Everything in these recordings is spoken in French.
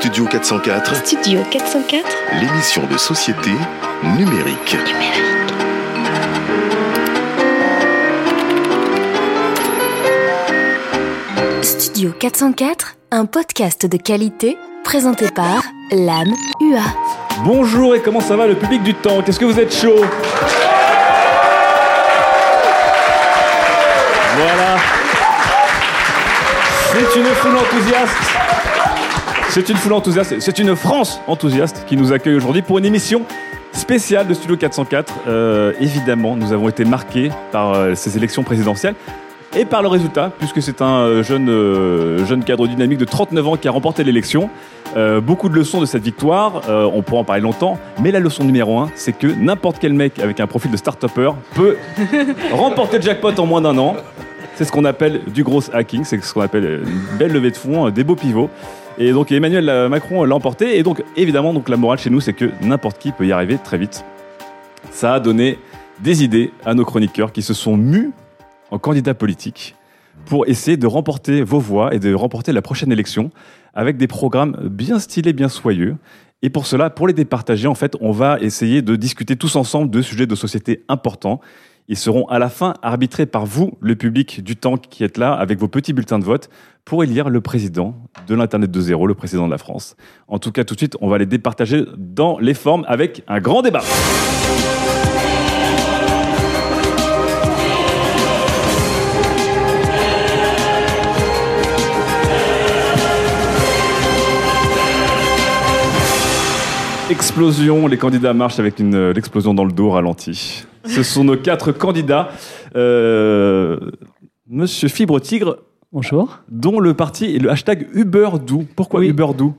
Studio 404, Studio 404 l'émission de société numérique. Studio 404, un podcast de qualité présenté par l'âme UA. Bonjour et comment ça va le public du temps? Est-ce que vous êtes chaud? Voilà. C'est une foule enthousiaste. C'est une foule enthousiaste. C'est une France enthousiaste qui nous accueille aujourd'hui pour une émission spéciale de Studio 404. Euh, évidemment, nous avons été marqués par euh, ces élections présidentielles et par le résultat, puisque c'est un euh, jeune, euh, jeune cadre dynamique de 39 ans qui a remporté l'élection. Euh, beaucoup de leçons de cette victoire, euh, on pourra en parler longtemps, mais la leçon numéro un, c'est que n'importe quel mec avec un profil de start-upper peut remporter le jackpot en moins d'un an. C'est ce qu'on appelle du gros hacking, c'est ce qu'on appelle une belle levée de fonds, des beaux pivots. Et donc Emmanuel euh, Macron l'a emporté, et donc évidemment, donc, la morale chez nous, c'est que n'importe qui peut y arriver très vite. Ça a donné des idées à nos chroniqueurs qui se sont mus en candidats politiques pour essayer de remporter vos voix et de remporter la prochaine élection avec des programmes bien stylés, bien soyeux. Et pour cela, pour les départager, en fait, on va essayer de discuter tous ensemble de sujets de société importants. Ils seront à la fin arbitrés par vous, le public du temps qui êtes là, avec vos petits bulletins de vote, pour élire le président de l'Internet de zéro, le président de la France. En tout cas, tout de suite, on va les départager dans les formes avec un grand débat. Explosion, les candidats marchent avec une euh, l'explosion dans le dos ralenti. Ce sont nos quatre candidats. Euh, Monsieur Fibre Tigre, Bonjour. dont le parti est le hashtag UberDo. Pourquoi Oui.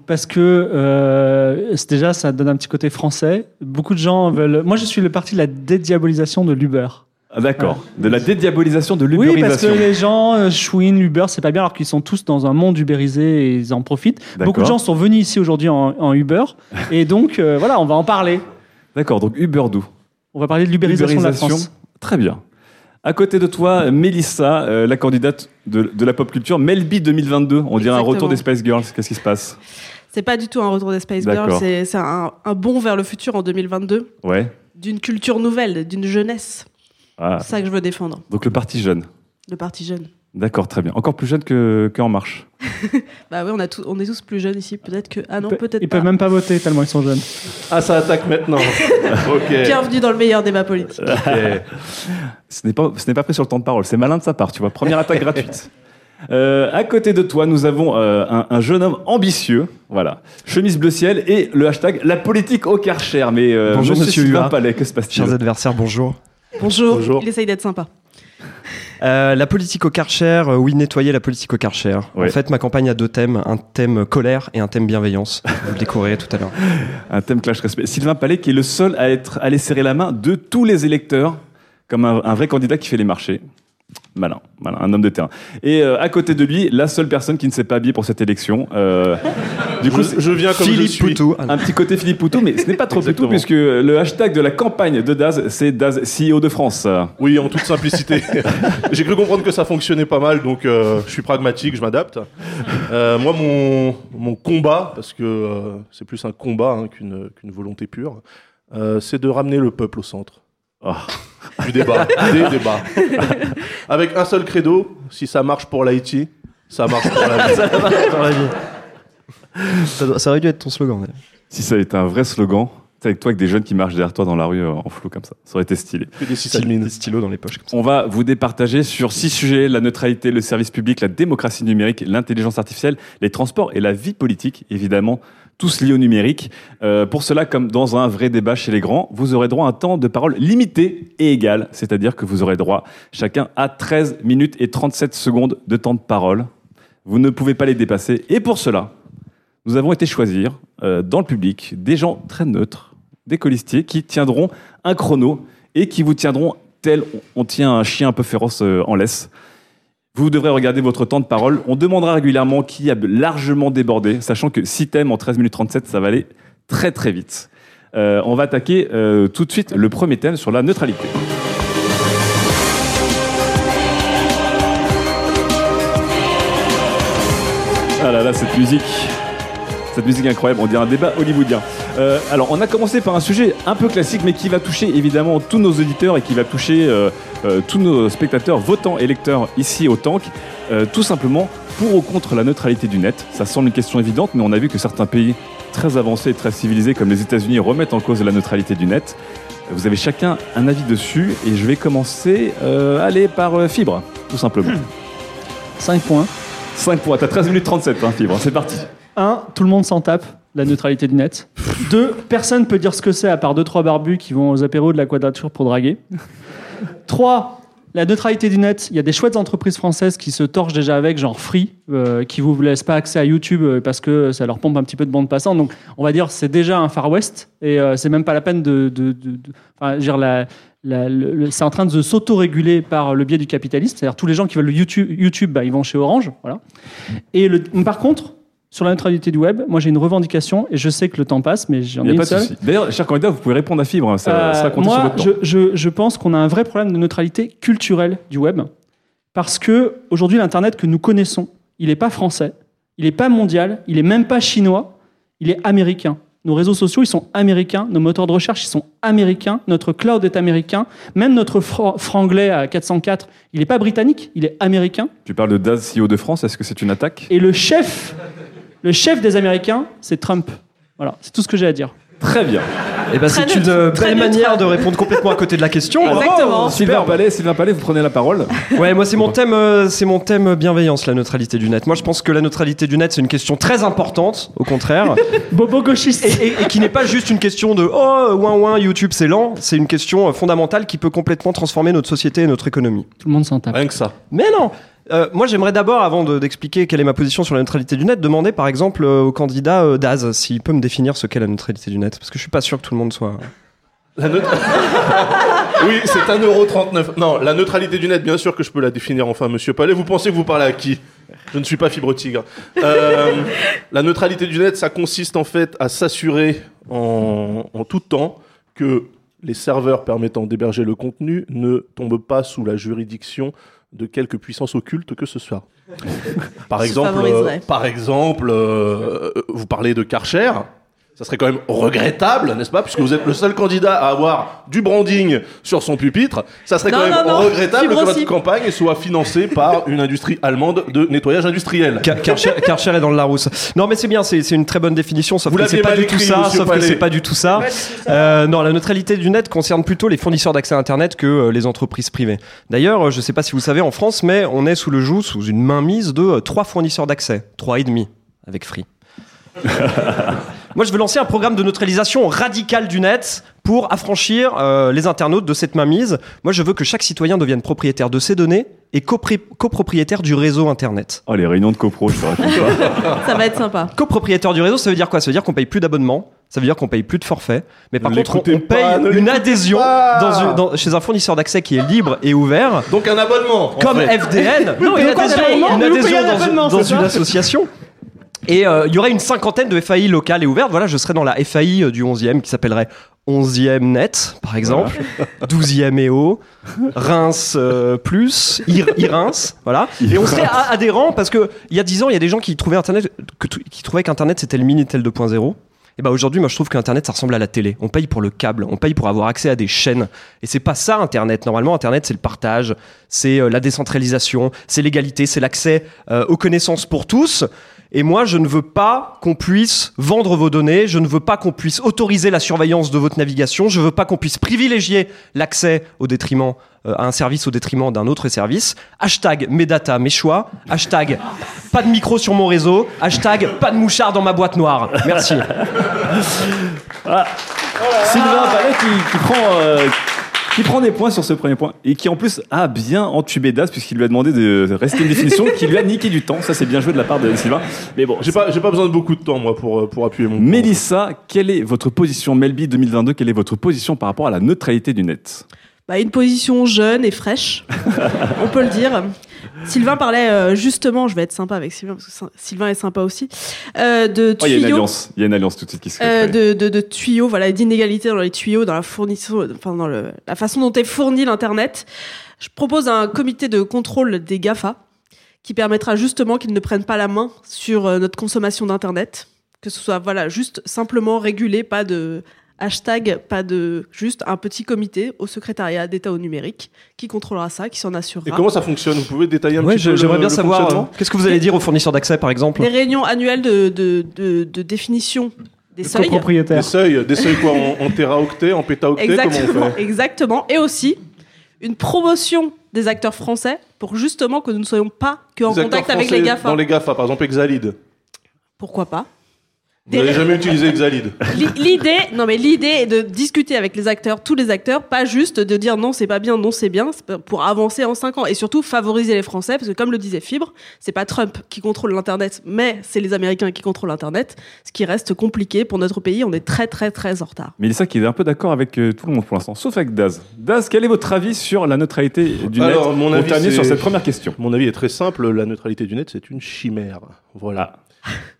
Parce que euh, déjà, ça donne un petit côté français. Beaucoup de gens veulent. Moi, je suis le parti de la dédiabolisation de l'Uber. Ah, D'accord. De la dédiabolisation de Oui, parce que les gens euh, chouinent l'Uber, c'est pas bien, alors qu'ils sont tous dans un monde ubérisé et ils en profitent. D'accord. Beaucoup de gens sont venus ici aujourd'hui en, en Uber. et donc, euh, voilà, on va en parler. D'accord, donc UberDo. On va parler de l'ubérisation de la France. Très bien. À côté de toi, Mélissa, euh, la candidate de, de la pop culture, Melby 2022. On dirait un Exactement. retour des Spice Girls. Qu'est-ce qui se passe? C'est pas du tout un retour des Spice Girls, D'accord. c'est c'est un, un bond vers le futur en 2022, Ouais. d'une culture nouvelle, d'une jeunesse. Ah, C'est ça que je veux défendre, donc le parti jeune. le parti jeune. D'accord, très bien. Encore plus jeune que, que En Marche. Bah oui, on, a tout- on est tous plus jeunes ici, peut-être que... Ah non, Ils pe- peut-être Ils pas. peuvent même pas voter tellement ils sont jeunes. Ah, ça attaque maintenant. Bienvenue dans le meilleur débat politique. Ce n'est pas, ce n'est pas pris sur le temps de parole. C'est malin de sa part, tu vois. Première attaque gratuite. Euh, à côté de toi, nous avons euh, un, un jeune homme ambitieux, voilà, chemise bleu ciel et le hashtag la politique au Karcher. Mais euh, Bonjour, monsieur Sylvain Hua. Palais, que se passe-t-il? Chers adversaires, bonjour. Bonjour. Bonjour. il essaye d'être sympa. Euh, la politique au Karcher, euh, oui, nettoyer la politique au Karcher. Ouais. En fait, ma campagne a deux thèmes, un thème colère et un thème bienveillance. Vous le découvrirez tout à l'heure. Un thème clash respect. Sylvain Palais qui est le seul à être allé serrer la main de tous les électeurs, comme un, un vrai candidat qui fait les marchés. Malin, malin, un homme de terrain. Et euh, à côté de lui, la seule personne qui ne s'est pas habillée pour cette élection. Euh, du coup, je, je viens comme je Philippe suis. Poutou. un petit côté Philippe Poutou, mais ce n'est pas trop Poutou, puisque le hashtag de la campagne de Daz, c'est Daz CEO de France. Oui, en toute simplicité. J'ai cru comprendre que ça fonctionnait pas mal, donc euh, je suis pragmatique, je m'adapte. Euh, moi, mon, mon combat, parce que euh, c'est plus un combat hein, qu'une qu'une volonté pure, euh, c'est de ramener le peuple au centre. Oh. Du débat, des débats. Avec un seul credo, si ça marche pour l'Haïti, ça marche pour la vie. Dans la vie. Ça, doit- ça aurait dû être ton slogan. d'ailleurs. Si ça avait été un vrai slogan, c'est avec toi avec des jeunes qui marchent derrière toi dans la rue euh, en flou comme ça, ça aurait été stylé. Que des. Des stylos dans les poches comme ça. On va vous départager sur six sujets la neutralité, le service public, la démocratie numérique, l'intelligence artificielle, les transports et la vie politique. Évidemment, tous liés au numérique. Euh, pour cela, comme dans un vrai débat chez les grands, vous aurez droit à un temps de parole limité et égal, c'est-à-dire que vous aurez droit chacun à 13 minutes et 37 secondes de temps de parole. Vous ne pouvez pas les dépasser. Et pour cela, nous avons été choisir euh, dans le public des gens très neutres, des colistiers, qui tiendront un chrono et qui vous tiendront tel on tient un chien un peu féroce euh, en laisse. Vous devrez regarder votre temps de parole. On demandera régulièrement qui a largement débordé, sachant que 6 thèmes en 13 minutes 37, ça va aller très très vite. Euh, on va attaquer euh, tout de suite le premier thème sur la neutralité. Ah là là, cette musique, cette musique incroyable, on dirait un débat hollywoodien. Euh, alors, on a commencé par un sujet un peu classique, mais qui va toucher évidemment tous nos auditeurs et qui va toucher euh, euh, tous nos spectateurs, votants et lecteurs ici au Tank. Tout simplement, pour ou contre la neutralité du net. Ça semble une question évidente, mais on a vu que certains pays très avancés et très civilisés, comme les États-Unis, remettent en cause la neutralité du net. Vous avez chacun un avis dessus, et je vais commencer, allez, par Fibre, tout simplement. 5 points. 5 points, t'as 13 minutes 37, hein, Fibre, c'est parti. 1. Tout le monde s'en tape, la neutralité du net. 2. Personne peut dire ce que c'est à part 2-3 barbus qui vont aux apéros de la quadrature pour draguer. 3. La neutralité du net, il y a des chouettes entreprises françaises qui se torchent déjà avec, genre Free, euh, qui vous laissent pas accès à YouTube euh, parce que ça leur pompe un petit peu de bande passante. Donc, on va dire c'est déjà un Far West et euh, c'est même pas la peine de. enfin, la- c'est en train de s'auto-réguler par le biais du capitalisme. C'est-à-dire tous les gens qui veulent le YouTube, YouTube bah, ils vont chez Orange. Voilà. Et par contre, sur la neutralité du web, moi j'ai une revendication et je sais que le temps passe, mais j'en ai une pas de souci. D'ailleurs, chers candidats, vous pouvez répondre à Fibre, hein, ça, Euh, ça sur moi, votre temps. je, je- je pense qu'on a un vrai problème de neutralité culturelle du web. Parce que aujourd'hui, l'Internet que nous connaissons, il n'est pas français, il n'est pas mondial, il n'est même pas chinois, il est américain. Nos réseaux sociaux, ils sont américains, nos moteurs de recherche, ils sont américains, notre cloud est américain, même notre fr- franglais à 404, il n'est pas britannique, il est américain. Tu parles de Daz, CEO de France, est-ce que c'est une attaque? Et le chef, le chef des Américains, c'est Trump. Voilà, c'est tout ce que j'ai à dire. Très bien. Et ben c'est une euh, très belle neutre. manière de répondre complètement à côté de la question. Exactement. Sylvain Palais, Sylvain Palais, vous prenez la parole. Ouais, moi c'est mon thème, euh, c'est mon thème bienveillance, la neutralité du net. Moi je pense que la neutralité du net c'est une question très importante, au contraire, Bobo gauchiste. et, et- et qui n'est pas juste une question de oh ouin ouin YouTube c'est lent. C'est une question euh, fondamentale qui peut complètement transformer notre société et notre économie. Tout le monde s'en tape. Rien que ça. Mais non. Euh, moi, j'aimerais d'abord, avant de- d'expliquer quelle est ma position sur la neutralité du net, demander par exemple euh, au candidat euh, Daz s'il peut me définir ce qu'est la neutralité du net, parce que je suis pas sûr que tout le monde soit. La oui, c'est 1,39€. Non, la neutralité du net, bien sûr que je peux la définir enfin, monsieur Palais. Vous pensez que vous parlez à qui? Je ne suis pas fibre tigre. La neutralité du net, ça consiste en fait à s'assurer en tout temps que les serveurs permettant d'héberger le contenu ne tombent pas sous la juridiction de quelque puissance occulte que ce soit. Par Se exemple, favoriserait. euh, par exemple euh, vous parlez de Karcher. Ça serait quand même regrettable, n'est-ce pas Puisque vous êtes le seul candidat à avoir du branding sur son pupitre. Ça serait Non, quand même non, non, regrettable que votre campagne soit financée par une industrie allemande de nettoyage industriel. Car- Karcher, Karcher est dans le Larousse. Non, mais c'est bien, c'est une très bonne définition, sauf Vous que c'est pas du tout ça. Sauf que c'est pas du tout ça. Euh, non, la neutralité du net concerne plutôt les fournisseurs d'accès à Internet que euh, les entreprises privées. D'ailleurs, euh, je sais pas si vous le savez, en France, mais on est sous le joug, sous une mainmise de euh, trois fournisseurs d'accès, trois et demi avec Free. Moi, je veux lancer un programme de neutralisation radicale du net pour affranchir euh, les internautes de cette mainmise. Moi, je veux que chaque citoyen devienne propriétaire de ses données et copropriétaire du réseau Internet. Oh, les réunions de copro, je te raconte pas. Ça va être sympa. Copropriétaire du réseau, ça veut dire quoi? Ça veut dire qu'on paye plus d'abonnement, ça veut dire qu'on paye plus de forfait, mais par Ne contre, on, paye pas, une adhésion pas. dans une- dans- chez un fournisseur d'accès qui est libre et ouvert, Donc un abonnement. en comme fait. FDN. Non, une adhésion, paye- une adhésion un dans, abonnement, une- dans association. Et euh, il y aurait une cinquantaine de FAI locales et ouvertes. Voilà, je serais dans la FAI euh, du 11e qui s'appellerait 11e Net, par exemple, 12e EO, Reims euh, Plus, Reims, voilà. Et on serait adhérent parce que il y a 10 ans, il y a des gens qui trouvaient Internet, que qui trouvaient qu'Internet c'était le Minitel 2.0. Et bah aujourd'hui, moi je trouve qu'Internet ça ressemble à la télé. On paye pour le câble, on paye pour avoir accès à des chaînes. Et c'est pas ça Internet. Normalement, Internet c'est le partage, c'est euh, la décentralisation, c'est l'égalité, c'est l'accès euh, aux connaissances pour tous. Et moi, je ne veux pas qu'on puisse vendre vos données, je ne veux pas qu'on puisse autoriser la surveillance de votre navigation, je ne veux pas qu'on puisse privilégier l'accès au détriment euh, à un service au détriment d'un autre service. Hashtag mes data, mes choix. Hashtag pas de micro sur mon réseau. Hashtag pas de mouchard dans ma boîte noire. Merci. Sylvain Ballet qui, qui prend, euh, qui prend des points sur ce premier point et qui en plus a bien entubé Das puisqu'il lui a demandé de rester une définition qui lui a niqué du temps. Ça c'est bien joué de la part de Sylvain. Mais bon, J'ai pas, j'ai pas besoin de beaucoup de temps, moi, pour, euh, pour appuyer mon. point. Mélissa, quelle est votre position? Melby 2022 Quelle est votre position par rapport à la neutralité du net? Bah, une position jeune et fraîche, on peut le dire. Sylvain parlait euh, justement, je vais être sympa avec Sylvain parce que Sy- Sylvain est sympa aussi, euh, de Oh, Il y a une tuyaux, alliance. Il y a une alliance tout de suite qui se crée. euh, de, de, de tuyaux, voilà, d'inégalités dans les tuyaux, dans la fourniture, enfin dans le, la façon dont est fourni l'internet. Je propose un comité de contrôle des Gafa qui permettra justement qu'ils ne prennent pas la main sur notre consommation d'internet, que ce soit voilà juste simplement régulé, pas de hashtag, pas de juste un petit comité au secrétariat d'État au numérique qui contrôlera ça, qui s'en Et assurera. comment ça fonctionne? Vous pouvez détailler un Ouais, petit peu j'aimerais bien le savoir. euh, Qu'est-ce que vous allez dire aux fournisseurs d'accès, par exemple? Les réunions annuelles de, de, de, de définition des seuils. Des seuils, des seuils quoi En, en téraoctets, en pétaoctets Comment on Exactement, fait? exactement. Et aussi une promotion des acteurs français pour justement que nous ne soyons pas que en contact avec les GAFA. Dans les GAFA, par exemple Exalid. Pourquoi pas? Vous n'avez jamais utilisé Exalid L'i- L'idée, non mais l'idée est de discuter avec les acteurs, tous les acteurs, pas juste de dire non c'est pas bien, non c'est bien, c'est pour avancer en 5 ans et surtout favoriser les Français parce que comme le disait Fibre, c'est pas Trump qui contrôle l'internet, mais c'est les Américains qui contrôlent l'internet, ce qui reste compliqué pour notre pays. On est très très très en retard. Mélissa qui est un peu d'accord avec euh, tout le monde pour l'instant, sauf avec Daz. Daz, quel est votre avis sur la neutralité du Alors, net mon Pour avis, terminer c'est- sur cette première question? Mon avis est très simple, la neutralité du net, c'est une chimère. Voilà.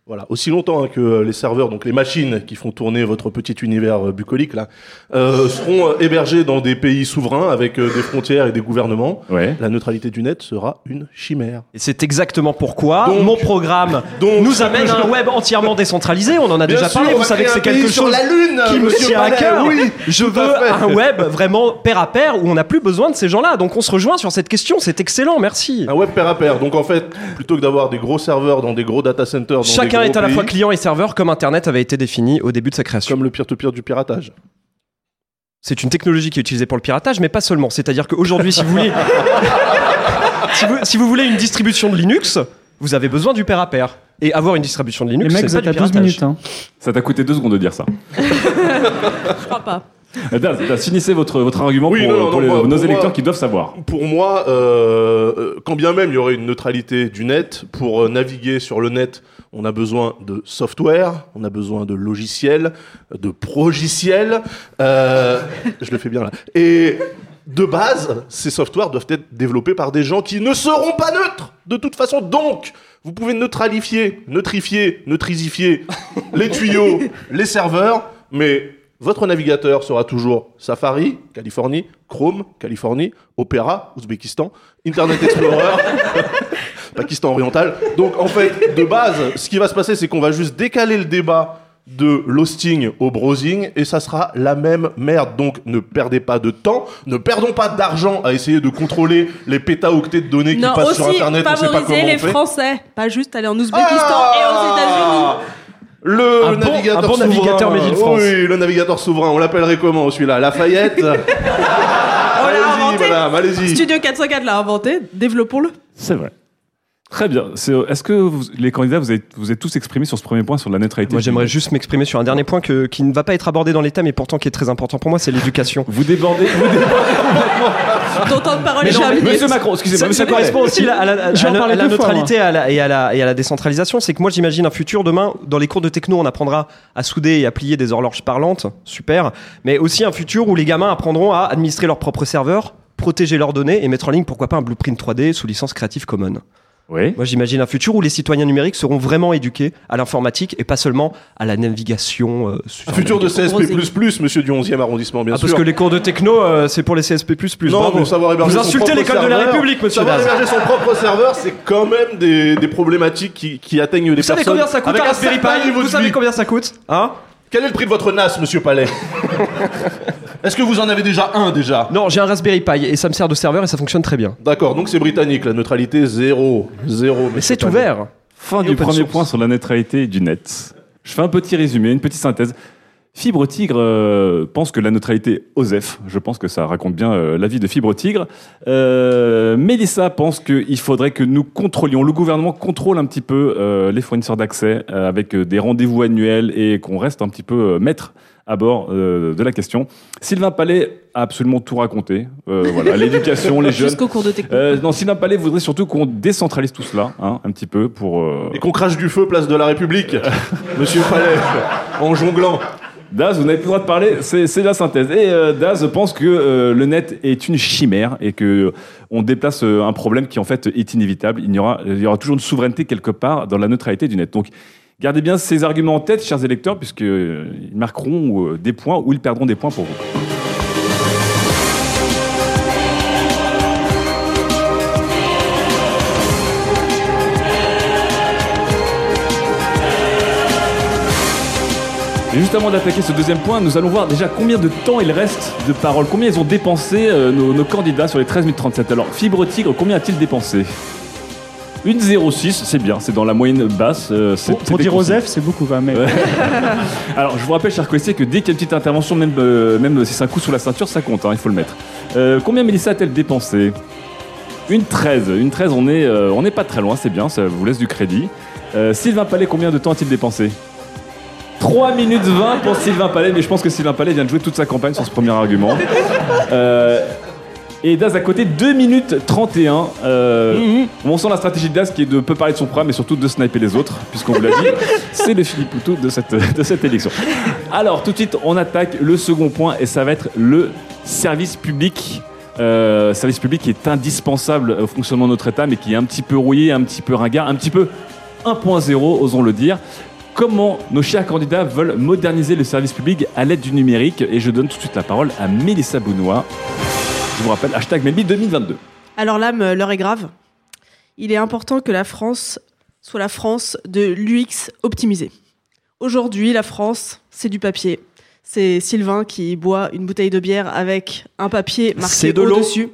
Voilà, aussi longtemps hein, que les serveurs, donc les machines qui font tourner votre petit univers euh, bucolique là, euh, seront euh, hébergés dans des pays souverains avec euh, des frontières et des gouvernements, Ouais. la neutralité du net sera une chimère. Et c'est exactement pourquoi Donc- mon programme donc- nous amène à un web entièrement décentralisé. On en a Bien déjà sûr, parlé. Vous savez que c'est quelque sur chose la Lune, qui me tient à cœur. oui, Je veux un web vraiment pair à pair où on n'a plus besoin de ces gens-là. Donc on se rejoint sur cette question. C'est excellent. Merci. Un web pair à pair. Donc en fait, plutôt que d'avoir des gros serveurs dans des gros data centers, dans Chacun des est à la fois client et serveur comme Internet avait été défini au début de sa création. comme le peer-to-peer du piratage. C'est une technologie qui est utilisée pour le piratage, mais pas seulement. C'est-à-dire qu'aujourd'hui, si vous voulez, si vous, si vous voulez une distribution de Linux, vous avez besoin du pair à pair. Et avoir une distribution de Les Linux, mecs, vous c'est pas êtes du à 12 piratage. minutes. Hein. Ça t'a coûté deux secondes de dire ça. Je crois pas. Euh, Daz, finissez votre, votre argument Oui, pour, non, non, pour non, les- moi- nos électeurs moi- qui doivent savoir. Pour moi, euh, euh, quand bien même il y aurait une neutralité du net, pour euh, naviguer sur le net, on a besoin de software, on a besoin de logiciels, de progiciels. Euh, je le fais bien là. Et de base, ces softwares doivent être développés par des gens qui ne seront pas neutres de toute façon. Donc, vous pouvez neutralifier, neutrifier, neutrisifier les tuyaux, les serveurs, mais votre navigateur sera toujours Safari, Californie, Chrome, Californie, Opera, Ouzbékistan, Internet Explorer, Pakistan oriental. Donc en fait, de base, ce qui va se passer, c'est qu'on va juste décaler le débat de l'hosting au browsing et ça sera la même merde. Donc ne perdez pas de temps, ne perdons pas d'argent à essayer de contrôler les pétaoctets de données qui passent aussi sur internet, on sait pas comment favoriser on les fait. Français, pas juste aller en Ouzbékistan Ah et aux États-Unis. Le Un bon- navigateur un bon souverain. navigateur Made in France. Oui, le navigateur souverain. On l'appellerait comment celui-là? Lafayette? On l'a Allez-y, inventé. madame, allez-y. Studio 404 l'a inventé, développons-le. C'est vrai. Très bien. C'est- Est-ce que vous- les candidats, vous êtes, vous êtes tous exprimés sur ce premier point sur la neutralité Moi, j'aimerais juste m'exprimer sur un dernier point que, qui ne va pas être abordé dans les thèmes, et pourtant qui est très important pour moi, c'est l'éducation. Vous débordez. Vous débordez. Ton temps de parole est non, mais terminé. Monsieur Macron, excusez-moi, Ça, correspond aussi à la, à à fois, neutralité à la- et, à la, et à la décentralisation. C'est que moi, j'imagine un futur demain, dans les cours de techno, on apprendra à souder et à plier des horloges parlantes, super. Mais aussi un futur où les gamins apprendront à administrer leurs propres serveurs, protéger leurs données et mettre en ligne, pourquoi pas, un blueprint 3D sous licence Creative Commons. Oui. Moi, j'imagine un futur où les citoyens numériques seront vraiment éduqués à l'informatique et pas seulement à la navigation. euh, sur- Un futur de CSP++, monsieur du 11e arrondissement, bien Ah, sûr. parce que les cours de techno, euh, c'est pour les CSP++. Non, bravo. mais savoir héberger Vous son insultez l'école de la République, monsieur Savoir héberger son propre serveur, c'est quand même des, des problématiques qui, qui atteignent les Vous savez combien ça coûte Vous savez combien ça coûte Hein? Quel est le prix de votre NAS, monsieur Palais Est-ce que vous en avez déjà un déjà Non, j'ai un Raspberry Pi et ça me sert de serveur et ça fonctionne très bien. D'accord, donc c'est britannique, la neutralité zéro. Zéro. Mais c'est ouvert. Fin Et du premier source. point sur la neutralité du net. Je fais un petit résumé, une petite synthèse. Fibre Tigre euh, pense que la neutralité OSEF, je pense que ça raconte bien euh, l'avis de Fibre Tigre. Euh, Mélissa pense qu'il faudrait que nous contrôlions, le gouvernement contrôle un petit peu euh, les fournisseurs d'accès euh, avec des rendez-vous annuels et qu'on reste un petit peu euh, maître à bord euh, de la question. Sylvain Palais a absolument tout raconté. Euh, voilà, l'éducation, les jeunes. Jusqu'au cours de technique. Euh, non, Sylvain Palais voudrait surtout qu'on décentralise tout cela, hein, un petit peu pour. euh, Et qu'on crache du feu place de la République, monsieur Palais, en jonglant. Daz, vous n'avez plus le droit de parler, c'est la synthèse. Et euh, Daz pense que euh, le net est une chimère et que euh, on déplace euh, un problème qui en fait est inévitable. Il y aura, il y aura toujours une souveraineté quelque part dans la neutralité du net. Donc gardez bien ces arguments en tête, chers électeurs, puisque euh, ils marqueront des points ou ils perdront des points pour vous. Et juste avant d'attaquer ce deuxième point, nous allons voir déjà combien de temps il reste de parole, combien ils ont dépensé euh, nos, nos candidats sur les 13 minutes 37. Alors, Fibre Tigre, combien a-t-il dépensé? Une 0,6, c'est bien, c'est dans la moyenne basse. euh, c'est- Pour, pour dire. Osef, c'est beaucoup, quand même. Alors, je vous rappelle, cher Coessier, que dès qu'il y a une petite intervention, même, euh, même si c'est un coup sous la ceinture, ça compte, hein, il faut le mettre. Euh, combien Mélissa a-t-elle dépensé? Une 13. Une 13, on est, euh, on n'est pas très loin, c'est bien, ça vous laisse du crédit. Sylvain Palais, combien de temps a-t-il dépensé? 3 minutes 20 pour Sylvain Palais, mais je pense que Sylvain Palais vient de jouer toute sa campagne sur ce premier argument. Euh, et Daz à côté, 2 minutes 31. Euh, On sent la stratégie de Daz qui est de peu parler de son programme, mais surtout de sniper les autres, puisqu'on vous l'a dit, c'est le Philippe Poutou de cette, de cette élection. Alors, tout de suite, on attaque le second point, et ça va être le service public. Euh, service public qui est indispensable au fonctionnement de notre État, mais qui est un petit peu rouillé, un petit peu ringard, un petit peu 1.0, osons le dire. Comment nos chers candidats veulent moderniser le service public à l'aide du numérique Et je donne tout de suite la parole à Mélissa Bounois. Je vous rappelle, hashtag Melby 2022. Alors là, l'heure est grave. Il est important que la France soit la France de l'UX optimisé. Aujourd'hui, la France, c'est du papier. C'est Sylvain qui boit une bouteille de bière avec un papier marqué de au-dessus.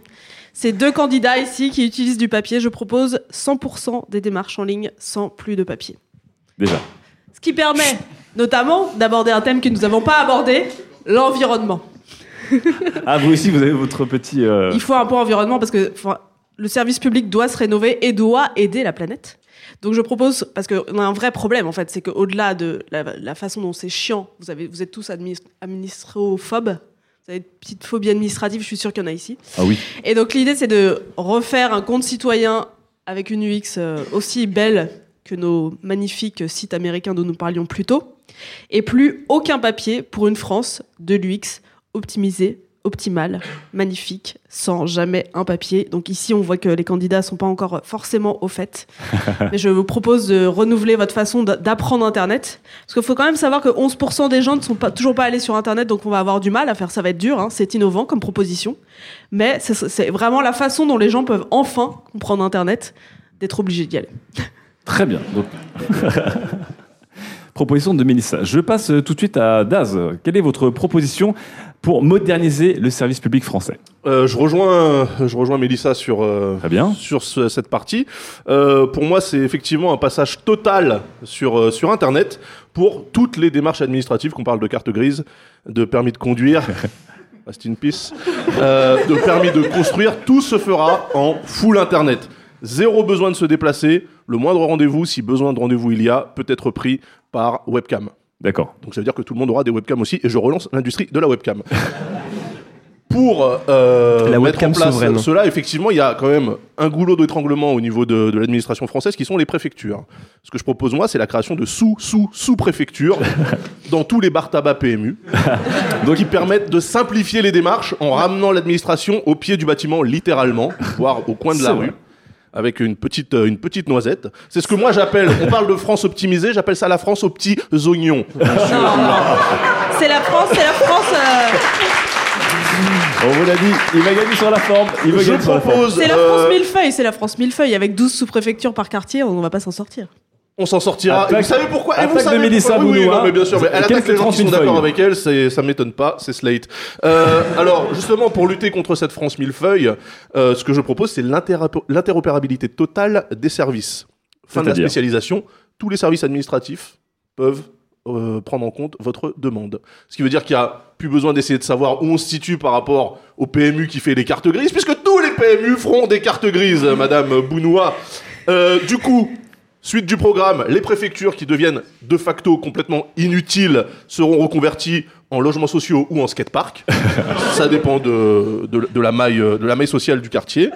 C'est deux candidats ici qui utilisent du papier. Je propose 100% des démarches en ligne sans plus de papier. Déjà. Ce qui permet notamment d'aborder un thème que nous n'avons pas abordé, l'environnement. Ah, vous aussi, vous avez votre petit. euh, Il faut un point environnement parce que enfin, le service public doit se rénover et doit aider la planète. Donc je propose, parce qu'on a un vrai problème en fait, c'est qu'au-delà de la, la façon dont c'est chiant, vous, avez, vous êtes tous administ- administrophobes, vous avez une petite phobie administrative, je suis sûre qu'il y en a ici. Ah oui. Et donc l'idée c'est de refaire un compte citoyen avec une UX euh, aussi belle que nos magnifiques sites américains dont nous parlions plus tôt, et plus aucun papier pour une France de l'UX optimisée, optimale, magnifique, sans jamais un papier. Donc ici on voit que les candidats sont pas encore forcément au fait, mais je vous propose de renouveler votre façon d'a- d'apprendre Internet, parce qu'il faut quand même savoir que 11% des gens ne sont pas, toujours pas allés sur Internet, donc on va avoir du mal à faire, ça va être dur, hein. c'est innovant comme proposition, mais c'est- c'est vraiment la façon dont les gens peuvent enfin comprendre Internet, d'être obligés d'y aller. Très bien. Donc... proposition de Mélissa. Je passe euh, tout de suite à Daz. Quelle est votre proposition pour moderniser le service public français? Euh, je rejoins, je rejoins Mélissa sur, euh, bien. sur ce- cette partie. Euh, pour moi, c'est effectivement un passage total sur, euh, sur Internet pour toutes les démarches administratives, qu'on parle de carte grise, de permis de conduire, rest in peace, euh, de permis de construire, tout se fera en full Internet. Zéro besoin de se déplacer. Le moindre rendez-vous, si besoin de rendez-vous il y a, peut être pris par webcam. D'accord. Donc ça veut dire que tout le monde aura des webcams aussi, et je relance l'industrie de la webcam. Pour euh, La mettre webcam en place souveraine. cela, effectivement, il y a quand même un goulot d'étranglement au niveau de, de l'administration française, qui sont les préfectures. Ce que je propose moi, c'est la création de sous sous sous préfectures dans tous les bars tabac PMU, Donc- qui permettent de simplifier les démarches en ramenant l'administration au pied du bâtiment, littéralement, voire au coin de la rue. Avec une petite, euh, une petite noisette. C'est ce que moi j'appelle, on parle de France optimisée, j'appelle ça la France aux petits oignons. C'est la France, c'est la France. euh, On vous l'a dit, il va gagner sur la forme. Il va Je gagner sur la forme. propose, c'est la euh, France millefeuille, c'est la France millefeuille. Avec 12 sous-préfectures par quartier, on va pas s'en sortir. On s'en sortira. Attaque- et vous savez pourquoi Et vous attaque de savez Mélissa pourquoi Oui, oui, non, mais bien sûr, mais elle attaque les gens qui sont 38 d'accord avec elle, c'est, ça m'étonne pas, c'est Slate. Euh, alors, justement, pour lutter contre cette France millefeuille, euh, ce que je propose, c'est l'interopé- l'interopérabilité totale des services. fin de la spécialisation, tous les services administratifs peuvent euh, prendre en compte votre demande. Ce qui veut dire qu'il n'y a plus besoin d'essayer de savoir où on se situe par rapport au PMU qui fait les cartes grises, puisque tous les PMU feront des cartes grises, Madame Bounoua. Euh, du coup, suite du programme, les préfectures qui deviennent de facto complètement inutiles seront reconverties en logements sociaux ou en skatepark. Ça dépend de, de, de la maille, de la maille sociale du quartier.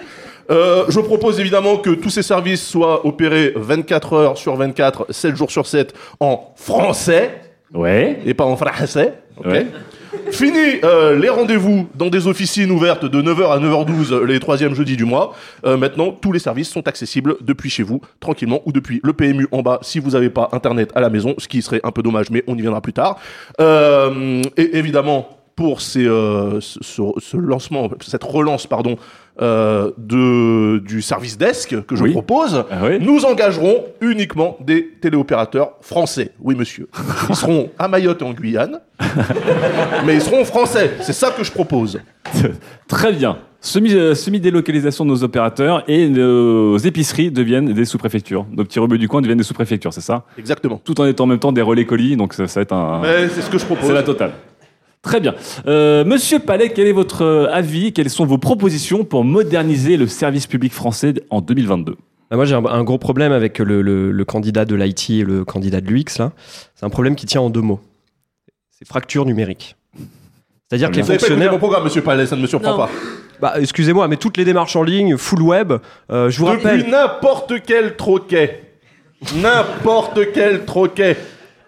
Euh, je propose évidemment que tous ces services soient opérés 24 heures sur 24, 7 jours sur 7 en français Ouais. et pas en français. Fini euh, les rendez-vous dans des officines ouvertes de 9h à 9h12 les troisièmes jeudis du mois. Euh, maintenant, tous les services sont accessibles depuis chez vous, tranquillement, ou depuis le PMU en bas si vous n'avez pas Internet à la maison, ce qui serait un peu dommage, mais on y viendra plus tard. Euh, et évidemment, pour euh, ce- ce lancement, cette relance, pardon, euh, de, du service desk que je Oui. propose, Ah oui. nous engagerons uniquement des téléopérateurs français. Oui, monsieur. Ils seront à Mayotte et en Guyane, mais ils seront français. C'est ça que je propose. Très bien. Semi, euh, semi-délocalisation de nos opérateurs et nos épiceries deviennent des sous-préfectures. Nos petits rebeux du coin deviennent des sous-préfectures, c'est ça? Exactement. Tout en étant en même temps des relais colis, donc ça, ça va être un. Mais c'est ce que je propose. C'est la totale. Très bien. Euh, Monsieur Palais, quel est votre euh, avis? Quelles sont vos propositions pour moderniser le service public français en 2022 Bah, moi, j'ai un, gros problème avec le, le- le candidat de l'IT et le candidat de l'UX. là. C'est un problème qui tient en deux mots. C'est fracture numérique. C'est-à-dire que les Vous n'avez pas fonctionnaires. programme, monsieur Palais, ça ne me surprend Non. pas. Bah, excusez-moi, mais toutes les démarches en ligne, full web, euh, je vous Depuis rappelle. n'importe quel troquet. N'importe quel troquet.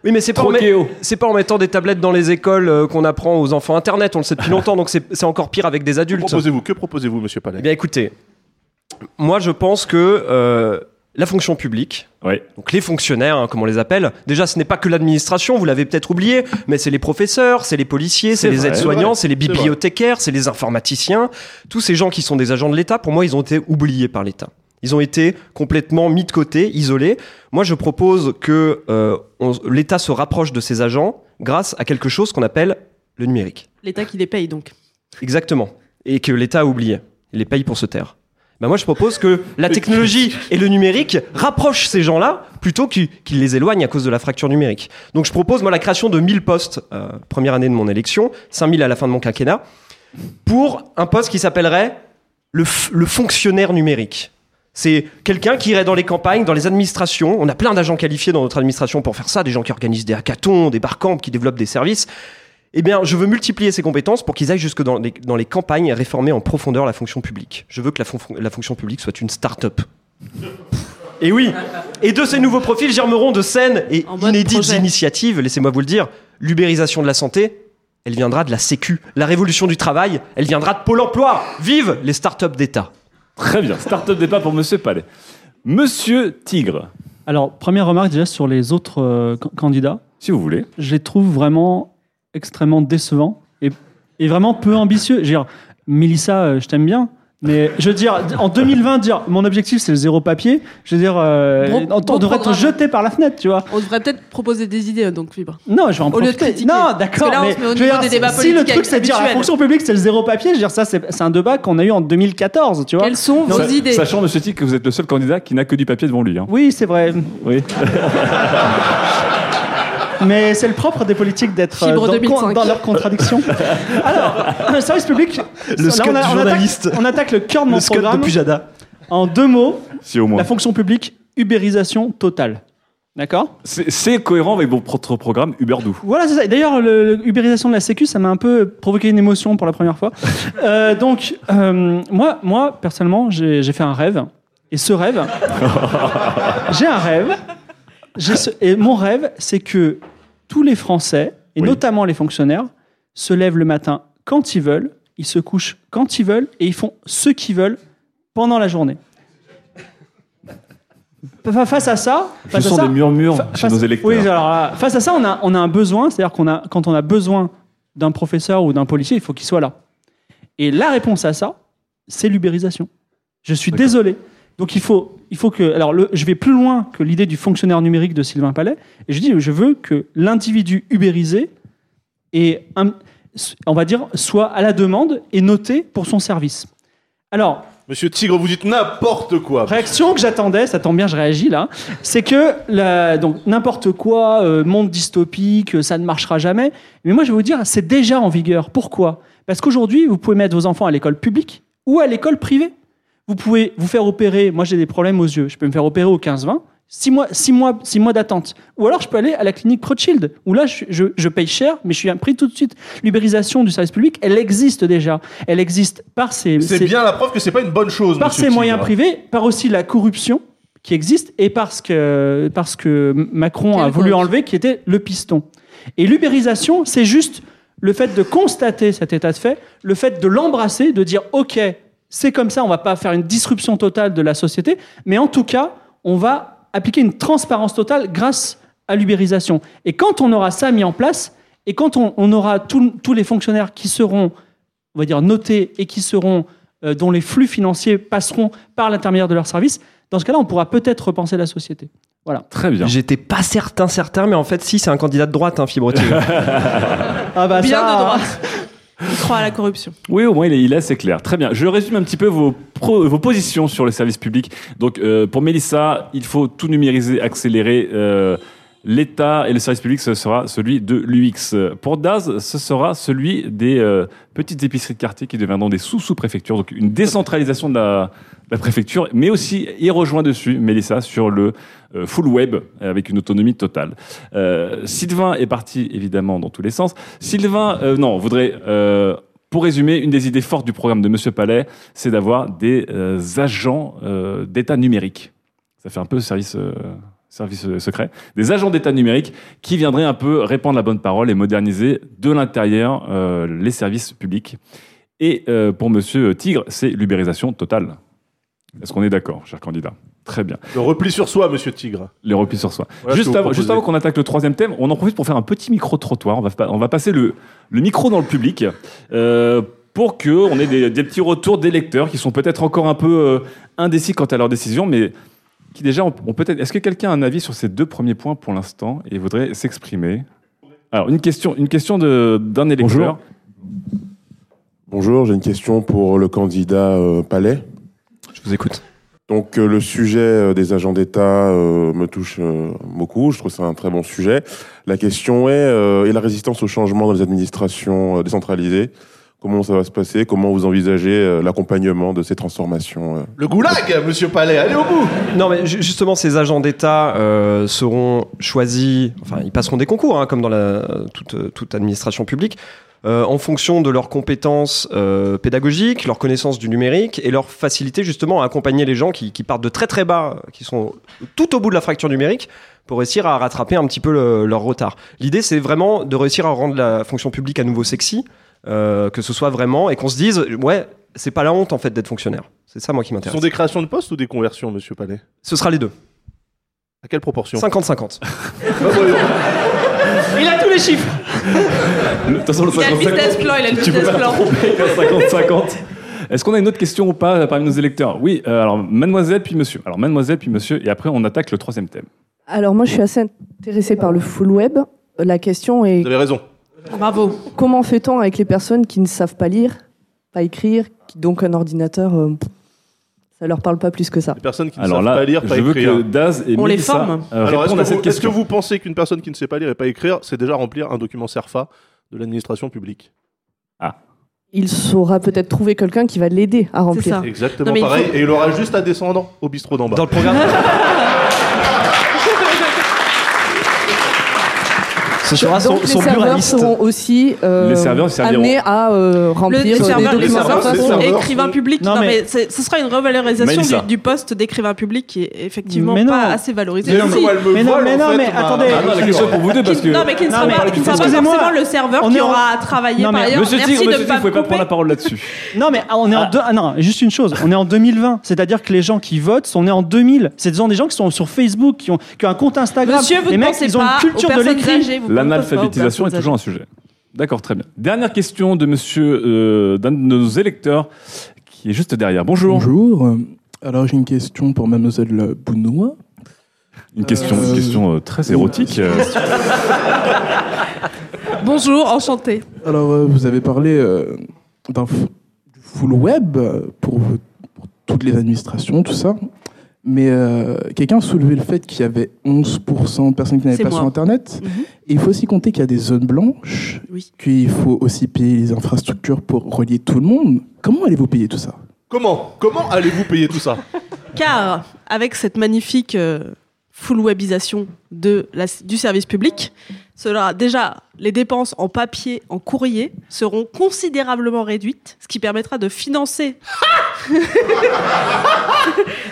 Oui, mais c'est pas, met- pas en mettant des tablettes dans les écoles euh, qu'on apprend aux enfants Internet. On le sait depuis longtemps, donc c'est encore pire avec des Que adultes. proposez-vous Que proposez-vous, monsieur Palais Eh bien, écoutez, moi, je pense que euh, la fonction publique, Oui. donc les fonctionnaires, hein, comme on les appelle, déjà, ce n'est pas que l'administration, vous l'avez peut-être oublié, mais c'est les professeurs, c'est les policiers, c'est les aides-soignants, c'est les bibliothécaires, c'est les informaticiens. Tous ces gens qui sont des agents de l'État, pour moi, ils ont été oubliés par l'État. Ils ont été complètement mis de côté, isolés. Moi, je propose que euh, l'État se rapproche de ces agents grâce à quelque chose qu'on appelle le numérique. L'État qui les paye donc. Exactement. Et que l'État a oublié. Il les paye pour se taire. Ben moi, je propose que la technologie et le numérique rapprochent ces gens-là plutôt qu'ils les éloignent à cause de la fracture numérique. Donc, je propose, moi, la création de 1000 postes, euh, première année de mon élection, 5000 à la fin de mon quinquennat, pour un poste qui s'appellerait le fonctionnaire numérique. C'est quelqu'un qui irait dans les campagnes, dans les administrations. On a plein d'agents qualifiés dans notre administration pour faire ça, des gens qui organisent des hackathons, des barcamps, qui développent des services. Eh bien, je veux multiplier ces compétences pour qu'ils aillent jusque dans les, dans les campagnes et réformer en profondeur la fonction publique. Je veux que la, fon- la fonction publique soit une start-up. Et oui, et de ces nouveaux profils germeront de saines et inédites initiatives, laissez-moi vous le dire, l'ubérisation de la santé, elle viendra de la Sécu. La révolution du travail, elle viendra de Pôle emploi. Vive les start-up d'État. Très bien. Start-up départ pour Monsieur Palais. Monsieur Tigre, Alors, première remarque déjà sur les autres euh, can- candidats. si vous voulez. Je les trouve vraiment extrêmement décevants et, et vraiment peu ambitieux. Je veux dire, Mélissa, euh, je t'aime bien. Mais je veux dire, en 2020, dire mon objectif c'est le zéro papier, je veux dire, euh, Bon- on, on bon devrait être programme. jeté par la fenêtre, tu vois. On devrait peut-être proposer des idées, donc Fibre. Non, je vais en Au lieu de profiter. critiquer. Non, Parce d'accord. que là, on mais se met au je veux niveau dire, des débats si le politiques truc c'est de dire la habituels. fonction publique c'est le zéro papier, je veux dire ça c'est c'est un débat qu'on a eu en 2014, tu vois. Quelles sont vos Sa- idées Sachant, Monsieur Tigre, que vous êtes le seul candidat qui n'a que du papier devant lui. hein. Oui, c'est vrai. Oui. Mais c'est le propre des politiques d'être euh, dans, 2005. dans leur contradiction. Alors, un service public. Le là, on, a- du on journaliste. attaque, on attaque le cœur de mon Le de programme. Pujada. En deux mots, Si au moins. la fonction publique, ubérisation totale. D'accord? C'est cohérent avec votre programme Uberdou. Voilà, c'est ça. D'ailleurs, le, le ubérisation de la Sécu, ça m'a un peu provoqué une émotion pour la première fois. Euh, donc, euh, moi, moi, personnellement, j'ai fait un rêve. Et ce rêve, j'ai un rêve. Ce- et mon rêve, c'est que tous les Français, et Oui. notamment les fonctionnaires, se lèvent le matin quand ils veulent, ils se couchent quand ils veulent, et ils font ce qu'ils veulent pendant la journée. Fa- Face à ça, Je face à sens ça- des murmures Fa- chez face- nos électeurs. Oui, alors là, face à ça, on a, on a un besoin, c'est-à-dire qu'on a, quand on a besoin d'un professeur ou d'un policier, il faut qu'il soit là. Et la réponse à ça, c'est l'ubérisation. Je suis désolé. Donc il faut, il faut que. Alors le- je vais plus loin que l'idée du fonctionnaire numérique de Sylvain Palais. Et je dis, je veux que l'individu ubérisé et on va dire soit à la demande et noté pour son service. Alors Monsieur Tigre, vous dites n'importe quoi. Réaction que j'attendais, ça tombe bien, je réagis là. C'est que la- donc n'importe quoi, euh, monde dystopique, euh, ça ne marchera jamais. Mais moi, je vais vous dire, c'est déjà en vigueur. Pourquoi? Parce qu'aujourd'hui, vous pouvez mettre vos enfants à l'école publique ou à l'école privée. Vous pouvez vous faire opérer. Moi, j'ai des problèmes aux yeux. Je peux me faire opérer au 15-20. 6 mois, six mois, six mois d'attente. Ou alors, je peux aller à la clinique Rothschild, où là, je, je- je paye cher, mais je suis pris tout de suite. L'ubérisation du service public, elle existe déjà. Elle existe par ses. C'est ses- bien la preuve que c'est pas une bonne chose. par Tigre. moyens privés, par aussi la corruption qui existe et parce que, parce que Macron a voulu enlever qui était le piston. Et l'ubérisation, c'est juste le fait de constater cet état de fait, le fait de l'embrasser, de dire OK, c'est comme ça, on va pas faire une disruption totale de la société, mais en tout cas, on va appliquer une transparence totale grâce à l'ubérisation. Et quand on aura ça mis en place, et quand on, on aura tous tous les fonctionnaires qui seront, on va dire, notés et qui seront, euh, dont les flux financiers passeront par l'intermédiaire de leurs services, dans ce cas-là, on pourra peut-être repenser la société. Voilà. Très bien. J'étais pas certain, certain, mais en fait, si, c'est un candidat de droite, hein, Fibre. Ah bah Bien ça, de droite. Il croit à la corruption. Oui, au moins il est, il est assez clair. Très bien. Je résume un petit peu vos, vos positions sur le service public. Donc, euh, pour Mélissa, il faut tout numériser, accélérer. euh, L'État et le service public, ce sera celui de l'UX. Pour Daz, ce sera celui des euh, petites épiceries de quartier qui deviendront des sous-sous-préfectures. Donc, une décentralisation de la, de la préfecture, mais aussi, il rejoint dessus, Mélissa, sur le euh, full web, avec une autonomie totale. Euh, Sylvain est parti, évidemment, dans tous les sens. Sylvain, euh, non, voudrait... euh, pour résumer, une des idées fortes du programme de Monsieur Palais, c'est d'avoir des euh, agents euh, d'État numérique. Ça fait un peu service, euh, service euh, secret. Des agents d'État numérique qui viendraient un peu répandre la bonne parole et moderniser de l'intérieur euh, les services publics. Et euh, pour Monsieur Tigre, c'est l'ubérisation totale. Est-ce qu'on est d'accord, cher candidat? Très bien. Le repli sur soi, monsieur Tigre. Les replis sur soi. Voilà juste, avant, juste proposez. avant qu'on attaque le troisième thème, on en profite pour faire un petit micro-trottoir. On va, on va passer le, le micro dans le public euh, pour qu'on ait des, des petits retours des lecteurs qui sont peut-être encore un peu indécis quant à leur décision, mais qui déjà ont, ont peut-être. Est-ce que quelqu'un a un avis sur ces deux premiers points pour l'instant et voudrait s'exprimer? Alors, une question, une question de- d'un électeur. Bonjour, j'ai une question pour le candidat euh, Palais. Je vous écoute. Donc euh, le sujet euh, des agents d'État euh, me touche euh, beaucoup, je trouve que c'est un très bon sujet. La question est, euh, et la résistance au changement dans les administrations euh, décentralisées Comment ça va se passer? Comment vous envisagez euh, l'accompagnement de ces transformations euh? Le goulag, monsieur Palais, allez au bout! Non, mais ju- justement, ces agents d'État euh, seront choisis, enfin, ils passeront des concours, hein, comme dans la, toute, toute administration publique, euh, en fonction de leurs compétences euh, pédagogiques, leur connaissance du numérique et leur facilité justement à accompagner les gens qui, qui partent de très très bas, qui sont tout au bout de la fracture numérique, pour réussir à rattraper un petit peu le- leur retard. L'idée, c'est vraiment de réussir à rendre la fonction publique à nouveau sexy, euh, que ce soit vraiment, et qu'on se dise, ouais, c'est pas la honte en fait d'être fonctionnaire. C'est ça moi qui Ce m'intéresse. sont des créations de postes ou des conversions, monsieur Palais? Ce sera les deux. À quelle proportion? 50-50. Il a tous les chiffres. De toute façon, le Il a le 50-50, business plan, il a le business plan. te tromper avec un 50-50. Est-ce qu'on a une autre question ou pas parmi nos électeurs? Oui, euh, alors mademoiselle puis monsieur. Alors mademoiselle puis monsieur, et après on attaque le troisième thème. Alors moi, je suis assez intéressée par le full web. La question est Vous avez raison. Bravo. comment fait-on avec les personnes qui ne savent pas lire, pas écrire, qui donc un ordinateur, euh, ça leur parle pas plus que ça. Les personnes qui ne Alors savent là, pas lire, pas je veux écrire. que Daz et On les forme. euh, Alors, est-ce que, à cette vous, est-ce que question. vous pensez qu'une personne qui ne sait pas lire et pas écrire, c'est déjà remplir un document SERFA de l'administration publique? Il saura peut-être trouver quelqu'un qui va l'aider à C'est remplir. ça. Exactement Non, pareil. faut- Et il aura juste à descendre au bistrot d'en bas. Dans le programme. Ce sera son, donc son les serveurs buraliste. seront aussi euh, Les serveurs serviront- amenés à euh, remplir les documents serveurs, les serveurs. écrivain public. Non, Non, mais- c'est- ce sera une revalorisation Mélissa. du, du poste d'écrivain public qui est effectivement Mais non. pas assez valorisé. Mais non, Si. Mais non, vole, mais en non, fait, mais ma- attendez. Ah, non, la question est pour vous deux parce que. Non, mais qui ne Non, sera mais pas, qui ne sera pas excusez-moi, forcément le serveur on qui est en- aura Non, mais par ailleurs. Monsieur Merci Tigre, de monsieur ne Tigre, pas vous pouvez pas couper. prendre la parole là-dessus. Non, mais ah, on est en deux. Ah non, juste une chose. On est en 2020. C'est-à-dire que les gens qui votent sont nés en 2000. C'est des gens- des gens qui sont sur Facebook, qui ont, qui ont un compte Instagram. Monsieur, vous les ne mecs, pensez ils ont pas une culture de personnes l'écrit. âgées, vous L'analphabétisation est toujours un sujet. D'accord, très bien. Dernière question de monsieur, euh, d'un de nos électeurs qui est juste derrière. Bonjour. Bonjour. Alors j'ai une question pour mademoiselle Bounois. Une question, une Euh, question euh, très érotique. euh. Bonjour, enchanté. Alors euh, vous avez parlé euh, d'un full web pour, pour toutes les administrations, tout ça. Mais euh, quelqu'un a soulevé le fait qu'il y avait 11% de personnes qui n'avaient pas moi. sur Internet. Mhm. Et il faut aussi compter qu'il y a des zones blanches, qu'il faut aussi payer les infrastructures pour relier tout le monde. Comment allez-vous payer tout ça? Comment? Comment allez-vous payer tout ça? Car avec cette magnifique euh, full webisation de la- du service public, cela déjà les dépenses en papier, en courrier seront considérablement réduites, ce qui permettra de financer.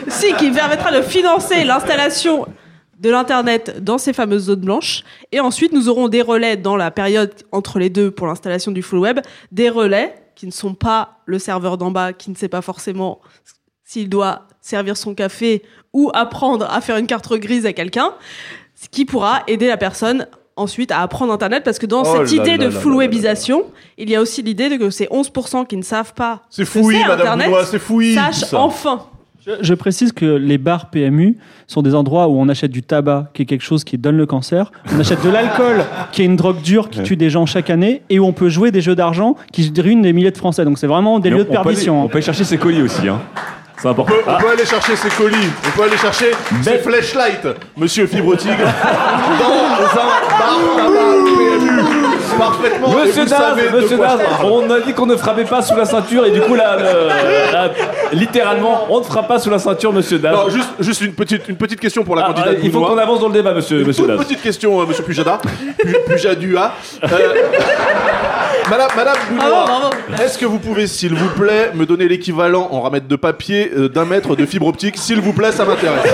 si, qui permettra de financer l'installation de l'internet dans ces fameuses zones blanches. Et ensuite, nous aurons des relais dans la période entre les deux pour l'installation du full web, des relais qui ne sont pas le serveur d'en bas, qui ne sait pas forcément s'il doit servir son café ou apprendre à faire une carte grise à quelqu'un, ce qui pourra aider la personne ensuite à apprendre Internet, parce que dans Oh cette idée là de là full là là webisation, il y a aussi l'idée de que ces 11% qui ne savent pas C'est fouillis, c'est Madame c'est fouillis, sachent ça. enfin. Je, je précise que les bars PMU sont des endroits où on achète du tabac, qui est quelque chose qui donne le cancer. On achète de l'alcool, qui est une drogue dure qui tue des gens chaque année, et où on peut jouer des jeux d'argent qui ruinent des milliers de Français. Donc c'est vraiment des Mais lieux on- de on peut aller- perdition. On peut aller chercher ses colis aussi. Hein. C'est On peut, on peut aller chercher ses colis, on peut aller chercher ses flashlights, monsieur Fibre Tigre, dans un bar tabac PMU. Parfaitement, Monsieur Daz, Monsieur on a dit qu'on ne frappait pas sous la ceinture et du coup là, le- là, littéralement, on ne frappe pas sous la ceinture, Monsieur Daz. Non, juste, juste une, petite, une petite question pour la Ah, candidate il faut Bounois. qu'on avance dans le débat, Monsieur, Une monsieur toute Daz. petite question, euh, monsieur Pujada. Pu- Pujadua. Euh, Madame, Madame Bounois, Bravo, bravo. est-ce que vous pouvez, s'il vous plaît, me donner l'équivalent en ramette de papier euh, d'un mètre de fibre optique? S'il vous plaît, ça m'intéresse.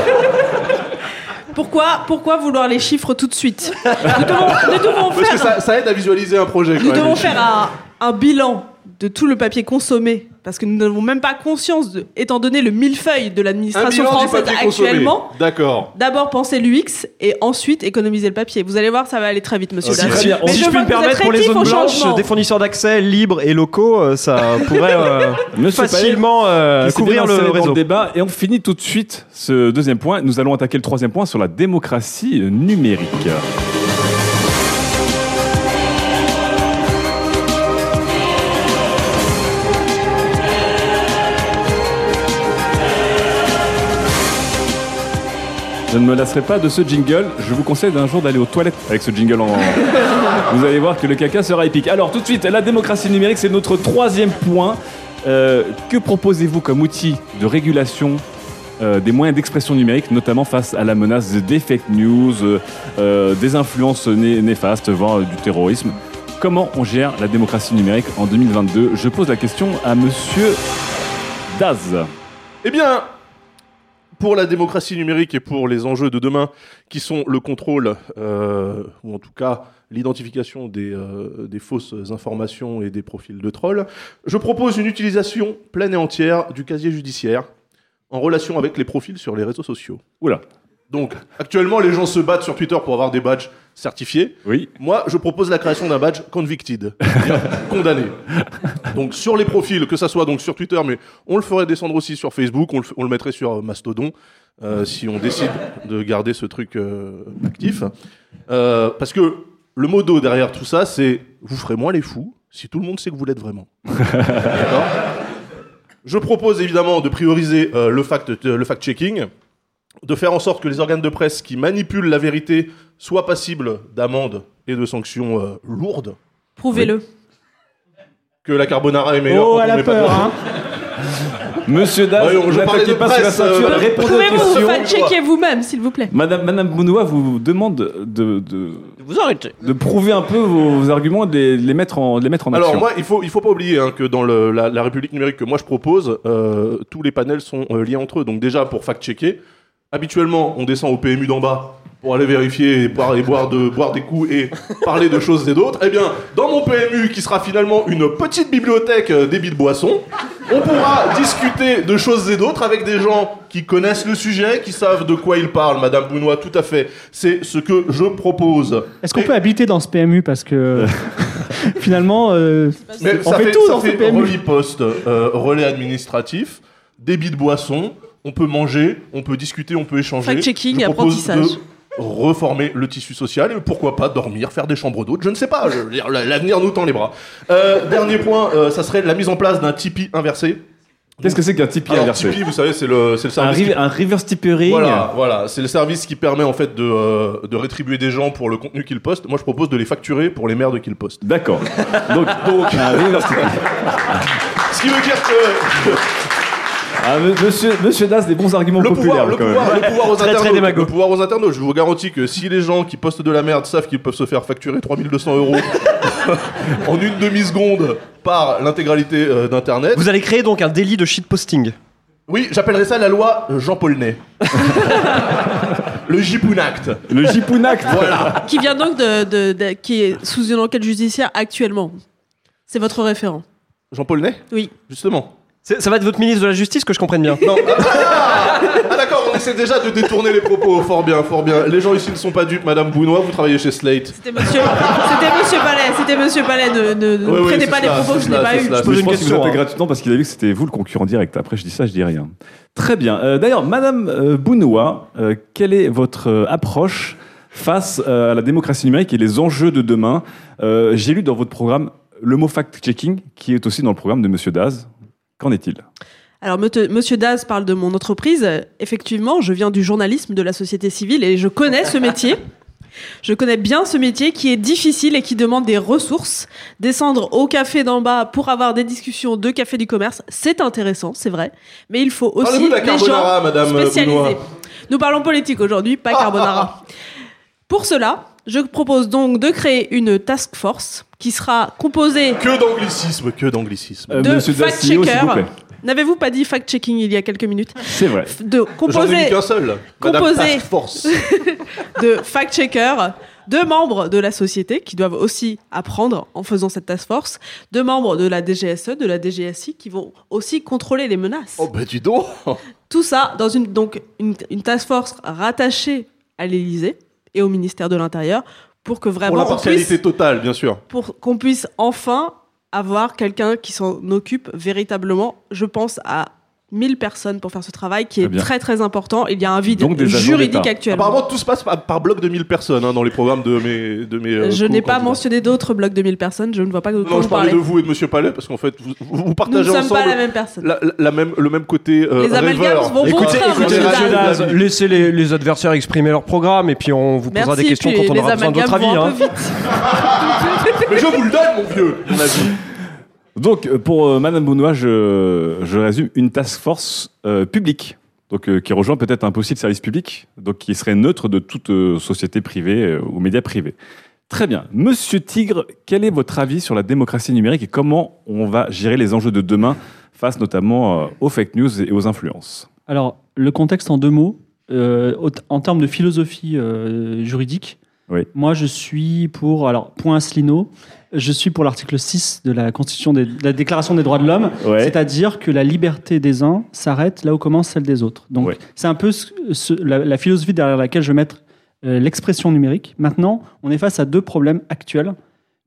Pourquoi, pourquoi vouloir les chiffres tout de suite? Nous devons, nous devons Parce que faire, ça, ça aide à visualiser un projet. nous devons faire un, un bilan de tout le papier consommé, parce que nous n'avons même pas conscience, de, étant donné le millefeuille de l'administration française actuellement. D'accord. D'abord penser l'UX et ensuite économiser le papier. Vous allez voir, ça va aller très vite, monsieur. Si, Daz. si- Mais si je vois puis me permettre, pour les zones blanches, des fournisseurs d'accès libres et locaux, euh, ça pourrait euh, facilement euh, couvrir réseau. le débat et on finit tout de suite ce deuxième point. Nous allons attaquer le troisième point sur la démocratie numérique. Je ne me lasserai pas de ce jingle. Je vous conseille d'un jour d'aller aux toilettes avec ce jingle en. vous allez voir que le caca sera épique. Alors, tout de suite, la démocratie numérique, c'est notre troisième point. Euh, que proposez-vous comme outil de régulation euh, des moyens d'expression numérique, notamment face à la menace des fake news, euh, des influences né- néfastes, voire du terrorisme? Comment on gère la démocratie numérique en 2022 Je pose la question à monsieur Daz. Eh bien, pour la démocratie numérique et pour les enjeux de demain, qui sont le contrôle, euh, ou en tout cas l'identification des, euh, des fausses informations et des profils de trolls, je propose une utilisation pleine et entière du casier judiciaire en relation avec les profils sur les réseaux sociaux. Oula. Donc, actuellement, les gens se battent sur Twitter pour avoir des badges certifiés. Oui. Moi, je propose la création d'un badge convicted, condamné. Donc, sur les profils, que ça soit donc sur Twitter, mais on le ferait descendre aussi sur Facebook, on le, f- on le mettrait sur euh, Mastodon, euh, si on décide de garder ce truc euh, actif. Euh, parce que le mot d'eau derrière tout ça, c'est vous ferez moins les fous si tout le monde sait que vous l'êtes vraiment. D'accord? Je propose évidemment de prioriser le fact le fact-checking, de faire en sorte que les organes de presse qui manipulent la vérité soient passibles d'amendes et de sanctions euh, lourdes. Prouvez-le. Que la carbonara est meilleure Oh, quand à on la met pas de peur, hein. Monsieur Daz, Ouais, je n'attaquez de pas sur la presse, ceinture, euh, répondez aux questions. fact-checker vous-même, s'il vous plaît Madame, Madame Bounois vous demande de, de, Vous arrêtez. de prouver un peu vos, vos arguments et de les, mettre en, de les mettre en action. Alors moi, il faut il faut pas oublier hein, que dans le- la, la République numérique que moi je propose, euh, tous les panels sont euh, liés entre eux. Donc déjà pour fact-checker, habituellement on descend au PMU d'en bas pour aller vérifier et boire, et boire, de, boire des coups et parler de choses et d'autres. Eh bien, dans mon PMU qui sera finalement une petite bibliothèque euh, débit de boissons, on pourra discuter de choses et d'autres avec des gens qui connaissent le sujet, qui savent de quoi ils parlent. Madame Bounois, tout à fait. C'est ce que je propose. Est-ce qu'on peut habiter dans ce PMU Parce que finalement, euh, Mais on ça fait, fait, tout ça dans ce fait PMU. relais poste, euh, relais administratif, débit de boisson, on peut manger, on peut discuter, on peut échanger. Fact-checking apprentissage. de reformer le tissu social et pourquoi pas dormir, faire des chambres d'hôtes, je ne sais pas, l'avenir nous tend les bras. Euh, dernier point, euh, ça serait la mise en place d'un Tipeee inversé. Qu'est-ce que c'est qu'un Tipeee Alors, inversé Tipeee, vous savez, c'est le, c'est le un, service. qui- un reverse tippering. Voilà, voilà, c'est le service qui permet en fait de, euh, de rétribuer des gens pour le contenu qu'ils postent. Moi, je propose de les facturer pour les merdes qu'ils postent. D'accord. Donc, Donc, un reverse ce qui veut dire que Ah, monsieur, monsieur Das, des bons arguments le populaires pouvoir, le, quand même. pouvoir, le pouvoir aux Très, internautes, le pouvoir aux internautes, je vous garantis que si les gens qui postent de la merde savent qu'ils peuvent se faire facturer 3200 euros en une demi-seconde par l'intégralité euh, d'Internet, Vous allez créer donc un délit de shitposting. oui, j'appellerais ça la loi Jean-Paul Ney. le Jipoun Act. Le Jipoun Act. Voilà. Qui vient donc de, de- de- qui est sous une enquête judiciaire actuellement. C'est votre référent. Jean-Paul Ney? Oui. Justement. Ça va être votre ministre de la Justice que je comprenne bien. Non. Ah, ah, d'accord, on essaie déjà de détourner les propos. Fort bien, fort bien. Les gens ici ne sont pas dupes, Madame Bounois, vous travaillez chez Slate. C'était monsieur, c'était monsieur Palais. C'était monsieur Palais. Ne, ne, ne Oui, oui, pas les cela, propos que je n'ai pas eu. cela. Je pose une pense question, hein. gratuitement parce qu'il a vu que c'était vous le concurrent direct. Après, je dis ça, je dis rien. Très bien. Euh, D'ailleurs, Madame euh, Bounoua, euh, quelle est votre euh, approche face euh, à la démocratie numérique et les enjeux de demain? Euh, J'ai lu dans votre programme le mot fact-checking, qui est aussi dans le programme de Monsieur Daz. Qu'en est-il? Alors, Monsieur Daz parle de mon entreprise. Effectivement, je viens du journalisme, de la société civile, et je connais ce métier. Je connais bien ce métier qui est difficile et qui demande des ressources. Descendre au café d'en bas pour avoir des discussions de café du commerce, c'est intéressant, c'est vrai. Mais il faut aussi Parlez-nous de la des carbonara, gens Madame spécialisés. Nous parlons politique aujourd'hui, pas carbonara. Pour cela, je propose donc de créer une task force qui sera composée Que d'anglicisme, que d'anglicisme. Euh, de plaît. N'avez-vous pas dit fact-checking il y a quelques minutes C'est vrai. De vu qu'un seul. Composé. Task Force. de fact-checkers, de membres de la société qui doivent aussi apprendre en faisant cette task force, de membres de la DGSE, de la DGSI qui vont aussi contrôler les menaces. Oh bah dis donc Tout ça dans une donc une, une task force rattachée à l'Élysée et au ministère de l'Intérieur pour que Pour vraiment on l'impartialité totale, bien sûr. pour qu'on puisse enfin avoir quelqu'un qui s'en occupe véritablement. Je pense à 1000 personnes pour faire ce travail qui est Très bien. très très important. Il y a un vide Donc juridique actuellement. Apparemment, tout se passe par, par bloc de 1000 personnes hein, dans les programmes de mes. De mes euh, je n'ai pas mentionné d'autres blocs de 1000 personnes, je ne vois pas de quoi Non, je vous parlais de vous et de Monsieur Palais parce qu'en fait, vous, vous Nous ne partagez sommes pas la même personne. la, la- la même, le même côté. euh, Les amalgames vont Écoutez, écoutez. Daz, laissez les, les adversaires exprimer leur programme et puis on vous posera Merci, des questions quand on aura besoin de votre amalgames avis. hein. Mais je vous le donne, mon vieux, mon avis. Donc, euh, pour euh, Madame Bounois, je, résume une task force euh, publique. Donc, qui rejoint peut-être un possible service public, donc qui serait neutre de toute société privée ou médias privés. Très bien. Monsieur Tigre, quel est votre avis sur la démocratie numérique et comment on va gérer les enjeux de demain face notamment aux fake news et aux influences? Alors, le contexte en deux mots. En termes de philosophie juridique, Oui. moi je suis pour, alors point Asselineau, je suis pour l'article 6 de la Constitution des- de la Déclaration des droits de l'homme, Ouais. c'est-à-dire que la liberté des uns s'arrête là où commence celle des autres. Donc Ouais. c'est un peu ce- ce- la, la philosophie derrière laquelle je vais mettre euh, l'expression numérique. Maintenant, on est face à deux problèmes actuels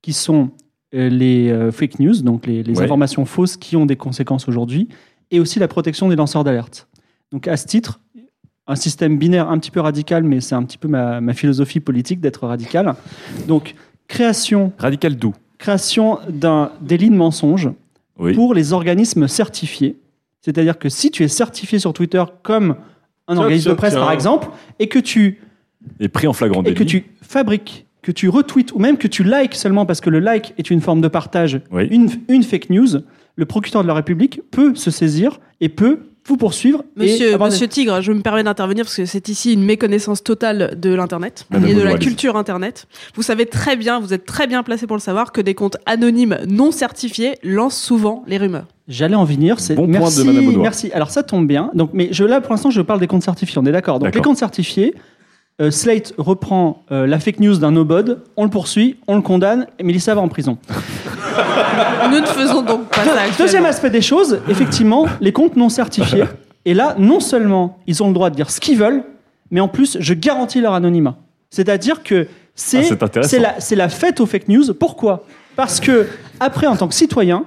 qui sont euh, les euh, fake news, donc les, les Ouais. informations fausses qui ont des conséquences aujourd'hui, et aussi la protection des lanceurs d'alerte. Donc à ce titre, un système binaire un petit peu radical, mais c'est un petit peu ma, ma philosophie politique d'être radical. Donc création, Radical doux. création d'un délit de mensonge Oui. pour les organismes certifiés. C'est-à-dire que si tu es certifié sur Twitter comme un Tiens, organisme tiens, de presse, tiens. par exemple, et que tu Et pris en flagrant et délit. que tu fabriques, que tu retweets ou même que tu likes seulement parce que le like est une forme de partage, Oui. une, une fake news, le procureur de la République peut se saisir et peut vous poursuivre. et Monsieur, des- Tigre, je me permets d'intervenir parce que c'est ici une méconnaissance totale de l'Internet Madame et de la culture Internet. Vous savez très bien, vous êtes très bien placé pour le savoir, que des comptes anonymes non certifiés lancent souvent les rumeurs. J'allais en venir. C'est Bon point de merci, Madame merci. Alors ça tombe bien. Donc, mais je là pour l'instant, je parle des comptes certifiés. On est d'accord. Donc les comptes certifiés, euh, Slate reprend euh, la fake news d'un no-bod, on le poursuit, on le condamne, et Mélissa va en prison. Nous ne faisons donc pas ça. Deuxième aspect des choses, effectivement, les comptes non certifiés. Et là, non seulement ils ont le droit de dire ce qu'ils veulent, mais en plus, je garantis leur anonymat. C'est-à-dire que Ah, c'est c'est la, c'est la fête aux fake news. Pourquoi? Parce que, après, en tant que citoyen,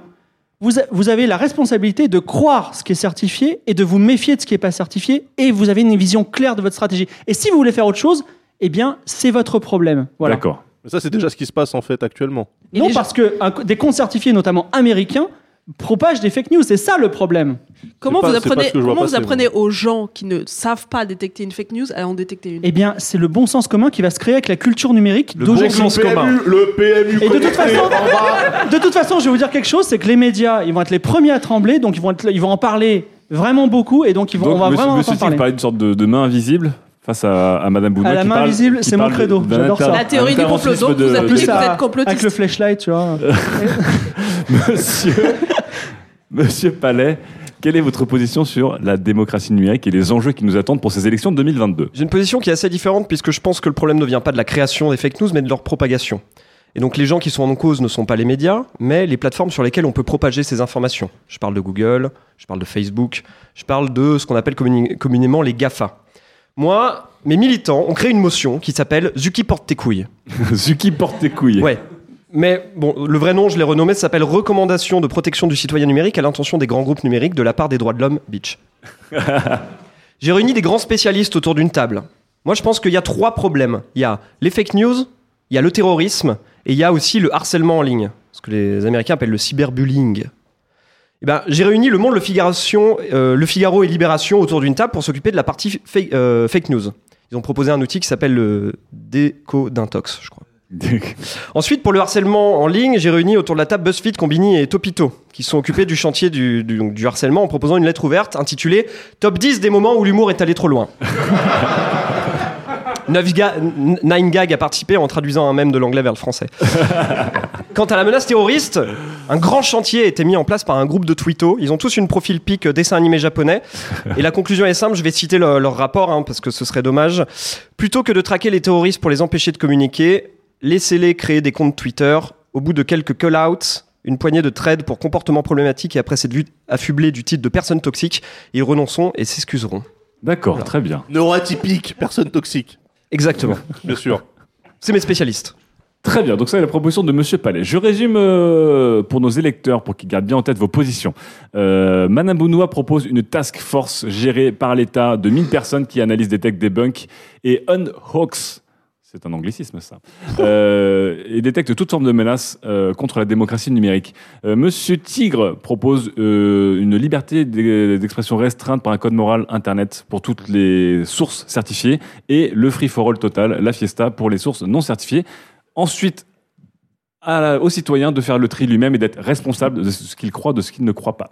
vous, a- vous avez la responsabilité de croire ce qui est certifié et de vous méfier de ce qui n'est pas certifié, et vous avez une vision claire de votre stratégie. Et si vous voulez faire autre chose, eh bien, c'est votre problème. Voilà. D'accord. Mais ça, c'est déjà ce qui se passe en fait actuellement. Et Non, parce que un- des comptes certifiés, notamment américains, propagent des fake news. C'est ça le problème. Comment vous apprenez, comment vous apprenez aux gens qui ne savent pas détecter une fake news à en détecter une? Eh bien, c'est le bon sens commun qui va se créer avec la culture numérique Le bon d'aujourd'hui. sens commun. Le PMU Et de toute, façon, de toute façon, je vais vous dire quelque chose, c'est que les médias, ils vont être les premiers à trembler, donc ils vont, être- ils vont en parler vraiment beaucoup, et donc ils vont, Donc, on va monsieur, vraiment monsieur en parler. parlait d'une sorte de, de main invisible face à, à Madame Bounois. À la qui main parle- qui c'est mon credo. J'adore ça. La théorie du complot, vous de- appelez- Plus vous à- êtes complotiste. avec le flashlight, tu vois. Monsieur, Monsieur Palais, quelle est votre position sur la démocratie numérique et les enjeux qui nous attendent pour ces élections de 2022 J'ai une position qui est assez différente puisque je pense que le problème ne vient pas de la création des fake news mais de leur propagation. Et donc les gens qui sont en cause ne sont pas les médias, mais les plateformes sur lesquelles on peut propager ces informations. Je parle de Google, je parle de Facebook, je parle de ce qu'on appelle communi- communément les GAFA. Moi, mes militants ont créé une motion qui s'appelle Zuki porte tes couilles. Zuki porte tes couilles. Ouais. Mais bon, le vrai nom, je l'ai renommé, ça s'appelle Recommandation de protection du citoyen numérique à l'intention des grands groupes numériques de la part des droits de l'homme, bitch. J'ai réuni des grands spécialistes autour d'une table. Moi, je pense qu'il y a trois problèmes. Il y a les fake news, il y a le terrorisme, et il y a aussi le harcèlement en ligne, ce que les Américains appellent le cyberbullying. Eh ben, j'ai réuni le Monde, le, euh, le Figaro et Libération autour d'une table pour s'occuper de la partie fake, euh, fake news. Ils ont proposé un outil qui s'appelle le Décodintox, je crois. Ensuite, pour le harcèlement en ligne, j'ai réuni autour de la table BuzzFeed, Combini et Topito, qui sont occupés du chantier du, du- donc, du harcèlement en proposant une lettre ouverte intitulée Top 10 des moments où l'humour est allé trop loin. Nine Ga- Nine Gag a participé en traduisant un mème de l'anglais vers le français. Quant à la menace terroriste, un grand chantier a été mis en place par un groupe de twittos. Ils ont tous une profil pic euh, dessin animé japonais. Et la conclusion est simple, je vais citer le- leur rapport, hein, parce que ce serait dommage. Plutôt que de traquer les terroristes pour les empêcher de communiquer, laissez-les créer des comptes Twitter. Au bout de quelques call-outs, une poignée de trades pour comportements problématiques et après s'être vu affublés du titre de personnes toxiques, ils renonceront et s'excuseront. D'accord, très bien. Neuroatypique, personne toxique. Exactement. Bien sûr. C'est mes spécialistes. Très bien, donc ça c'est la proposition de Monsieur Palais. Je résume euh, pour nos électeurs, pour qu'ils gardent bien en tête vos positions. Euh, Madame Bounoua propose une task force gérée par l'État de 1000 personnes qui analysent, détectent, débunkent et unhoax, c'est un anglicisme ça, euh, et détectent toute forme de menace euh, contre la démocratie numérique. Euh, Monsieur Tigre propose euh, une liberté d'e- d'expression restreinte par un code moral Internet pour toutes les sources certifiées et le free for all total, la fiesta pour les sources non certifiées. Ensuite, à aux citoyens de faire le tri lui-même et d'être responsable de ce qu'il croit, de ce qu'il ne croit pas.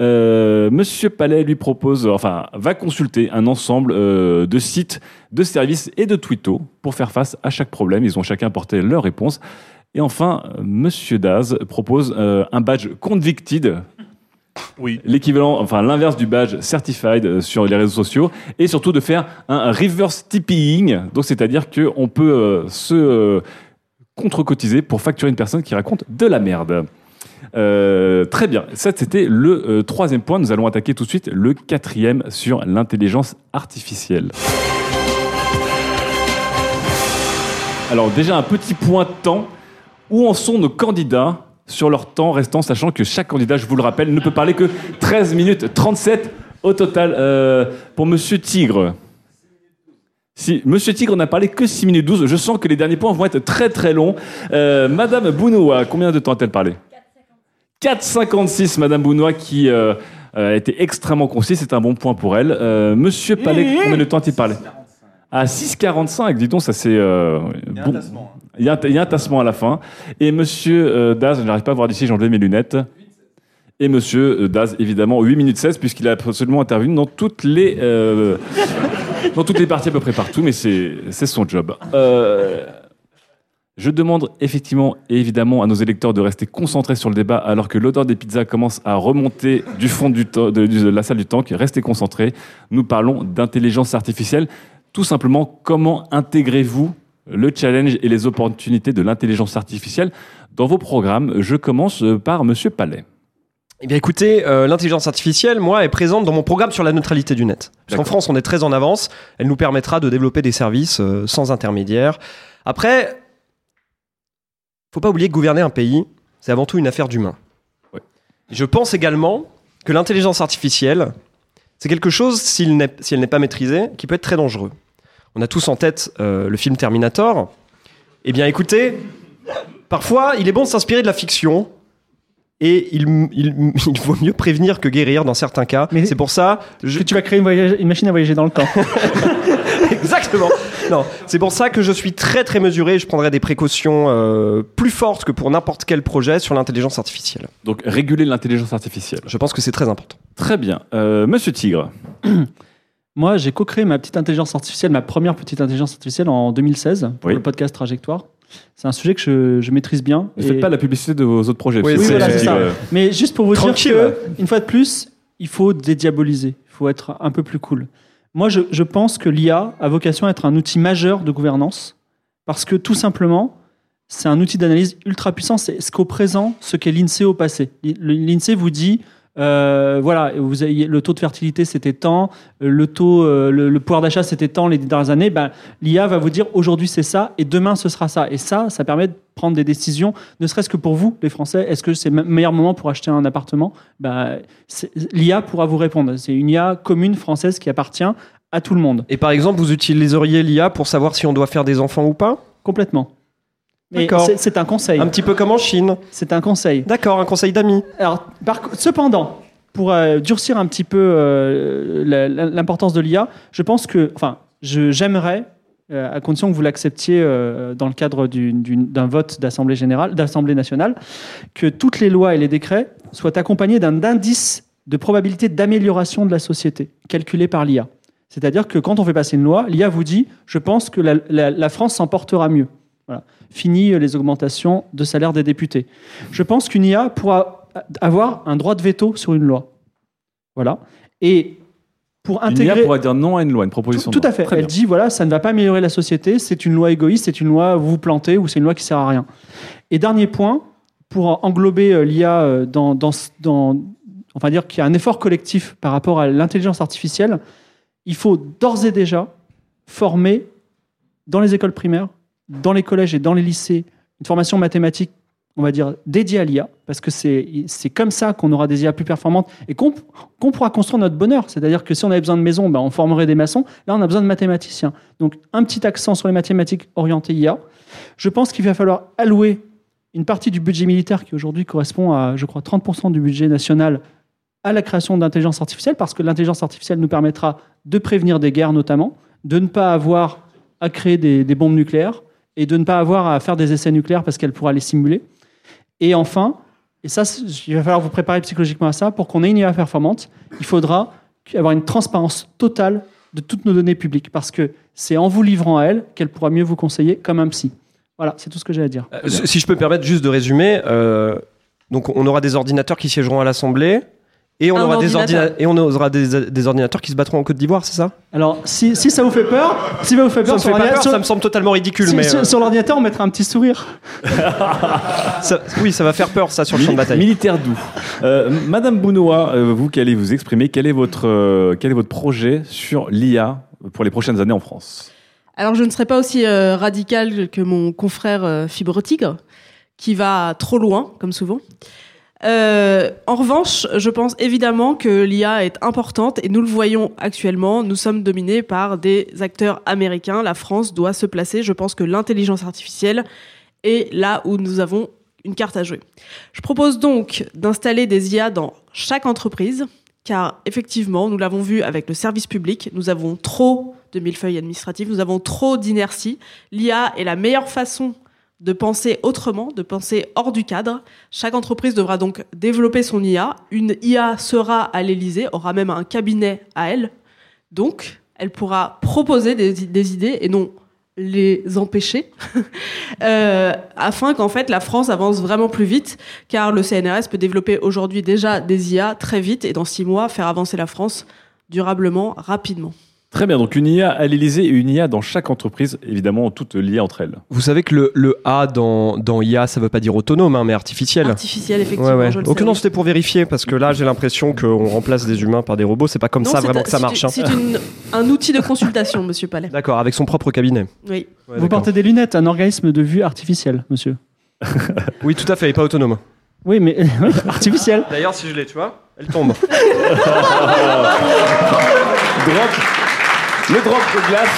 Euh, Monsieur Palais lui propose, enfin, va consulter un ensemble euh, de sites, de services et de twittos pour faire face à chaque problème. Ils ont chacun porté leur réponse. Et enfin, Monsieur Daz propose euh, un badge convicted. Oui. L'équivalent, enfin l'inverse du badge certified euh, sur les réseaux sociaux, et surtout de faire un reverse tipping, donc c'est-à-dire qu'on peut euh, se contre-cotiser pour facturer une personne qui raconte de la merde. Euh, très bien, ça c'était le euh, troisième point. Nous allons attaquer tout de suite le quatrième sur l'intelligence artificielle. Alors déjà un petit point de temps. Où en sont nos candidats sur leur temps restant, sachant que chaque candidat, je vous le rappelle, ne peut parler que 13 minutes 37 au total? Euh, pour Monsieur Tigre. Si Monsieur Tigre n'a parlé que 6 minutes 12, je sens que les derniers points vont être très très longs. Euh, Madame Bounoua, combien de temps a-t-elle parlé? 4,56, Madame Bounoua, qui euh, euh, a été extrêmement concise, c'est un bon point pour elle. Euh, Monsieur Palais, combien de temps a-t-il parlé? À 6,45, dis donc, ça c'est... euh, bon. Il y, a un, il y a un tassement à la fin. Et Monsieur euh, Daz, je n'arrive pas à voir d'ici, j'ai enlevé mes lunettes. Et Monsieur euh, Daz, évidemment, 8 minutes 16, puisqu'il a absolument intervenu dans toutes les... dans toutes les parties à peu près partout, mais c'est son job. Euh, je demande effectivement et évidemment à nos électeurs de rester concentrés sur le débat alors que l'odeur des pizzas commence à remonter du fond de, la salle du tank. Restez concentrés. Nous parlons d'intelligence artificielle. Tout simplement, comment intégrez-vous le challenge et les opportunités de l'intelligence artificielle dans vos programmes? Je commence par Monsieur Palais. Eh bien écoutez, euh, l'intelligence artificielle, moi, est présente dans mon programme sur la neutralité du net. Parce qu'en D'accord. France, on est très en avance. Elle nous permettra de développer des services euh, sans intermédiaire. Après, faut pas oublier que gouverner un pays, c'est avant tout une affaire d'humain. Ouais. Je pense également que l'intelligence artificielle, c'est quelque chose, si elle n'est pas maîtrisée, qui peut être très dangereux. On a tous en tête euh, le film Terminator. Eh bien écoutez, parfois, il est bon de s'inspirer de la fiction Et il, vaut mieux prévenir que guérir dans certains cas. C'est pour ça je- Que tu vas créer une, voyage- une machine à voyager dans le temps. Exactement. Non, c'est pour ça que je suis très très mesuré. et Je prendrai des précautions euh, plus fortes que pour n'importe quel projet sur l'intelligence artificielle. Donc réguler l'intelligence artificielle. Je pense que c'est très important. Très bien. Euh, Monsieur Tigre. Moi, j'ai co-créé ma petite intelligence artificielle, ma première petite intelligence artificielle en 2016 pour Oui. le podcast Trajectoire. C'est un sujet que je, je maîtrise bien. Ne et- faites pas la publicité de vos autres projets. Oui, voilà, ça. euh, Mais juste pour vous Tranquille. dire que, une fois de plus, il faut dédiaboliser. Il faut être un peu plus cool. Moi, je, je pense que l'IA a vocation à être un outil majeur de gouvernance parce que tout simplement, c'est un outil d'analyse ultra puissant. C'est ce qu'au présent, ce qu'est l'INSEE au passé. L'INSEE vous dit. Euh, voilà, vous avez, le taux de fertilité c'était tant, le taux, euh, le, le pouvoir d'achat c'était tant les dernières années. Ben, L'IA va vous dire aujourd'hui c'est ça et demain ce sera ça. Et ça, ça permet de prendre des décisions, ne serait-ce que pour vous, les Français. Est-ce que c'est le meilleur moment pour acheter un appartement? Ben, L'IA pourra vous répondre. C'est une IA commune française qui appartient à tout le monde. Et par exemple, vous utiliseriez l'IA pour savoir si on doit faire des enfants ou pas? Complètement. D'accord. c'est- un conseil. Un petit peu comme en Chine. C'est un conseil. D'accord, un conseil d'amis. Alors, par cependant, pour euh, durcir un petit peu euh, l'importance de l'IA, je pense que, enfin, j'aimerais, euh, à condition que vous l'acceptiez dans le cadre d'un vote d'Assemblée générale, d'Assemblée nationale, que toutes les lois et les décrets soient accompagnés d'un indice de probabilité d'amélioration de la société, calculé par l'IA. C'est-à-dire que quand on fait passer une loi, l'IA vous dit, je pense que la, la- la France s'en portera mieux. Voilà. Fini euh, les augmentations de salaire des députés. Je pense qu'une IA pourra avoir un droit de veto sur une loi. Voilà. Et pour Une intégrer. IA pourrait dire non à une loi, une proposition. Tout de à loi. fait. Très Elle bien. dit voilà, ça ne va pas améliorer la société, c'est une loi égoïste, c'est une loi vous vous plantez ou c'est une loi qui sert à rien. Et dernier point, pour englober euh, l'IA euh, dans, dans, dans- on va dire qu'il y a un effort collectif par rapport à l'intelligence artificielle, il faut d'ores et déjà former dans les écoles primaires, dans les collèges et dans les lycées une formation mathématique, on va dire, dédiée à l'IA, parce que c'est comme ça qu'on aura des IA plus performantes et qu'on qu'on pourra construire notre bonheur. C'est-à-dire que si on avait besoin de maisons, ben, on formerait des maçons. Là, on a besoin de mathématiciens. Donc, un petit accent sur les mathématiques orientées IA. Je pense qu'il va falloir allouer une partie du budget militaire qui aujourd'hui correspond à, je crois, 30% du budget national à la création d'intelligence artificielle, parce que l'intelligence artificielle nous permettra de prévenir des guerres notamment, de ne pas avoir à créer des bombes nucléaires et de ne pas avoir à faire des essais nucléaires parce qu'elle pourra les simuler. Et enfin, et ça, il va falloir vous préparer psychologiquement à ça, pour qu'on ait une IA performante, il faudra avoir une transparence totale de toutes nos données publiques, parce que c'est en vous livrant à elle qu'elle pourra mieux vous conseiller comme un psy. Voilà, c'est tout ce que j'ai à dire. Euh, si je peux me permettre juste de résumer, euh, donc on aura des ordinateurs qui siégeront à l'Assemblée et on Un aura des et on aura des, des ordinateurs qui se battront en Côte d'Ivoire, c'est ça? Alors, si, si ça vous fait peur, si ça vous fait Ça peur, me sur fait pas l'ordinateur- peur, sur- ça me semble totalement ridicule, si- mais sur, euh, sur l'ordinateur, on mettra un petit sourire. ça- oui, ça va faire peur ça sur le champ de bataille. Militaire doux. Euh, Madame Bounoua, euh, vous qui allez vous exprimer, quel est votre, euh, quel est votre projet sur l'IA pour les prochaines années en France? Alors, je ne serai pas aussi euh, radical que mon confrère euh, Fibre Tigre, qui va trop loin, comme souvent. Euh, en revanche, je pense évidemment que l'IA est importante et nous le voyons actuellement. Nous sommes dominés par des acteurs américains. La France doit se placer. Je pense que l'intelligence artificielle est là où nous avons une carte à jouer. Je propose donc d'installer des IA dans chaque entreprise, car effectivement, nous l'avons vu avec le service public, nous avons trop de millefeuilles administratives, nous avons trop d'inertie. L'IA est la meilleure façon de penser autrement, de penser hors du cadre. Chaque entreprise devra donc développer son IA. Une IA sera à l'Élysée, aura même un cabinet à elle. Donc, elle pourra proposer des, idées et non les empêcher, euh, afin qu'en fait la France avance vraiment plus vite, car le CNRS peut développer aujourd'hui déjà des IA très vite et dans six mois faire avancer la France durablement, rapidement. Très bien, donc une IA à l'Élysée et une IA dans chaque entreprise, évidemment toutes liées entre elles. Vous savez que le, le A dans, dans IA, ça veut pas dire autonome, hein, mais artificiel. Artificiel, effectivement, je le Donc sais, non, oui. c'était pour vérifier, parce que là, j'ai l'impression qu'on remplace des humains par des robots. C'est pas comme Non, ça vraiment un- que ça marche. hein. C'est un outil de consultation, Monsieur Palais. D'accord, avec son propre cabinet. Oui. vous portez des lunettes, un organisme de vue artificiel, monsieur. Oui, tout à fait, et pas autonome. Oui, mais artificiel. D'ailleurs, si je l'ai, tu vois, elle tombe. Drop, le drop de glace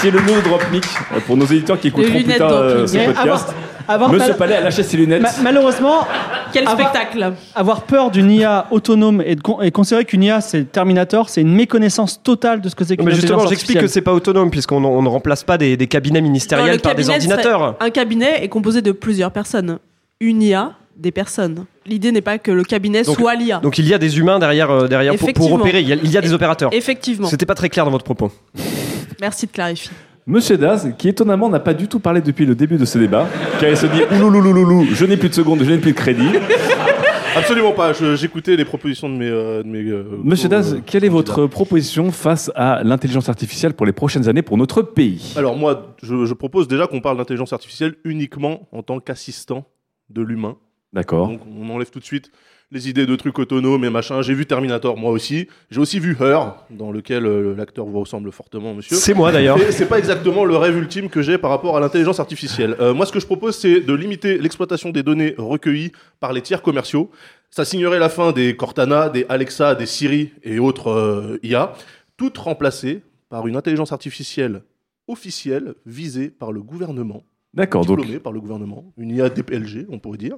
qui est le nœud drop mic euh, pour nos éditeurs qui écouteront plus lunettes tard euh, ce podcast. Avoir Monsieur mal- Palais a lâché ses lunettes. Ma- malheureusement, Quel avoir- spectacle Avoir peur d'une IA autonome et, de con- et considérer qu'une IA c'est Terminator, c'est une méconnaissance totale de ce que c'est qu'une Mais justement, j'explique que c'est pas autonome puisqu'on on ne remplace pas des, des cabinets ministériels par des cabinet ordinateurs. Un cabinet est composé de plusieurs personnes. Une IA, des personnes. L'idée n'est pas que le cabinet Donc- soit l'IA. Donc il y a des humains derrière, euh, derrière pour, opérer. Il y a, il y a des opérateurs. Effectivement. C'était pas très clair dans votre propos. Merci de clarifier. Monsieur Daz, qui étonnamment n'a pas du tout parlé depuis le début de ce débat, car il se dit ouloulouloulou, je n'ai plus de secondes, je n'ai plus de crédit. Absolument pas. J'écoutais les propositions de mes. euh, de mes euh, Monsieur Daz, quelle est votre proposition face à l'intelligence artificielle pour les prochaines années pour notre pays? Alors moi, je, je propose déjà qu'on parle d'intelligence artificielle uniquement en tant qu'assistant de l'humain. D'accord. Donc on enlève tout de suite les idées de trucs autonomes et machin. J'ai vu Terminator moi aussi. J'ai aussi vu Her, dans lequel euh, l'acteur vous ressemble fortement, monsieur. C'est moi, d'ailleurs. Et C'est pas exactement le rêve ultime que j'ai par rapport à l'intelligence artificielle. Euh, moi, ce que je propose, c'est de limiter l'exploitation des données recueillies par les tiers commerciaux. Ça signerait la fin des Cortana, des Alexa, des Siri et autres euh, IA, toutes remplacées par une intelligence artificielle officielle visée par le gouvernement. D'accord, donc- diplômée par le gouvernement, une IA DPLG, on pourrait dire,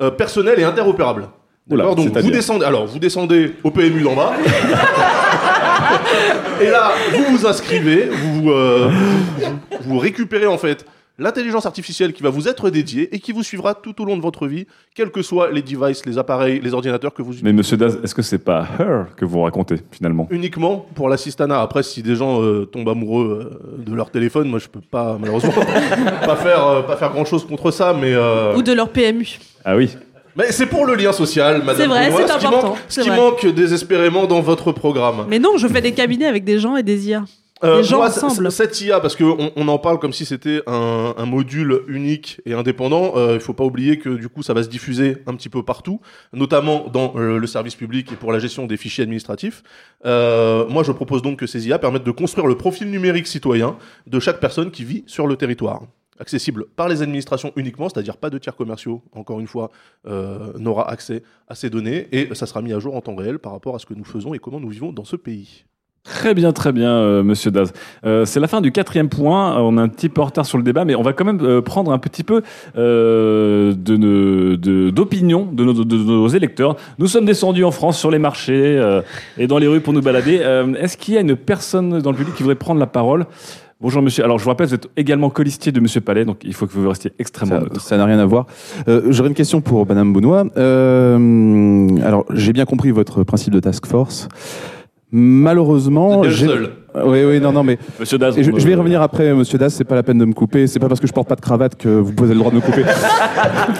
euh, personnelle et interopérable. D'accord Donc vous descendez, alors vous descendez au PMU d'en bas. et là, vous vous inscrivez, vous, euh, vous, vous récupérez en fait l'intelligence artificielle qui va vous être dédiée et qui vous suivra tout au long de votre vie, quels que soient les devices, les appareils, les ordinateurs que vous utilisez. Mais Monsieur Daz, est-ce que c'est pas Her que vous racontez finalement? Uniquement pour l'assistana. Après, si des gens euh, tombent amoureux euh, de leur téléphone, moi je peux pas, malheureusement, pas faire, euh, pas faire grand chose contre ça, mais. euh, Ou de leur PMU. Ah oui. Mais c'est pour le lien social, madame. C'est vrai, c'est ce qui important, manque- Ce qui vrai. manque désespérément dans votre programme. Mais non, je fais des cabinets avec des gens et des IA. Euh, des gens moi, ensemble. Cette IA, parce qu'on on en parle comme si c'était un, un module unique et indépendant, euh, il faut pas oublier que du coup ça va se diffuser un petit peu partout, notamment dans euh, le service public et pour la gestion des fichiers administratifs. Euh, moi je propose donc que ces IA permettent de construire le profil numérique citoyen de chaque personne qui vit sur le territoire. Accessible par les administrations uniquement, c'est-à-dire pas de tiers commerciaux, encore une fois, euh, n'aura accès à ces données et ça sera mis à jour en temps réel par rapport à ce que nous faisons et comment nous vivons dans ce pays. Très bien, très bien, euh, Monsieur Daz. Euh, c'est la fin du quatrième point. Euh, On est un petit peu en retard sur le débat, mais on va quand même euh, prendre un petit peu euh, de d'opinion de, nos, de- de nos électeurs. Nous sommes descendus en France sur les marchés euh, et dans les rues pour nous balader. Euh, Est-ce qu'il y a une personne dans le public qui voudrait prendre la parole? Bonjour Monsieur. Alors je vous rappelle, vous êtes également colistier de Monsieur Palais, donc il faut que vous restiez extrêmement neutre. Ça n'a rien à voir. Euh, J'aurais une question pour Madame Benoît. Euh, alors, j'ai bien compris votre principe de task force. Malheureusement, j'ai- seul. Oui, oui, non, non, mais Monsieur Daz, je, vais y revenir après, Monsieur Das. C'est pas la peine de me couper. C'est pas parce que je porte pas de cravate que vous posez le droit de me couper.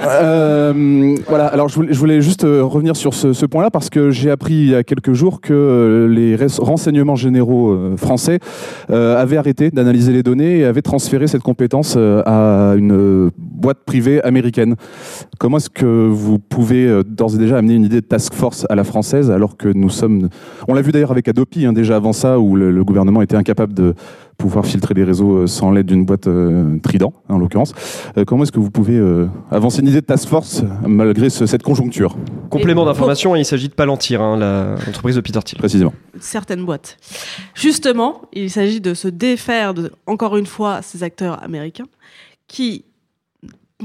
Euh, voilà. Alors, je voulais, je voulais juste euh, revenir sur ce, ce point-là parce que j'ai appris il y a quelques jours que euh, les renseignements généraux euh, français euh, avaient arrêté d'analyser les données et avaient transféré cette compétence euh, à une euh, boîte privée américaine. Comment est-ce que vous pouvez euh, d'ores et déjà amener une idée de task force à la française alors que nous sommes, on l'a vu d'ailleurs avec Adopi hein, déjà avant ça où le, le gouvernement était incapable de pouvoir filtrer les réseaux euh, sans l'aide d'une boîte euh, Trident en l'occurrence. Euh, comment est-ce que vous pouvez euh, avancer une idée de task force malgré ce- cette conjoncture? Complément d'information, il s'agit de Palantir, hein, la- l'entreprise de Peter Thiel. Précisément. certaines boîtes. Justement, il s'agit de se défaire, de, encore une fois, ces acteurs américains qui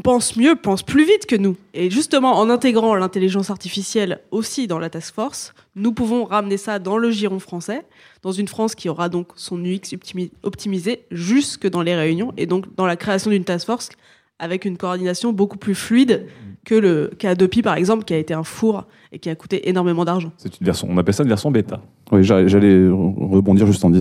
pensent mieux, pensent plus vite que nous. Et justement, en intégrant l'intelligence artificielle aussi dans la task force, nous pouvons ramener ça dans le giron français, dans une France qui aura donc son UX optimi- optimisé jusque dans les réunions et donc dans la création d'une task force avec une coordination beaucoup plus fluide que le cas Adopi par exemple qui a été un four et qui a coûté énormément d'argent. C'est une version. On appelle ça une version bêta. Oui, j'allais j'allais rebondir juste en disant.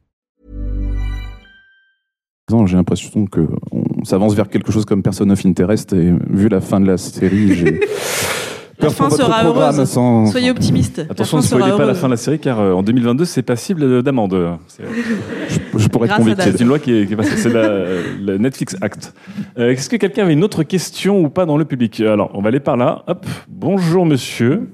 J'ai l'impression que on s'avance vers quelque chose comme Person of Interest et vu la fin de la série, j'ai- La fin sera heureuse. sans- Soyez optimiste. Attention, la ne spoilez pas la heureuse. fin de la série car euh, en 2022 c'est passible d'amende. Je pourrais être convaincu. C'est une loi qui est, qui est passée, c'est la, la Netflix Act. Euh, Est-ce que quelqu'un avait une autre question ou pas dans le public? Alors, on va aller par là. Hop, bonjour monsieur.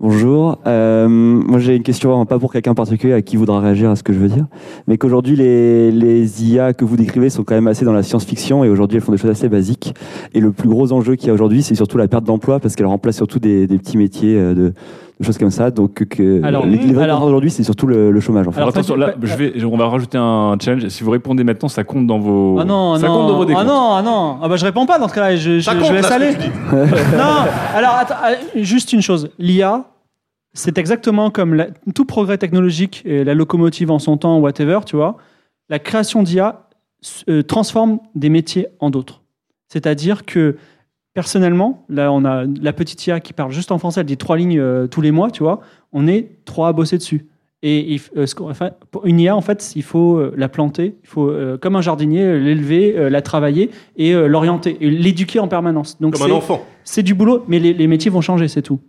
Bonjour. Euh, moi, j'ai une question, pas pour quelqu'un en particulier à qui voudra réagir à ce que je veux dire, mais qu'aujourd'hui, les, les IA que vous décrivez sont quand même assez dans la science-fiction et aujourd'hui, elles font des choses assez basiques. Et le plus gros enjeu qu'il y a aujourd'hui, c'est surtout la perte d'emploi parce qu'elles remplacent surtout des, des petits métiers euh, de, de choses comme ça. Donc, que Alors, les, les alors- aujourd'hui, c'est surtout le, le chômage. En fait. Alors, attention, là, je vais, on va rajouter un challenge. Si vous répondez maintenant, ça compte dans vos. Ah non, ça non, compte dans vos ah décomptes. non, ah non, ah bah je réponds pas dans ce cas-là, je, je, Ça je compte, laisse là, ce aller. que tu dis. non, alors attends, euh, juste une chose, l'IA, c'est exactement comme la- tout progrès technologique, et la locomotive en son temps, whatever, tu vois, la création d'IA euh, transforme des métiers en d'autres. C'est-à-dire que personnellement, là on a la petite IA qui parle juste en français, elle dit trois lignes euh, tous les mois, tu vois, on est trois à bosser dessus. Et il euh, enfin, pour une IA, en fait, il faut euh, la planter, il faut, euh, comme un jardinier, l'élever, la travailler et l'orienter, et l'éduquer en permanence. Donc Comme un c'est- enfant. C'est du boulot, mais les, les métiers vont changer, c'est tout.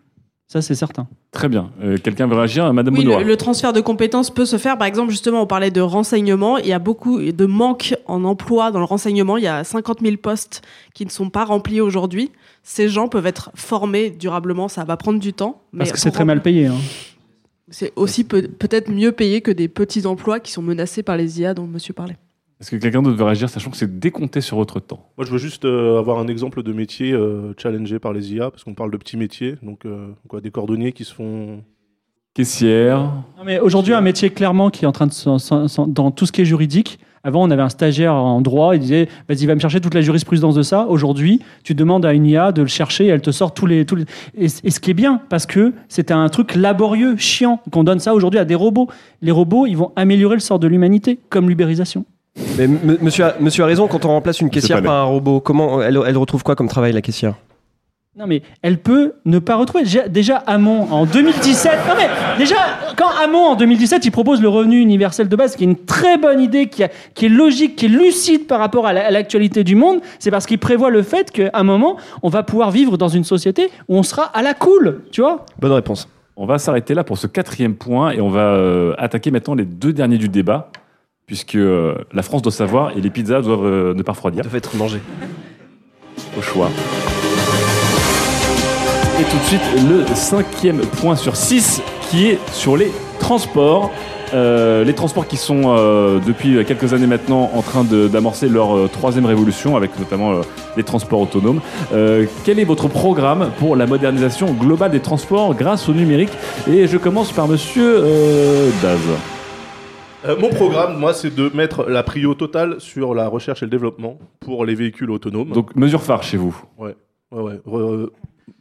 Ça, c'est certain. Très bien. Euh, quelqu'un veut réagir Madame Oui, Benoît. le, le transfert de compétences peut se faire. Par exemple, justement, on parlait de renseignement. Il y a beaucoup de manque en emploi dans le renseignement. Il y a 50 000 postes qui ne sont pas remplis aujourd'hui. Ces gens peuvent être formés durablement. Ça va prendre du temps. mais Parce que c'est très mal payé. hein. C'est aussi peut- peut-être mieux payé que des petits emplois qui sont menacés par les IA dont monsieur parlait. Est-ce que quelqu'un d'autre veut réagir, sachant que c'est décompté sur votre temps? Moi, je veux juste euh, avoir un exemple de métier euh, challengé par les IA, parce qu'on parle de petits métiers, donc euh, quoi, des cordonniers qui se font. Caissière. Non, mais aujourd'hui, un métier clairement qui est en train de s'en- s'en- s'en- dans tout ce qui est juridique. Avant, on avait un stagiaire en droit, il disait vas-y, va me chercher toute la jurisprudence de ça. Aujourd'hui, tu demandes à une IA de le chercher, et elle te sort tous les. Tous les... Et, c- et ce qui est bien, parce que c'était un truc laborieux, chiant, qu'on donne ça aujourd'hui à des robots. Les robots, ils vont améliorer le sort de l'humanité, comme l'ubérisation. Mais m- monsieur, a, monsieur a raison, quand on remplace une caissière par un robot, comment elle, elle retrouve quoi comme travail la caissière? Non, mais elle peut ne pas retrouver. Déjà- Déjà, Hamon, en 2017. Non, mais déjà, quand Hamon, en 2017, il propose le revenu universel de base, qui est une très bonne idée, qui, a- qui est logique, qui est lucide par rapport à la- à l'actualité du monde, c'est parce qu'il prévoit le fait qu'à un moment, on va pouvoir vivre dans une société où on sera à la cool, tu vois? Bonne réponse. On va s'arrêter là pour ce quatrième point et on va euh, attaquer maintenant les deux derniers du débat, puisque euh, la France doit savoir et les pizzas doivent euh, ne pas refroidir. Doivent être mangées. Au choix. Et tout de suite, le cinquième point sur six qui est sur les transports. Euh, les transports qui sont euh, depuis quelques années maintenant en train d'amorcer leur euh, troisième révolution avec notamment les transports autonomes. Quel est votre programme pour la modernisation globale des transports grâce au numérique? Et je commence par monsieur Daz. Euh, mon programme, moi, c'est de mettre la prio totale sur la recherche et le développement pour les véhicules autonomes. Donc mesure phare chez vous. Ouais, ouais,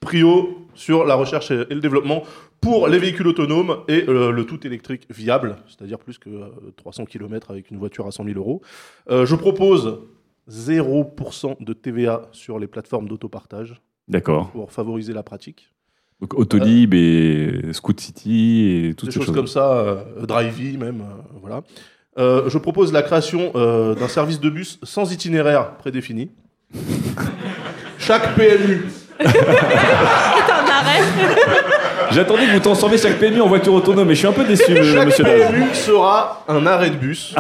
prio sur la recherche et le développement pour les véhicules autonomes et euh, le tout électrique viable, c'est-à-dire plus que euh, 300 km avec une voiture à 100 000 euros. Euh, je propose 0% de TVA sur les plateformes d'autopartage. D'accord. Pour favoriser la pratique. Donc Autolib et Scoot City et toutes Des ces choses choses. comme ça, euh, Drivey même, euh, voilà. Euh, je propose la création euh, d'un service de bus sans itinéraire prédéfini. Chaque PMU. C'est un arrêt. J'attendais que vous transformiez chaque PMU en voiture autonome, mais je suis un peu déçu, Chaque monsieur Daz. PMU sera un arrêt de bus.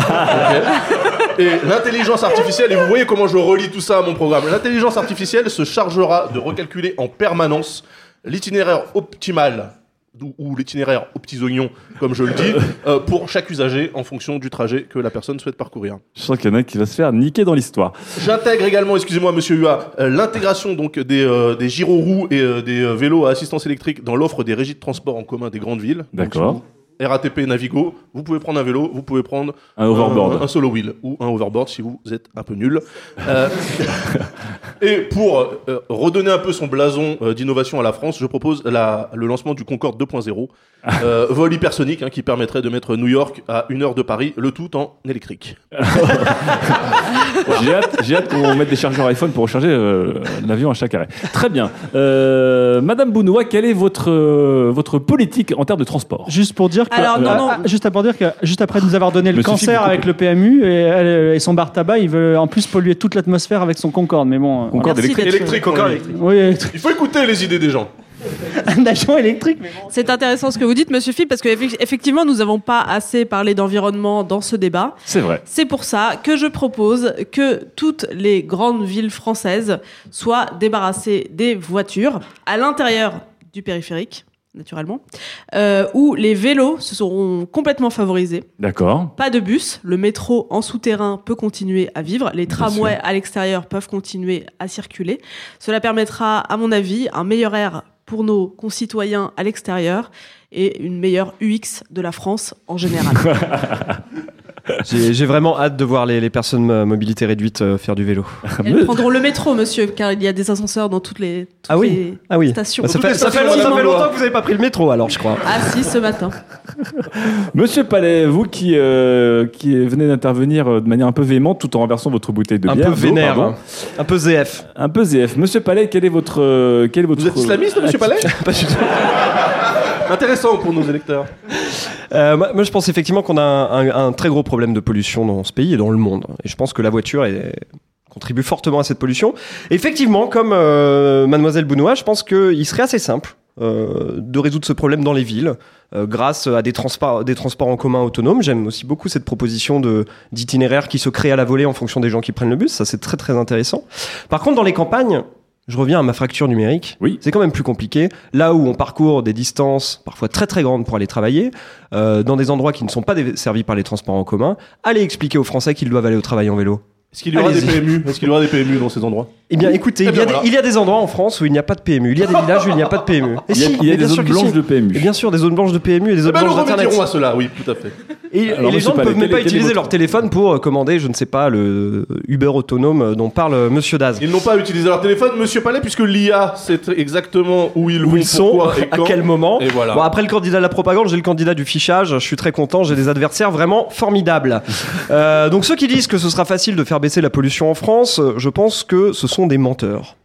Et l'intelligence artificielle, et vous voyez comment je relie tout ça à mon programme, l'intelligence artificielle se chargera de recalculer en permanence l'itinéraire optimal ou, ou l'itinéraire aux petits oignons, comme je le dis, euh, pour chaque usager en fonction du trajet que la personne souhaite parcourir. Je sens qu'il y en a qui va se faire niquer dans l'histoire. J'intègre également, excusez-moi Monsieur Hua, euh, l'intégration donc des, euh, des gyroroues et euh, des vélos à assistance électrique dans l'offre des régies de transport en commun des grandes villes. D'accord. RATP Navigo, vous pouvez prendre un vélo, vous pouvez prendre Un overboard. un, solo wheel ou un overboard si vous êtes un peu nul. Euh, et pour euh, redonner un peu son blason euh, d'innovation à la France, je propose la- le lancement du Concorde 2.0, euh, vol hypersonique hein, qui permettrait de mettre New York à une heure de Paris, le tout en électrique. J'ai hâte, hâte qu'on mette des chargeurs iPhone pour recharger euh, l'avion à chaque arrêt. Très bien. Euh, Madame Bounoua, quelle est votre, euh, votre politique en termes de transport? Juste pour dire que, Alors, non, euh, non. ah, juste pour dire que juste après nous avoir donné le cancer avec le PMU et, elle- et son bar tabac, il veut en plus polluer toute l'atmosphère avec son Concorde. Mais bon, euh, Concorde voilà. électrique. Électrique, Concorde électrique. Oui, électrique. Il faut écouter les idées des gens. un agent électrique. bon. C'est intéressant ce que vous dites, monsieur Philippe, parce qu'effectivement, nous n'avons pas assez parlé d'environnement dans ce débat. C'est vrai. C'est pour ça que je propose que toutes les grandes villes françaises soient débarrassées des voitures à l'intérieur du périphérique, naturellement, euh, où les vélos se seront complètement favorisés. D'accord. Pas de bus, le métro en souterrain peut continuer à vivre, les tramways à l'extérieur peuvent continuer à circuler. Cela permettra, à mon avis, un meilleur air pour nos concitoyens à l'extérieur et une meilleure UX de la France en général. J'ai vraiment hâte de voir les, les personnes à mobilité réduite euh, faire du vélo. Elles prendront le métro, monsieur, car il y a des ascenseurs dans toutes les, toutes Ah oui, les ah oui. stations. Bah, ça, fait, ça, fait, long- ça fait longtemps que vous n'avez pas pris le métro alors, je crois. Ah si, ce matin. Monsieur Palais, vous qui, euh, qui venez d'intervenir euh, de manière un peu véhémente tout en renversant votre bouteille de Un bière. peu d'eau, vénère, pardon. hein. un peu ZF. Un peu ZF. Monsieur Palais, quel est votre. euh, Quel est votre Vous êtes islamiste, monsieur Palais Intéressant pour nos électeurs. Euh, moi, je pense effectivement qu'on a un, un- un très gros problème de pollution dans ce pays et dans le monde. Et je pense que la voiture est- contribue fortement à cette pollution. Effectivement, comme euh, Mademoiselle Bounois, je pense qu'il serait assez simple euh, de résoudre ce problème dans les villes euh, grâce à des des transports en commun autonomes. J'aime aussi beaucoup cette proposition d'itinéraire qui se crée à la volée en fonction des gens qui prennent le bus. Ça, c'est très très intéressant. Par contre, dans les campagnes, je reviens à ma fracture numérique. Oui. C'est quand même plus compliqué. Là où on parcourt des distances parfois très très grandes pour aller travailler, euh, dans des endroits qui ne sont pas desservis par les transports en commun, allez expliquer aux Français qu'ils doivent aller au travail en vélo. Est-ce qu'il y aura des. PMU Est-ce qu'il y aura des PMU dans ces endroits? Eh bien, écoutez, Eh il y, a des, voilà. il y a des endroits en France où il n'y a pas de PMU. Il y a des villages où il n'y a pas de PMU. Et Il y a- si, il y a des zones blanches si. de PMU. Et bien sûr, des zones blanches de PMU et des zones ben, nous blanches d'internet. remédierons à cela, oui, tout à fait. Et, Alors, et les gens ne peuvent même pas utiliser leur téléphone pour euh, commander, je ne sais pas, le Uber autonome euh, dont parle euh, Monsieur Daz. Ils n'ont pas utilisé leur téléphone, monsieur Palais, puisque l'IA sait exactement où ils Où ils sont, à quel moment. Et voilà. Bon, après le candidat de la propagande, j'ai le candidat du fichage. Je suis très content. J'ai des adversaires vraiment formidables. Euh, donc ceux qui disent que ce sera facile de faire baisser la pollution en France, euh, je pense que ce sont des menteurs.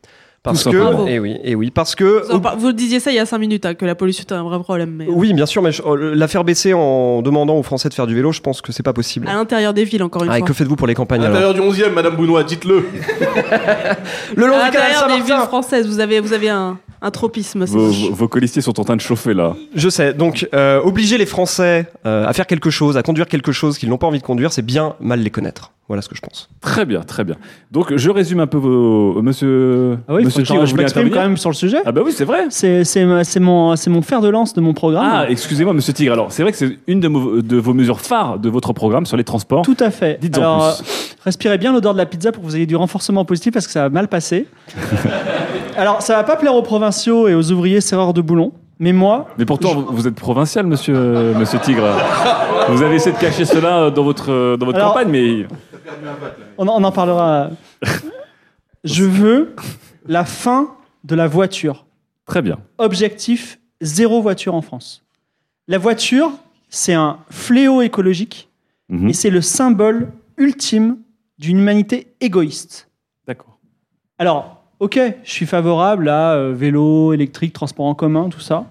Parce Tout que, et oui, et oui, parce que Vous, en par- vous disiez ça il y a 5 minutes, hein, que la pollution est un vrai problème. Mais oui, bien sûr, mais je- euh, la faire baisser en demandant aux Français de faire du vélo, je pense que c'est pas possible. à l'intérieur des villes, encore une Ah, et fois. que faites-vous pour les À campagnes alors l'intérieur du 11e, madame Bounois, dites-le. Le long À du canal l'intérieur des villes Saint-Martin. françaises, vous avez, vous avez un, un tropisme. c'est Vos, vos- vos colistiers sont en train de chauffer là. Je sais. Donc, euh, obliger les Français euh, à faire quelque chose, à conduire quelque chose qu'ils n'ont pas envie de conduire, c'est bien mal les connaître. Voilà ce que je pense. Très bien, très bien. Donc je résume un peu vos. Monsieur. Ah oui, monsieur Tigre, je m'exprime quand même sur le sujet. Ah bah oui, c'est vrai. C'est c'est ma- c'est mon, c'est mon fer de lance de mon programme. Ah, excusez-moi, monsieur Tigre. Alors, c'est vrai que c'est une de, mo- de vos mesures phares de votre programme sur les transports. Tout à fait. Dites-en Alors, plus. euh, respirez bien l'odeur de la pizza pour que vous ayez du renforcement positif parce que ça va mal passer. Alors, ça va pas plaire aux provinciaux et aux ouvriers serreurs de boulons, mais moi, Mais pourtant, vous- vous êtes provincial, monsieur, euh, monsieur Tigre. Vous avez essayé de cacher cela euh, dans votre, euh, dans votre Alors- campagne, mais. on en, on en parlera. Je veux la fin de la voiture. Très bien. Objectif zéro voiture en France. La voiture, c'est un fléau écologique Mhm. et c'est le symbole ultime d'une humanité égoïste. D'accord. Alors, ok, je suis favorable à euh, vélo, électrique, transport en commun, tout ça.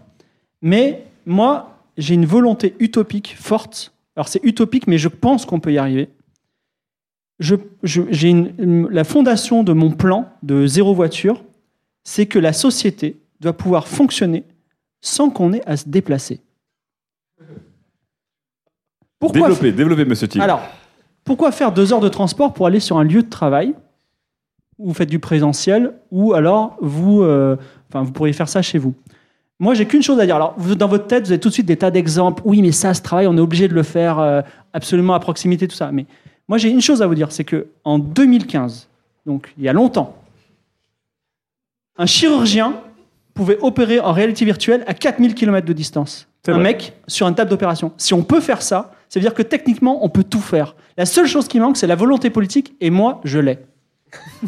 Mais moi, j'ai une volonté utopique forte. Alors, c'est utopique, mais je pense qu'on peut y arriver. Je- je- j'ai une- une- la fondation de mon plan de zéro voiture, c'est que la société doit pouvoir fonctionner sans qu'on ait à se déplacer. Pourquoi Développez, développez, monsieur Tigre. alors, pourquoi faire deux heures de transport pour aller sur un lieu de travail vous faites du présentiel ou alors vous, euh, enfin, vous pourriez faire ça chez vous Moi, j'ai qu'une chose à dire. Alors, vous, dans votre tête, vous avez tout de suite des tas d'exemples. Oui, mais ça, ce travail, on est obligé de le faire euh, absolument à proximité, tout ça. Mais moi, j'ai une chose à vous dire, c'est que en 2015, donc il y a longtemps, un chirurgien pouvait opérer en réalité virtuelle à 4000 km de distance. Un vrai. mec sur une table d'opération. Si on peut faire ça, ça veut dire que techniquement, on peut tout faire. La seule chose qui manque, c'est la volonté politique, et moi, je l'ai.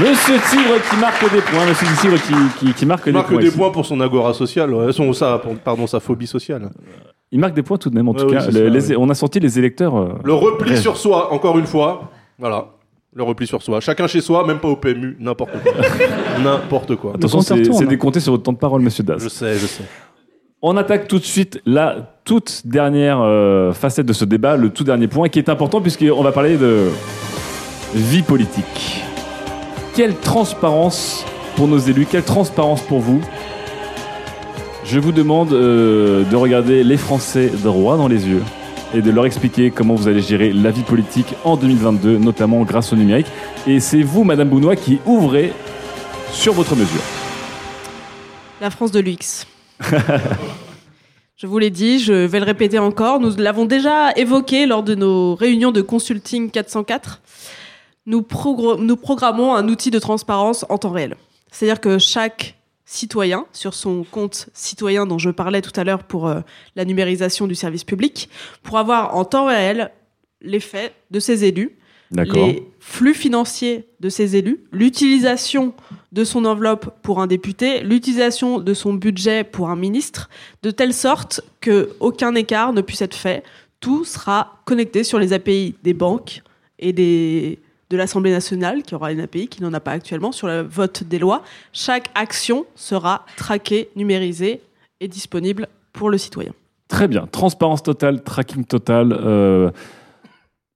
Monsieur Tigre qui marque des points. Monsieur Tigre qui, qui, qui marque, Il des marque points. des ici. points pour son agora sociale, ouais, son, sa, pardon, sa phobie sociale. Il marque des points tout de même, en Ouais, tout oui, cas. c'est Les- ça, les- On a senti les électeurs. euh, Le repli sur soi, encore une fois. Voilà. Le repli sur soi. Chacun chez soi, même pas au PMU, n'importe quoi. n'importe quoi. Attention, c'est tourne. c'est décompté sur votre temps de parole, monsieur Das. Je sais, je sais. On attaque tout de suite la toute dernière euh, facette de ce débat, le tout dernier point, qui est important puisqu'on va parler de vie politique. Quelle transparence pour nos élus Quelle transparence pour vous? Je vous demande euh, de regarder les Français droit dans les yeux et de leur expliquer comment vous allez gérer la vie politique en 2022, notamment grâce au numérique. Et c'est vous, Madame Bounois, qui ouvrez sur votre mesure. La France de l'UX. Je vous l'ai dit, je vais le répéter encore. Nous l'avons déjà évoqué lors de nos réunions de consulting 404. Nous, progr- nous programmons un outil de transparence en temps réel. C'est-à-dire que chaque citoyen, sur son compte citoyen dont je parlais tout à l'heure pour euh, la numérisation du service public, pour avoir en temps réel les faits de ses élus. Les flux financiers de ses élus, l'utilisation de son enveloppe pour un député, l'utilisation de son budget pour un ministre, de telle sorte que aucun écart ne puisse être fait. Tout sera connecté sur les API des banques et des, de l'Assemblée nationale, qui aura une API qui n'en a pas actuellement, sur le vote des lois. Chaque action sera traquée, numérisée et disponible pour le citoyen. Très bien. Transparence totale, tracking total, euh,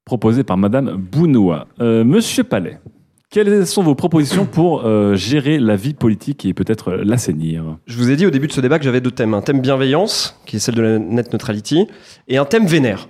proposé par Madame Bounoua. Euh, Monsieur Palais, quelles sont vos propositions pour euh, gérer la vie politique et peut-être euh, l'assainir? Je vous ai dit au début de ce débat que j'avais deux thèmes. Un thème bienveillance, qui est celle de la net neutrality, et un thème vénère.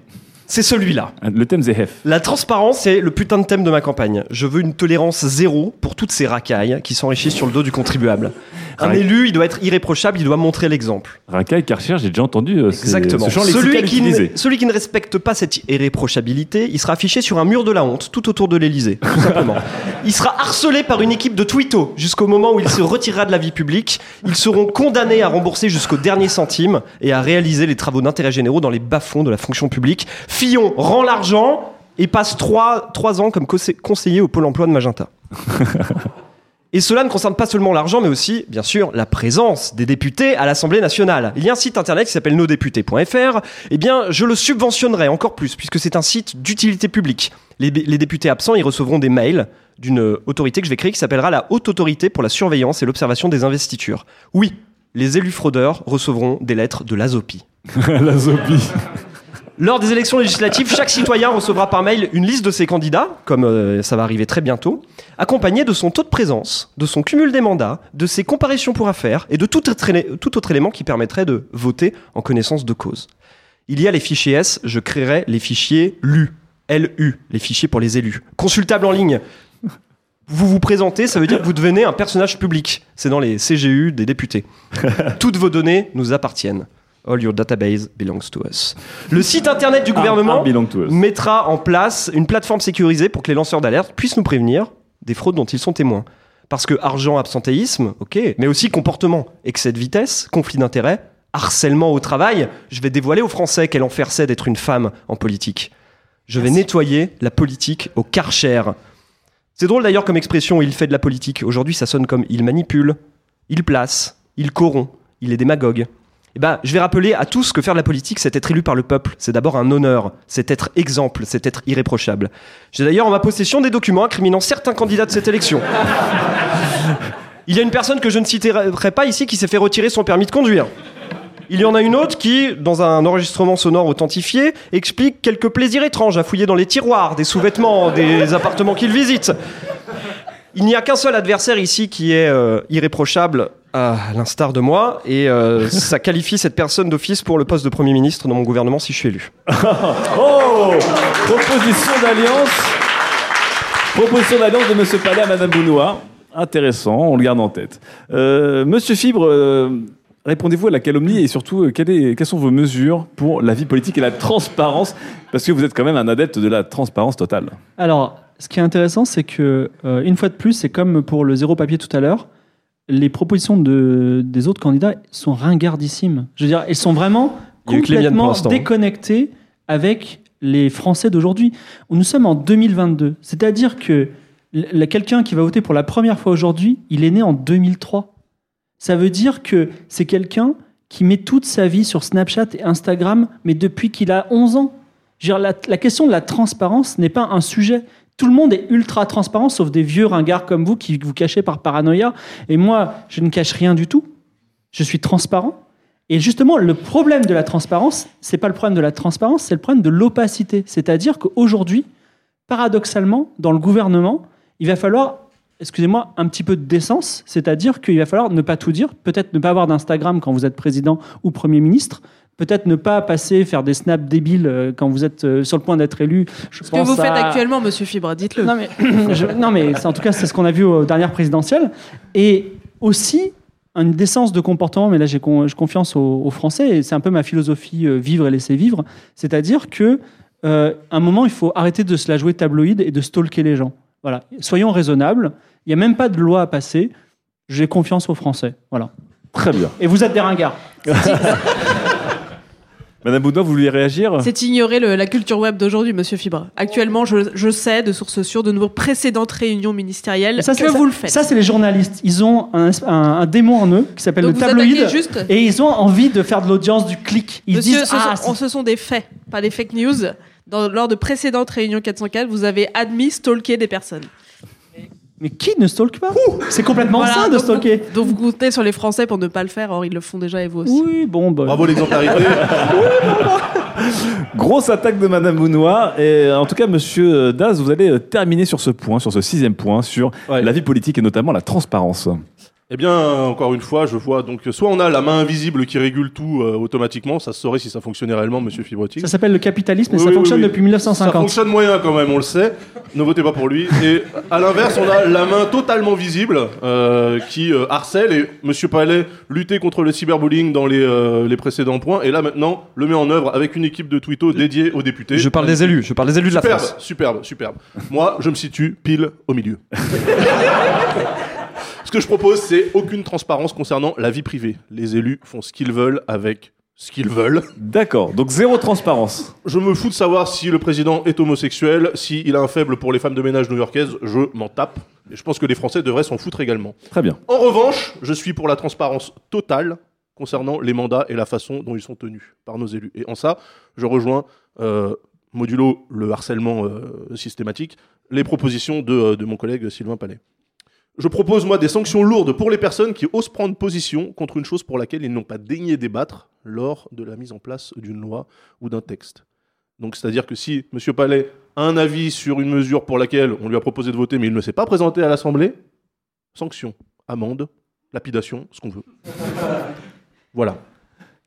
C'est celui-là. Le thème ZF. La transparence, c'est le putain de thème de ma campagne. Je veux une tolérance zéro pour toutes ces racailles qui s'enrichissent sur le dos du contribuable. Un Rac- élu, il doit être irréprochable, il doit montrer l'exemple. Racaille, Karcher, j'ai déjà entendu euh, Exactement. ce champ Celui qui, ne, celui qui ne respecte pas cette irréprochabilité, il sera affiché sur un mur de la honte tout autour de l'Elysée, tout simplement. il sera harcelé par une équipe de twittos jusqu'au moment où il se retirera de la vie publique. Ils seront condamnés à rembourser jusqu'au dernier centime et à réaliser les travaux d'intérêt généraux dans les bas-fonds de la fonction publique. Fillon rend l'argent et passe trois, trois ans comme conseiller- conseiller au Pôle emploi de Magenta. Et cela ne concerne pas seulement l'argent, mais aussi, bien sûr, la présence des députés à l'Assemblée nationale. Il y a un site internet qui s'appelle nosdéputés.fr. Eh bien, je le subventionnerai encore plus, puisque c'est un site d'utilité publique. Les, les députés absents y recevront des mails d'une autorité que je vais créer qui s'appellera la Haute Autorité pour la surveillance et l'observation des investitures. Oui, les élus fraudeurs recevront des lettres de l'ASOPI. L'ASOPI. Lors des élections législatives, chaque citoyen recevra par mail une liste de ses candidats, comme euh, ça va arriver très bientôt, accompagné de son taux de présence, de son cumul des mandats, de ses comparaisons pour affaires et de tout autre, élé- tout autre élément qui permettrait de voter en connaissance de cause. Il y a les fichiers S, je créerai les fichiers LU, LU, les fichiers pour les élus, consultables en ligne. Vous vous présentez, ça veut dire que vous devenez un personnage public. C'est dans les CGU des députés. Toutes vos données nous appartiennent. All your database belongs to us. Le site internet du Ah, gouvernement ah, belong to us. mettra en place une plateforme sécurisée pour que les lanceurs d'alerte puissent nous prévenir des fraudes dont ils sont témoins. Parce que argent, absentéisme, ok, mais aussi comportement, excès de vitesse, conflit d'intérêts, harcèlement au travail. Je vais dévoiler aux Français quel enfer c'est d'être une femme en politique. Je vais nettoyer la politique au karcher. C'est drôle d'ailleurs comme expression, il fait de la politique. Aujourd'hui, ça sonne comme il manipule, il place, il corrompt, il est démagogue. Eh ben, je vais rappeler à tous que faire de la politique, c'est être élu par le peuple. C'est d'abord un honneur, c'est être exemple, c'est être irréprochable. J'ai d'ailleurs en ma possession des documents incriminant certains candidats de cette élection. Il y a une personne que je ne citerai pas ici qui s'est fait retirer son permis de conduire. Il y en a une autre qui, dans un enregistrement sonore authentifié, explique quelques plaisirs étranges à fouiller dans les tiroirs, des sous-vêtements, des appartements qu'il visite. Il n'y a qu'un seul adversaire ici qui est euh, irréprochable, à l'instar de moi, et euh, ça qualifie cette personne d'office pour le poste de Premier ministre dans mon gouvernement si je suis élu. Oh Proposition d'alliance. Proposition d'alliance de Monsieur Palais à Madame Bounois. Intéressant, on le garde en tête. Euh, Monsieur Fibre, euh, répondez-vous à la calomnie et surtout, euh, quelle est- quelles sont vos mesures pour la vie politique et la transparence? Parce que vous êtes quand même un adepte de la transparence totale. Alors, ce qui est intéressant, c'est que, euh, une fois de plus, c'est comme pour le zéro papier tout à l'heure, les propositions de, des autres candidats sont ringardissimes. Je veux dire, elles sont vraiment complètement l'instant. déconnectées avec les Français d'aujourd'hui. Nous sommes en 2022. C'est-à-dire que quelqu'un qui va voter pour la première fois aujourd'hui, il est né en 2003. Ça veut dire que c'est quelqu'un qui met toute sa vie sur Snapchat et Instagram, mais depuis qu'il a 11 ans. Je veux dire, la, la question de la transparence n'est pas un sujet. Tout le monde est ultra transparent, sauf des vieux ringards comme vous qui vous cachez par paranoïa. Et moi, je ne cache rien du tout. Je suis transparent. Et justement, le problème de la transparence, c'est pas le problème de la transparence, c'est le problème de l'opacité. C'est-à-dire qu'aujourd'hui, paradoxalement, dans le gouvernement, il va falloir excusez-moi, un petit peu de décence, c'est-à-dire qu'il va falloir ne pas tout dire, peut-être ne pas avoir d'Instagram quand vous êtes président ou Premier ministre, peut-être ne pas passer, faire des snaps débiles euh, quand vous êtes euh, sur le point d'être élu. Je Ce que vous faites actuellement, monsieur Fibre, dites-le. Non, mais, je- non, mais c'est- en tout cas, c'est ce qu'on a vu aux dernières présidentielles. Et aussi, une décence de comportement, mais là j'ai con- j'ai confiance aux, aux Français, et c'est un peu ma philosophie euh, vivre et laisser vivre. C'est-à-dire que euh, à un moment, il faut arrêter de se la jouer tabloïd et de stalker les gens. Voilà. Soyons raisonnables. Il n'y a même pas de loi à passer. J'ai confiance aux Français. Voilà. Très bien. Et vous êtes des ringards. Madame Boudin, vous vouliez réagir C'est ignorer le- la culture web d'aujourd'hui, monsieur Fibre. Actuellement, je, je sais de sources sûres de nos précédentes réunions ministérielles Ça, c'est- que ça- vous le faites. Ça, c'est les journalistes. Ils ont un, un- un démon en eux qui s'appelle le tabloïd. juste- Et ils ont envie de faire de l'audience, du clic. Ils Monsieur, disent ce, Ah, sont, oh, ce sont des faits, pas des fake news. Dans- lors de précédentes réunions 404, vous avez admis stalker des personnes. Mais qui ne stalk pas C'est complètement Voilà, sain de donc stalker. Vous, donc vous comptez sur les Français pour ne pas le faire, or ils le font déjà et vous aussi. Oui, bon, bah. Bravo l'exemplarité. Grosse attaque de Madame Bounois. Et en tout cas, Monsieur Daz, vous allez euh, terminer sur ce point, sur ce sixième point, sur la vie politique et notamment la transparence. Eh bien, encore une fois, je vois donc soit on a la main invisible qui régule tout euh, automatiquement, ça se saurait si ça fonctionnait réellement, Monsieur Fibrotti. Ça s'appelle le capitalisme et Oui, ça oui, fonctionne oui. depuis 1950. Ça fonctionne moyen quand même, on le sait. Ne votez pas pour lui. Et à l'inverse, on a la main totalement visible euh, qui euh, harcèle. Et Monsieur Palais luttait contre le cyberbullying dans les, euh, les précédents points. Et là maintenant, le met en œuvre avec une équipe de twittos dédiée aux députés. Je parle des élus, je parle des élus de la Superbe, France. Superbe, superbe. Moi, je me situe pile au milieu. Ce que je propose, c'est aucune transparence concernant la vie privée. Les élus font ce qu'ils veulent avec ce qu'ils veulent. D'accord, donc zéro transparence. Je me fous de savoir si le président est homosexuel, s'il a un faible pour les femmes de ménage new-yorkaises, je m'en tape. Et je pense que les Français devraient s'en foutre également. Très bien. En revanche, je suis pour la transparence totale concernant les mandats et la façon dont ils sont tenus par nos élus. Et en ça, je rejoins, euh, modulo le harcèlement euh, systématique, les propositions de, euh, de mon collègue Sylvain Palais. Je propose, moi, des sanctions lourdes pour les personnes qui osent prendre position contre une chose pour laquelle ils n'ont pas daigné débattre lors de la mise en place d'une loi ou d'un texte. Donc, c'est-à-dire que si M. Palais a un avis sur une mesure pour laquelle on lui a proposé de voter, mais il ne s'est pas présenté à l'Assemblée, sanction, amende, lapidation, ce qu'on veut. Voilà.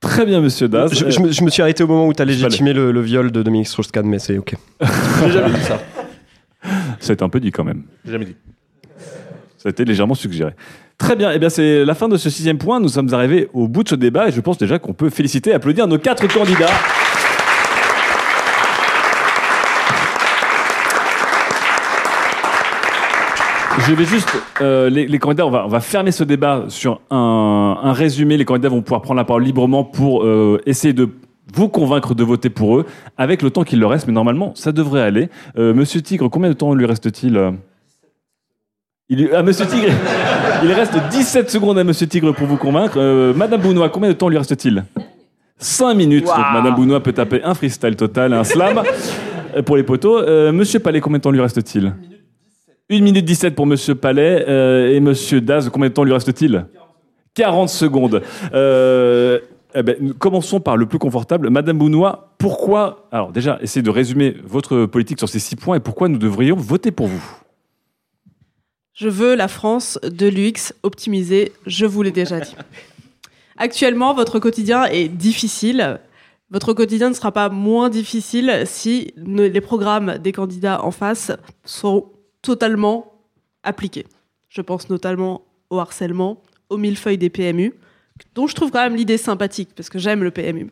Très bien, Monsieur Daz. Je, je me, je me suis arrêté au moment où tu as légitimé le, le viol de Dominique Strauss-Kahn, mais c'est ok. J'ai jamais dit ça. Été un peu dit quand même. J'ai jamais dit. Ça a été légèrement suggéré. Très bien, eh bien c'est la fin de ce sixième point. Nous sommes arrivés au bout de ce débat et je pense déjà qu'on peut féliciter et applaudir nos quatre candidats. Je vais juste, euh, les, candidats, on va, on va fermer ce débat sur un, un résumé. Les candidats vont pouvoir prendre la parole librement pour euh, essayer de vous convaincre de voter pour eux avec le temps qu'il leur reste, mais normalement, ça devrait aller. Euh, Monsieur Tigre, combien de temps lui reste-t-il il ah, Monsieur Tigre, il reste 17 secondes à Monsieur Tigre pour vous convaincre. Euh, Madame Bounois, combien de temps lui reste-t-il? 5 minutes. Donc Madame Bounois peut taper un freestyle total, un slam euh, pour les poteaux. Euh, Monsieur Palais, combien de temps lui reste-t-il? 1 minute 17 pour Monsieur Palais. Euh, et Monsieur Daz, combien de temps lui reste-t-il? 40 secondes. Euh, eh ben, commençons par le plus confortable. Madame Bounois, pourquoi... Alors déjà, essayez de résumer votre politique sur ces six points et pourquoi nous devrions voter pour vous. Je veux la France de l'UX optimisée, je vous l'ai déjà dit. Actuellement, votre quotidien est difficile. Votre quotidien ne sera pas moins difficile si les programmes des candidats en face sont totalement appliqués. Je pense notamment au harcèlement, au millefeuille des PMU, dont je trouve quand même l'idée sympathique, parce que j'aime le PMU.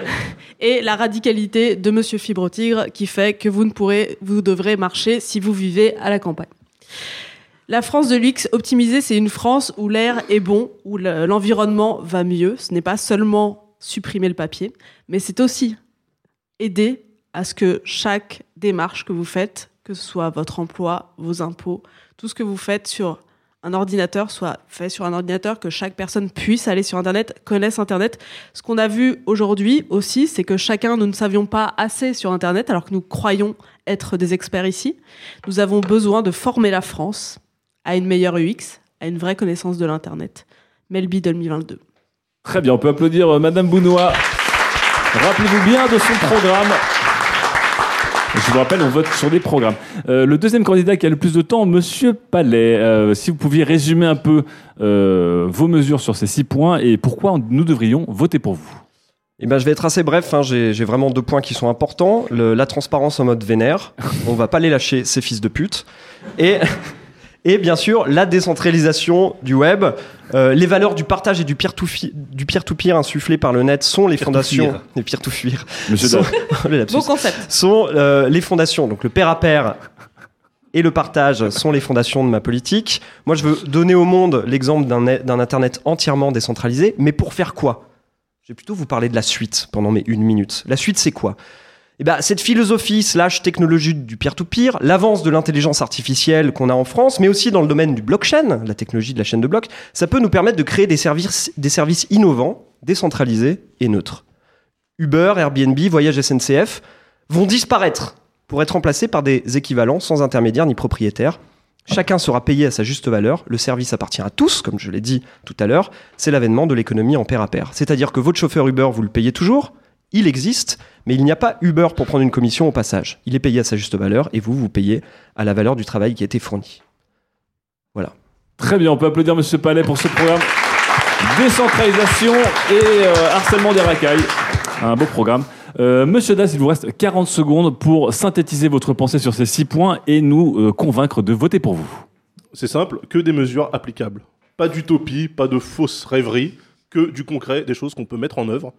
Et la radicalité de Monsieur Fibrotigre, qui fait que vous ne pourrez, vous devrez marcher si vous vivez à la campagne. La France de l'UX optimisée, c'est une France où l'air est bon, où le- l'environnement va mieux. Ce n'est pas seulement supprimer le papier, mais c'est aussi aider à ce que chaque démarche que vous faites, que ce soit votre emploi, vos impôts, tout ce que vous faites sur un ordinateur soit fait sur un ordinateur, que chaque personne puisse aller sur Internet, connaisse Internet. Ce qu'on a vu aujourd'hui aussi, c'est que chacun, nous ne savions pas assez sur Internet, alors que nous croyons être des experts ici. Nous avons besoin de former la France à une meilleure UX, à une vraie connaissance de l'Internet. Melby 2022. Très bien, on peut applaudir euh, Madame Bounois. Rappelez-vous bien de son programme. Je vous rappelle, on vote sur des programmes. Euh, le deuxième candidat qui a le plus de temps, Monsieur Palais. Euh, si vous pouviez résumer un peu euh, vos mesures sur ces six points et pourquoi nous devrions voter pour vous. Eh ben, je vais être assez bref. hein. J'ai j'ai vraiment deux points qui sont importants. Le- la transparence en mode vénère. On va pas les lâcher, ces fils de pute. Et, et bien sûr, la décentralisation du web. Euh, les valeurs du partage et du peer-to-peer insufflées par le net sont les fondations. Les peer-to-peer. Monsieur sont. Beau concept. Sont euh, les fondations. Donc le pair à pair et le partage sont les fondations de ma politique. Moi, je veux donner au monde l'exemple d'un d'un Internet entièrement décentralisé, mais pour faire quoi? Je vais plutôt vous parler de la suite pendant mes une minute. La suite, c'est quoi? Eh ben, cette philosophie slash technologie du peer-to-peer, l'avance de l'intelligence artificielle qu'on a en France, mais aussi dans le domaine du blockchain, la technologie de la chaîne de blocs, ça peut nous permettre de créer des services, des services innovants, décentralisés et neutres. Uber, Airbnb, Voyage SNCF vont disparaître pour être remplacés par des équivalents sans intermédiaire ni propriétaire. Chacun sera payé à sa juste valeur, le service appartient à tous, comme je l'ai dit tout à l'heure, c'est l'avènement de l'économie en pair à pair. C'est-à-dire que votre chauffeur Uber, vous le payez toujours, il existe, mais il n'y a pas Uber pour prendre une commission au passage. Il est payé à sa juste valeur et vous, vous payez à la valeur du travail qui a été fourni. Voilà. Très bien, on peut applaudir Monsieur Palais pour ce programme. Décentralisation et euh, harcèlement des racailles. Un beau programme. Euh, Monsieur Das, il vous reste 40 secondes pour synthétiser votre pensée sur ces six points et nous euh, convaincre de voter pour vous. C'est simple, que des mesures applicables. Pas d'utopie, pas de fausses rêveries, que du concret, des choses qu'on peut mettre en œuvre.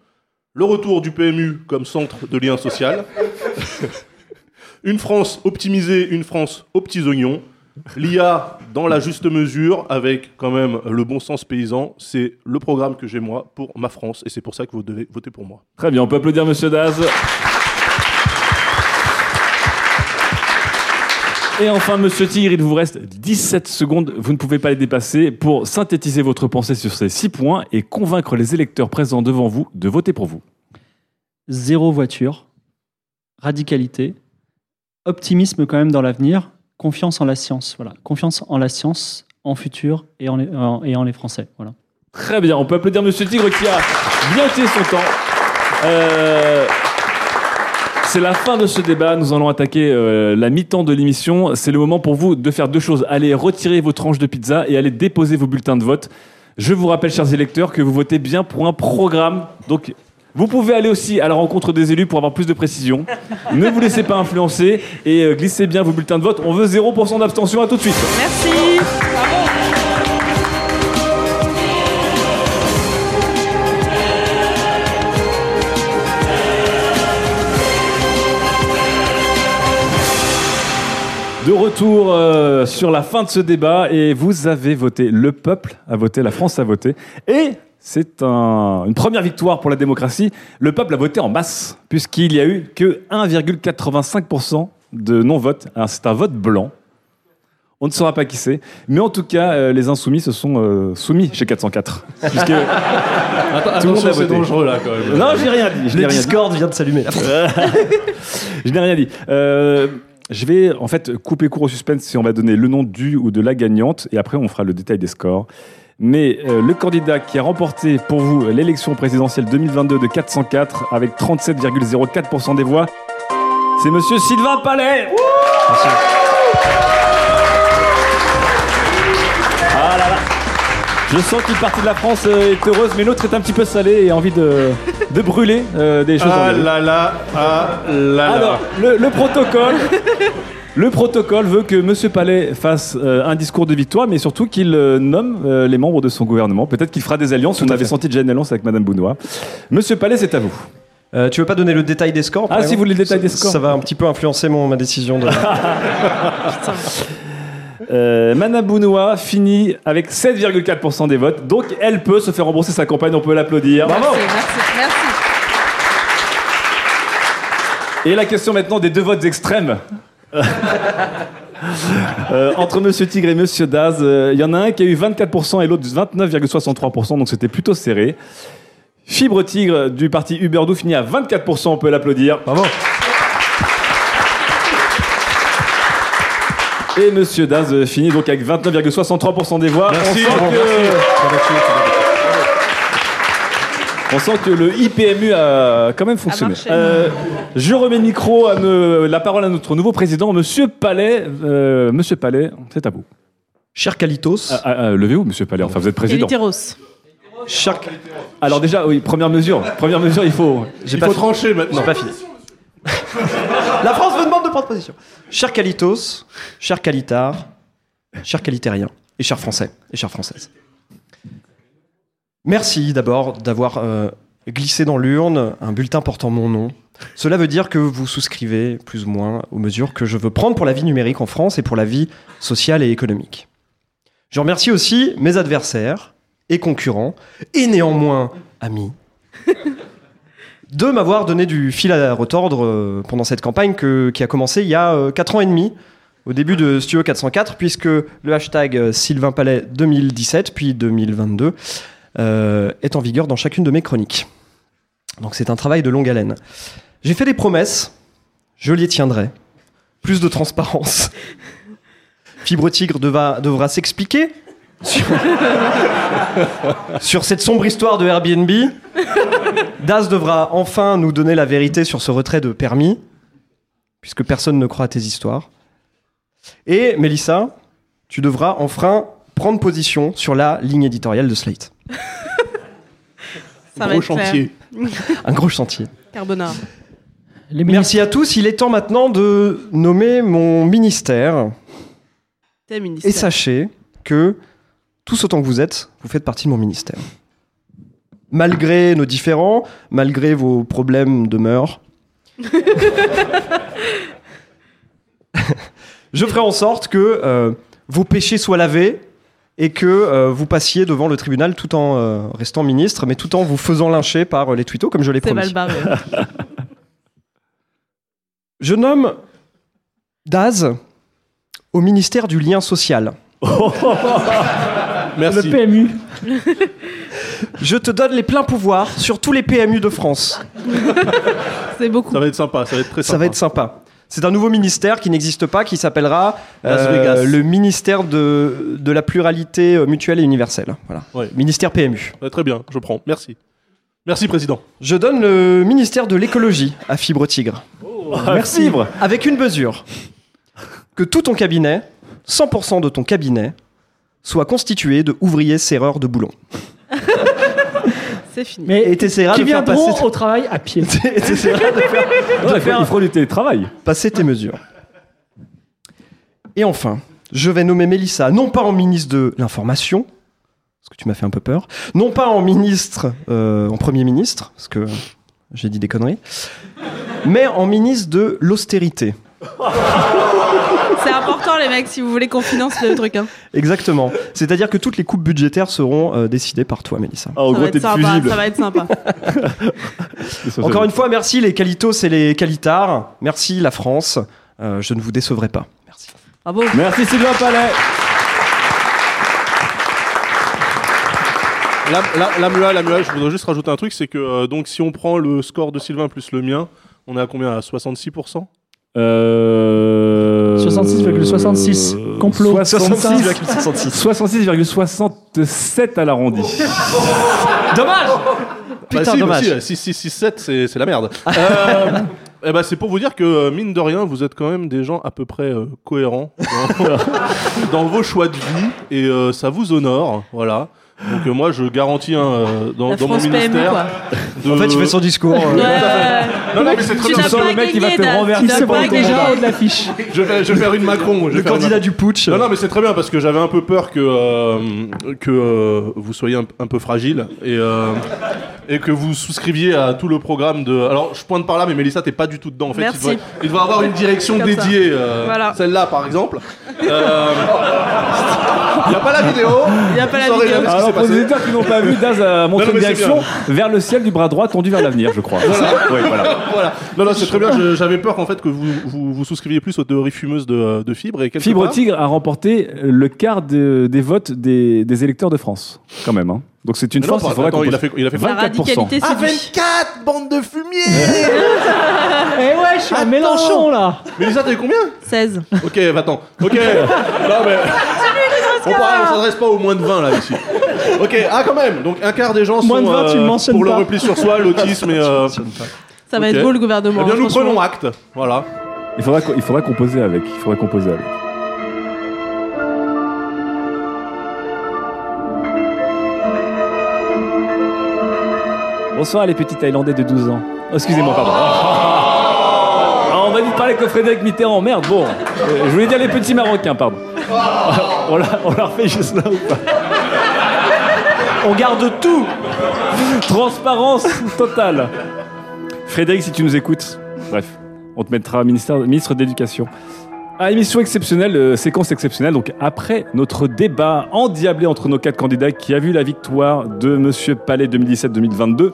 Le retour du PMU comme centre de lien social. une France optimisée, une France aux petits oignons. L'IA dans la juste mesure, avec quand même le bon sens paysan, c'est le programme que j'ai moi pour ma France et c'est pour ça que vous devez voter pour moi. Très bien, on peut applaudir Monsieur Daz. Et enfin, Monsieur Tigre, il vous reste 17 secondes, vous ne pouvez pas les dépasser, pour synthétiser votre pensée sur ces six points et convaincre les électeurs présents devant vous de voter pour vous. Zéro voiture, radicalité, optimisme quand même dans l'avenir, confiance en la science. Voilà, confiance en la science, en futur et en les, en- et en les Français. Voilà. Très bien, on peut applaudir Monsieur Tigre qui a bien fait son temps. Euh, C'est la fin de ce débat. Nous allons attaquer euh, la mi-temps de l'émission. C'est le moment pour vous de faire deux choses. Allez retirer vos tranches de pizza et allez déposer vos bulletins de vote. Je vous rappelle, chers électeurs, que vous votez bien pour un programme. Donc, vous pouvez aller aussi à la rencontre des élus pour avoir plus de précision. ne vous laissez pas influencer et euh, glissez bien vos bulletins de vote. On veut 0% d'abstention. À tout de suite. Merci. De retour euh, sur la fin de ce débat et vous avez voté, le peuple a voté, la France a voté et c'est un- une première victoire pour la démocratie. Le peuple a voté en masse puisqu'il y a eu que 1,85% de non-vote. C'est un vote blanc. On ne saura pas qui c'est, mais en tout cas, euh, les insoumis se sont euh, soumis chez 404. Puisque tout le monde a voté. dangereux là quand même. Non, je n'ai rien dit. je Le rien dit. Discord vient de s'allumer. Je n'ai rien dit. Euh, je vais en fait couper court au suspense si on va donner le nom du ou de la gagnante et après on fera le détail des scores. Mais euh, le candidat qui a remporté pour vous l'élection présidentielle 2022 de 404 avec 37,04% des voix, c'est monsieur Sylvain Palais. Je sens qu'une partie de la France euh, est heureuse, mais l'autre est un petit peu salée et a envie de, de brûler euh, des choses. Ah là là, ah là là. Alors, le, le protocole. Le protocole veut que M. Palais fasse euh, un discours de victoire, mais surtout qu'il euh, nomme euh, les membres de son gouvernement. Peut-être qu'il fera des alliances. On avait senti déjà une alliance avec Mme Bounois. Monsieur Palais, c'est à vous. Euh, tu veux pas donner le détail des scores Ah, si vous voulez le détail Ça- des scores. Ça va un petit peu influencer mon, ma décision de. Euh, Mme Bounois finit avec 7,4% des votes. Donc, elle peut se faire rembourser sa campagne. On peut l'applaudir. Merci, merci, merci. Et la question maintenant des deux votes extrêmes. Euh, entre Monsieur Tigre et Monsieur Daz, euh, il y en a un qui a eu 24% et l'autre 29,63%, donc c'était plutôt serré. Fibre Tigre du parti Uberdou finit à 24%, on peut l'applaudir. Bravo. Et Monsieur Daz euh, finit donc avec 29,63% des voix. Merci, On sent que- On sent que le IPMU a quand même fonctionné. Euh, je remets le micro à me- la parole à notre nouveau président, Monsieur Palais. Euh, Monsieur Palais, c'est à vous. Cher Kalitos. Ah, ah, ah, Levez-vous, Monsieur Palais. Enfin, vous êtes président. Eliteros. Cher... Alors déjà, oui, première mesure. Première mesure, il faut. Il pas faut trancher maintenant. J'ai pas fini. La France me demande de prendre position. Cher Kalitos, cher Kalitar, cher Kalitérien et cher Français et chère Française. Merci d'abord d'avoir euh, glissé dans l'urne un bulletin portant mon nom. Cela veut dire que vous souscrivez plus ou moins aux mesures que je veux prendre pour la vie numérique en France et pour la vie sociale et économique. Je remercie aussi mes adversaires et concurrents, et néanmoins amis, de m'avoir donné du fil à retordre euh, pendant cette campagne que- qui a commencé il y a 4 ans et demi, au début de Studio 404, puisque le hashtag euh, Sylvain Palais 2017 puis 2022 euh, est en vigueur dans chacune de mes chroniques. Donc c'est un travail de longue haleine. J'ai fait des promesses, je les tiendrai. Plus de transparence. Fibre Tigre devra s'expliquer sur, sur cette sombre histoire de Airbnb. Daz devra enfin nous donner la vérité sur ce retrait de permis, puisque personne ne croit à tes histoires. Et Mélissa, tu devras enfin prendre position sur la ligne éditoriale de Slate. Ça être clair. Un gros chantier. Carbonara. Merci à tous. Il est temps maintenant de nommer mon ministère. Ministère. Et sachez que, tous autant que vous êtes, vous faites partie de mon ministère. Malgré nos différends, malgré vos problèmes de mœurs, je ferai en sorte que euh, vos péchés soient lavés et que euh, vous passiez devant le tribunal tout en euh, restant ministre, mais tout en vous faisant lyncher par euh, les twittos, comme je l'ai promis. mal barré. Je nomme Daz au ministère du lien social. Merci. Le PMU. Je te donne les pleins pouvoirs sur tous les PMU de France. C'est beaucoup. Ça va être sympa, ça va être très sympa. Ça va être sympa. C'est un nouveau ministère qui n'existe pas, qui s'appellera euh, le ministère de, de la pluralité euh, mutuelle et universelle. Voilà. Ouais. Ministère PMU. Ouais, très bien, je prends. Merci. Merci, président. Je donne le ministère de l'écologie à Fibre Tigre. Merci. Fibre. Avec une mesure. Que tout ton cabinet, 100% de ton cabinet, soit constitué de ouvriers serreurs de boulons. C'est fini. Mais Et t'essaieras qui de faire viendront passer- au travail à pied. Et t'essaieras de faire, de Ouais, faire il faut du télétravail. passer tes mesures. Et enfin, je vais nommer Mélissa non pas en ministre de l'information, parce que tu m'as fait un peu peur, non pas en ministre, euh, en premier ministre, parce que j'ai dit des conneries, mais en ministre de l'austérité. Important, les mecs, si vous voulez qu'on finance le truc. Hein. Exactement. C'est-à-dire que toutes les coupes budgétaires seront euh, décidées par toi, Mélissa. Ah, en ça, gros, va être t'es sympa, fusible. ça va être sympa. Encore une fois, merci les Calitos et les Calitars. Merci la France. Euh, je ne vous décevrai pas. Merci. Bravo. Merci Sylvain Palais. La, la, la MUA, la MUA, je voudrais juste rajouter un truc, c'est que euh, donc si on prend le score de Sylvain plus le mien, on est à combien? À 66% Euh... 66,66. Complot. 66,66. 66,67 à l'arrondi. Dommage Bah Putain, si, dommage. Bah si, 6, 6, 6, 7, c'est c'est la merde. Euh, eh ben, c'est pour vous dire que, euh, mine de rien, vous êtes quand même des gens à peu près euh, cohérents dans, dans vos choix de vie et euh, ça vous honore. Voilà. Donc, euh, moi, je garantis hein, euh, dans, La dans mon France PMU, ministère. quoi. de- En fait, il fait son discours. euh, Ouais. Non, non, mais c'est très Tu bien. n'as pas le mec qui va gagné, te Dan. renverser Tu n'as Il se pas voit gagné. déjà en haut de l'affiche. Je vais, je vais faire une Macron. je vais Le faire une candidat du putsch. Non, non, mais c'est très bien parce que j'avais un peu peur que, euh, que euh, vous soyez un, un peu fragile et, euh, et que vous souscriviez à tout le programme de. Alors, je pointe par là, mais Mélissa, t'es pas du tout dedans. En fait, Merci. il devrait, il devrait avoir une direction Comme ça. dédiée. euh, Voilà. Celle-là, par exemple. Euh, Il n'y a pas la vidéo. Il y a pas la vidéo. Alors pour les auditeurs qui n'ont pas vu, Daz a montré Non, une mais direction vers le ciel du bras droit tendu vers l'avenir, je crois. Voilà. Oui, voilà. Voilà. Non, non, c'est très bien. J'avais peur qu'en fait que vous, vous, vous souscriviez plus aux théories fumeuses de, de fibres et Fibre part- Tigre a remporté le quart de- des votes des, des électeurs de France, quand même. hein. Donc c'est une Mais non, force. il attends, il a fait, il a fait La 24%. radicalité, c'est lui. 24 bande de fumier Eh ouais, je suis à Mélenchon là. Mélissa, t'as eu combien? 16. Ok, attends. Ok. non, mais. On parle- on s'adresse pas aux moins de 20 là ici. Ok, ah quand même. Donc un quart des gens Moins sont de 20, tu le euh, mentionnes pour le pas. repli sur soi, l'autisme et. euh, Ça va ok. être beau le gouvernement. Eh bien, nous franchement. prenons acte. Voilà. Il faudra, co- il faudra composer avec. Il faudra composer avec. Bonsoir les petits Thaïlandais de 12 ans. Oh, excusez-moi, pardon. Ah, on m'a dit de parler que Frédéric Mitterrand. Merde, bon. Euh, je voulais dire les petits Marocains, pardon. on l'a on l'a refait juste là ou pas On garde tout Transparence totale. Frédéric, si tu nous écoutes, bref, on te mettra ministère, ministre de l'Éducation. Ah, émission exceptionnelle, euh, séquence exceptionnelle. Donc, après notre débat endiablé entre nos quatre candidats qui a vu la victoire de Monsieur Palais 2017-2022,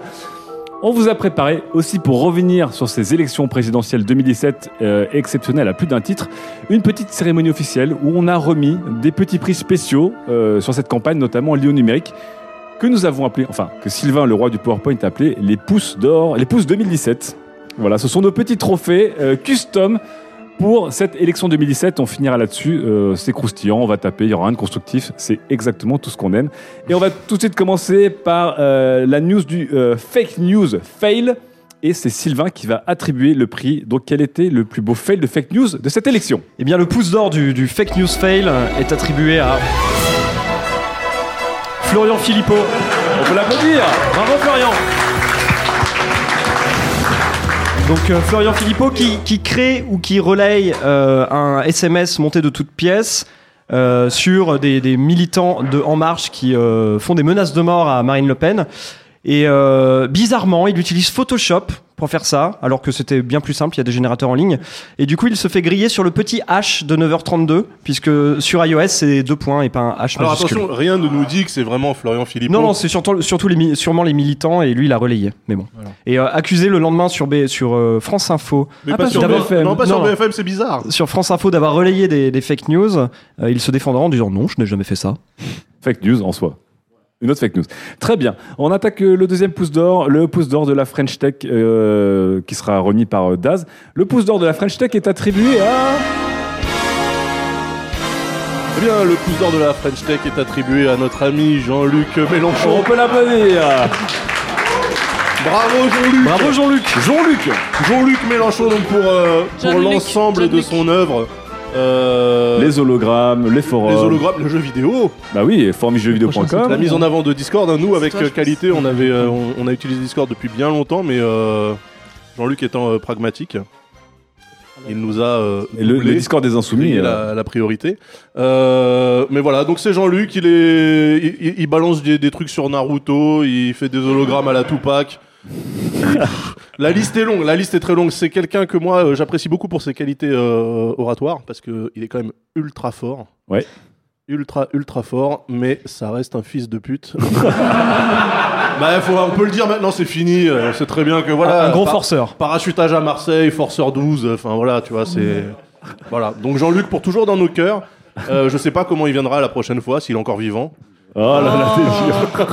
on vous a préparé aussi pour revenir sur ces élections présidentielles 2017 euh, exceptionnelles à plus d'un titre, une petite cérémonie officielle où on a remis des petits prix spéciaux euh, sur cette campagne, notamment liés au numérique, que nous avons appelé, enfin que Sylvain, le roi du PowerPoint, a appelé les pouces d'or, les pouces 2017. Voilà, ce sont nos petits trophées euh, custom pour cette élection 2017. On finira là-dessus. Euh, c'est croustillant, on va taper, il y aura rien de constructif. C'est exactement tout ce qu'on aime. Et on va tout de suite commencer par euh, la news du euh, fake news fail. Et c'est Sylvain qui va attribuer le prix. Donc, quel était le plus beau fail de fake news de cette élection? Eh bien, le pouce d'or du, du fake news fail est attribué à Florian Philippot. On peut l'applaudir. Bravo Florian. Donc euh, Florian Philippot qui, qui crée ou qui relaye euh, un SMS monté de toutes pièces euh, sur des, des militants de En Marche qui font des menaces de mort à Marine Le Pen. Et bizarrement, il utilise Photoshop pour faire ça, alors que c'était bien plus simple, il y a des générateurs en ligne. Et du coup, il se fait griller sur le petit H de 9h32, puisque sur iOS, c'est deux points et pas un H Alors majuscule. attention, rien ne nous dit que c'est vraiment Florian Philippot. Non, non, c'est surtout, surtout les, sûrement les militants et lui il a relayé. Mais bon. Et euh, accusé le lendemain sur, B, sur euh, France Info. Mais pas sur d'avoir- BFM. Non, pas sur BFM, c'est bizarre. Sur France Info d'avoir relayé des, des fake news, euh, il se défendra en disant non, je n'ai jamais fait ça. Fake news en soi. Une autre fake news. Très bien. On attaque euh, le deuxième pouce d'or, le pouce d'or de la French Tech euh, qui sera remis par euh, Daz. Le pouce d'or de la French Tech est attribué à. Eh bien, le pouce d'or de la French Tech est attribué à notre ami Jean-Luc Mélenchon. On peut l'applaudir. Bravo Jean-Luc Bravo Jean-Luc Jean-Luc Jean-Luc Mélenchon donc pour, euh, pour l'ensemble de son œuvre. Euh, Les hologrammes, les forums. les hologrammes, le jeu vidéo, Bah oui, formijeuxvideo.com. la mise en avant de Discord. hein. Nous, avec toi, euh, qualité, on, avait, euh, on, on a utilisé Discord depuis bien longtemps, mais euh, Jean-Luc étant euh, pragmatique, il nous a euh, Et le, Discord des Insoumis. la, la priorité. Euh, mais voilà, donc c'est Jean-Luc, il, est, il, il- il balance des, des trucs sur Naruto, il fait des hologrammes à la Tupac. la liste est longue, la liste est très longue. C'est quelqu'un que moi euh, j'apprécie beaucoup pour ses qualités euh, oratoires parce que il est quand même ultra fort. Ouais. Ultra ultra fort, mais ça reste un fils de pute. bah, faut, on peut le dire maintenant, c'est fini. euh, C'est très bien que voilà. un gros par- forceur. Parachutage à Marseille, forceur 12. Enfin voilà, tu vois, c'est voilà. Donc Jean-Luc pour toujours dans nos cœurs. Euh, je sais pas comment il viendra la prochaine fois, s'il est encore vivant. Oh là là, t'es dur.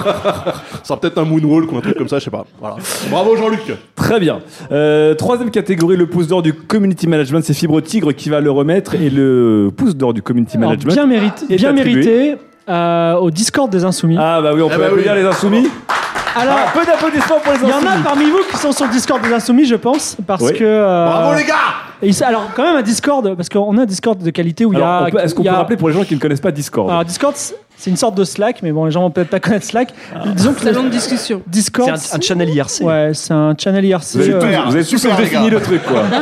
Ça sera peut-être un moonwalk ou un truc comme ça, je sais pas. Voilà. Bravo Jean-Luc. Très bien. Euh, troisième catégorie, le pouce d'or du community management. C'est Fibre Tigre qui va le remettre. Et le pouce d'or du community Alors, management. bien mérité, est bien attribué. mérité euh, au Discord des Insoumis. Ah bah oui, on Eh peut bah applaudir oui. les Insoumis. Alors, Ah, peu d'applaudissements pour les il y Insoumis. en a parmi vous qui sont sur le Discord des Insoumis, je pense, parce Oui. que. euh, Bravo les gars. et alors, quand même, un Discord, parce qu'on a un Discord de qualité où il y a. Est-ce qu'on il y peut rappeler pour les gens qui ne connaissent pas Discord? Alors, Discord, c'est- une sorte de Slack, mais bon, les gens vont peut-être pas connaître Slack. Disons que Salon de discussion. Discord. C'est un, un channel IRC. Ouais, c'est un channel IRC. Vous avez euh, vous avez super, défini le truc, quoi.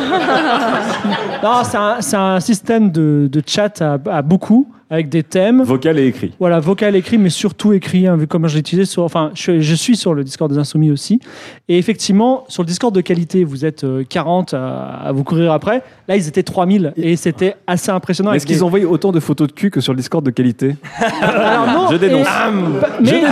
Non, c'est un, système de, de chat à, à beaucoup, avec des thèmes. Vocal et écrit. Voilà, vocal écrit, mais surtout écrit, hein, vu comment je l'ai utilisé sur. Enfin, je, suis- je suis sur le Discord des Insoumis aussi. Et effectivement, sur le Discord de qualité, vous êtes euh, 40 à, à vous courir après. Là, ils étaient 3000 et c'était assez impressionnant. Est-ce qu'ils des- envoient autant de photos de cul que sur le Discord de qualité? Alors, non, Je dénonce. et- bah, mais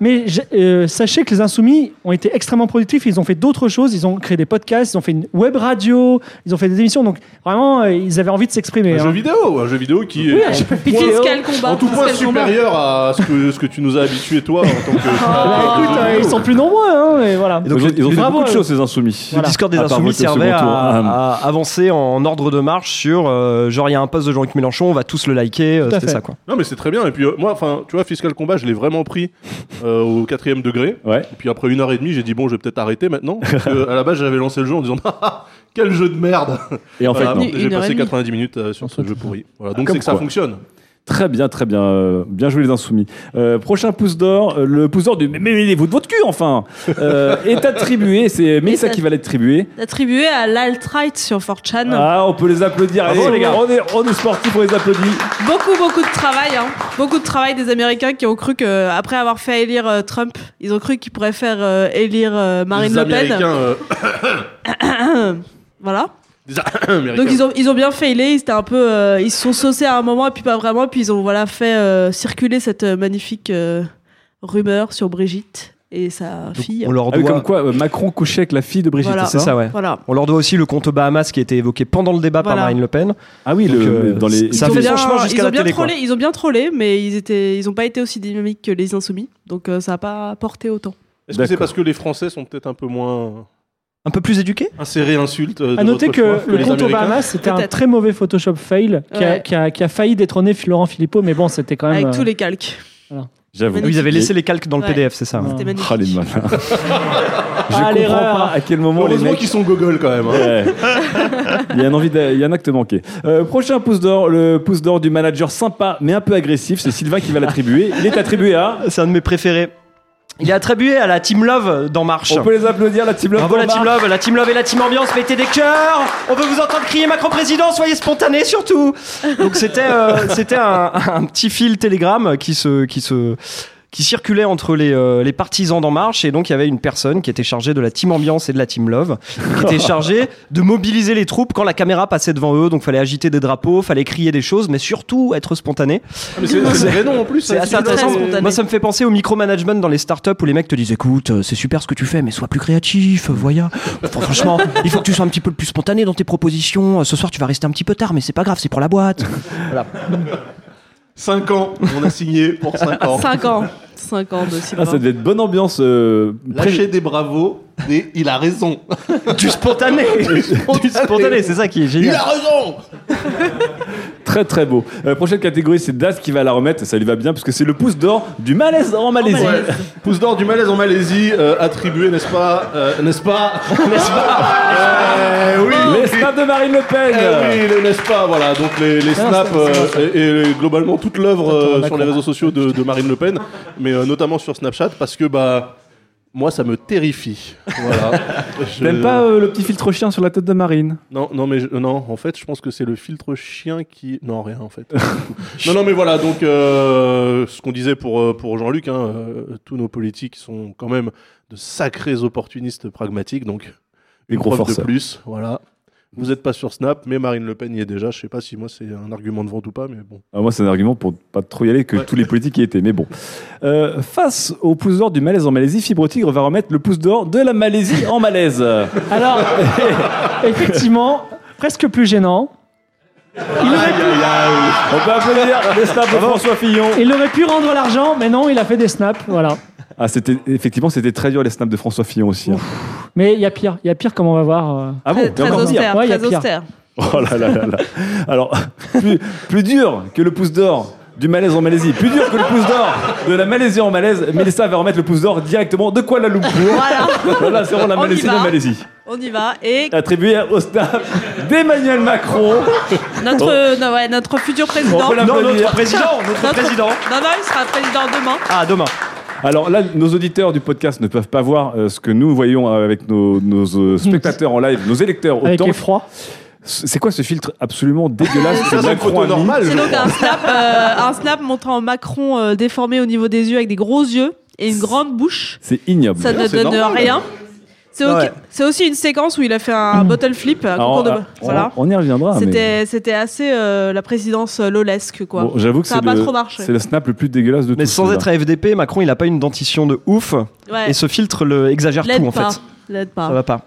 mais je- euh, sachez que les Insoumis ont été extrêmement productifs. Ils ont fait d'autres choses. Ils ont créé des podcasts, ils ont fait une web radio, ils ont fait des émissions. Donc, vraiment, euh, ils avaient envie de s'exprimer. Un hein. jeu vidéo, un jeu vidéo qui Oui, est jeu vidéo. Fiscal combat. En tout point supérieur à ce que, ce que tu nous as habitué, toi, en tant que. Bah, écoute, euh, ils sont plus nombreux, hein, mais voilà. Donc, ils ont fait Bravo beaucoup de choses, ces insoumis. Le Discord des Insoumis servait à, Ah. à avancer en ordre de marche sur euh, genre il y a un post de Jean-Luc Mélenchon, on va tous le liker, euh, c'était ça quoi. Non, mais c'est très bien. Et puis, euh, moi, enfin, tu vois, Fiscal Combat, je l'ai vraiment pris euh, au quatrième degré. Ouais. Et puis, après une heure et demie, j'ai dit, bon, je vais peut-être arrêter maintenant. Parce que, à la base, j'avais lancé le jeu en disant, Ah, quel jeu de merde. Et en fait, Voilà, non. J'ai passé demie. 90 minutes euh, sur ce jeu pourri. Voilà, donc c'est que ça quoi. fonctionne. Très bien, très bien. euh, bien joué les insoumis. Euh, prochain pouce d'or, euh, le pouce d'or du. Mais mêlez-vous de votre cul, enfin euh, Est attribué, c'est Mélissa qui va l'attribuer. Attribué à l'alt-right sur 4chan. Ah, on peut les applaudir. Bravo, Allez, les gars. On est, on est sportifs, on les applaudit. Beaucoup, beaucoup de travail. Hein. Beaucoup de travail des Américains qui ont cru que après avoir fait élire euh, Trump, ils ont cru qu'ils pourraient faire euh, élire euh, Marine Les Le Pen. Américains, euh, voilà. Donc ils ont, ils ont bien failé, ils étaient un peu, euh, ils se sont saucés à un moment et puis pas vraiment, puis ils ont voilà fait euh, circuler cette euh, magnifique euh, rumeur sur Brigitte et sa fille. On leur Ah oui, doit comme quoi, euh, Macron couchait avec la fille de Brigitte, Voilà. c'est c'est ça ouais. Voilà. On leur doit aussi le compte Bahamas qui a été évoqué pendant le débat Voilà. par Marine Le Pen. Ah oui, Donc, le, euh, dans les. ça ils, ont fait bien, franchement ils jusqu'à ont la bien télé trollé, ils ont bien trollé, mais ils étaient, ils ont pas été aussi dynamiques que les insoumis, donc euh, ça a pas porté autant. Est-ce que c'est parce que les Français sont peut-être un peu moins Un peu plus éduqué insérés insultes euh, À noter que choix le compte Obama, c'était un très mauvais Photoshop fail qui, a, qui a- qui a failli détrôner Laurent Philippot, mais bon, c'était quand même. Avec euh, tous les calques. J'avoue. Ils avaient laissé les calques dans le Ouais. PDF, c'est ça. ouais. C'était magnifique. Ah, les malins. Je Ah, comprends pas à quel moment les mecs. qu'ils sont gogol quand même. hein. Ouais. il y a un envie, de- il y a un acte manqué. Euh, prochain pouce d'or, le pouce d'or du manager sympa mais un peu agressif, c'est Sylvain qui va l'attribuer. Il est attribué à. C'est un de mes préférés. Il est attribué à la Team Love d'En Marche. On peut les applaudir, la team love. Bravo la Team. Love, la Team Love et la Team Ambiance, mettez des cœurs On veut vous entendre crier Macron président, soyez spontanés surtout Donc c'était euh, c'était un, un petit fil Telegram qui se qui se qui circulait entre les, euh, les partisans d'En Marche et donc il y avait une personne qui était chargée de la Team Ambiance et de la Team Love qui était chargée de mobiliser les troupes quand la caméra passait devant eux donc fallait agiter des drapeaux, fallait crier des choses mais surtout être spontané. Ah, mais c'est c'est vrai non en plus. C'est assez intéressant. spontané. Moi, ça me fait penser au micromanagement dans les startups où les mecs te disent écoute, euh, c'est super ce que tu fais, mais sois plus créatif, voya. Enfin, franchement, il faut que tu sois un petit peu plus spontané dans tes propositions. Euh, Ce soir, tu vas rester un petit peu tard, mais c'est pas grave, c'est pour la boîte. Voilà. 5 ans, on a signé pour 5 ans. 5 ans. 5 ans de Ah, Sylvain. ça devait être bonne ambiance. euh, pré- Lâcher des bravos et il a raison. Du spontané. du spontané, c'est ça qui est Il génial. a raison Très très beau. Euh, prochaine catégorie, c'est Das qui va la remettre. Ça lui va bien parce que c'est le pouce d'or du malaise en Malaisie. Pouce d'or du malaise en Malaisie, euh, attribué, n'est-ce pas euh, N'est-ce pas N'est-ce pas Euh, Oui Les snaps de Marine Le Pen. Eh oui, le n'est-ce pas Voilà, donc les, les Ah, snaps euh, et, et globalement toute l'œuvre euh, sur les réseaux sociaux de, de Marine Le Pen, mais euh, notamment sur Snapchat, parce que bah moi ça me terrifie. Voilà. Je- T'aimes pas euh, le petit filtre chien sur la tête de Marine? Non, non, mais je- non. En fait, je pense que c'est le filtre chien qui. Non, rien en fait. non, non, mais voilà. Donc, euh, ce qu'on disait pour euh, pour Jean-Luc, hein, euh, tous nos politiques sont quand même de sacrés opportunistes pragmatiques. Donc, Les une gros preuve de forceurs. plus. Voilà. Vous n'êtes pas sur Snap, mais Marine Le Pen y est déjà. Je sais pas si moi c'est un argument de vente ou pas, mais bon. Ah, moi, c'est un argument pour pas trop y aller que Ouais. tous les politiques y étaient. Mais bon. Euh, face au pouce d'or du malaise en Malaisie, Fibre Tigre va remettre le pouce d'or de la Malaisie en malaise. Alors, effectivement, presque plus gênant. Il aurait, pu, On peut applaudir les snaps de François Fillon. il aurait pu rendre l'argent, mais non, il a fait des snaps, voilà. Ah, c'était effectivement, c'était très dur les snaps de François Fillon aussi. hein. Mais il y a pire, il y a pire comme on va voir. euh. Ah bon Très, il y a très encore pire. austère, Ouais, y a très pire. austère. Oh là là là là. Alors, plus, plus dur que le pouce d'or du malaise en Malaisie, plus dur que le pouce d'or de la Malaisie en malaise, Mélissa va remettre le pouce d'or directement de Kuala Lumpur. Voilà, Voilà, c'est vraiment la On y Malaisie va. de Malaisie. on y va. Et Attribué au snap d'Emmanuel Macron. notre, non, ouais, notre futur président. Peut Non, l'applaudir. notre président, notre Notre- président. Non, non, il sera président demain. Ah, demain. Alors là, nos auditeurs du podcast ne peuvent pas voir euh, ce que nous voyons avec nos, nos, euh, spectateurs en live, nos électeurs Avec autant. les froids. C'est quoi ce filtre absolument dégueulasse c'est une photo normale, C'est donc un snap, euh, un snap montrant Macron euh, déformé au niveau des yeux avec des gros yeux et une grande bouche. C'est ignoble. Ça ne donne normal. rien. C'est ouais. aussi une séquence où il a fait un bottle flip, un Alors, concours de. euh, on, voilà. on y reviendra. mais- C'était, assez euh, la présidence euh, lolesque, quoi. Bon, J'avoue que ça c'est n'a pas le, trop marché. c'est le snap le plus dégueulasse de Mais tous. sans celui-là. être AFDP, Macron, il a pas une dentition de ouf. Ouais. Et ce filtre le exagère tout, en pas. fait. Pas. Ça va pas.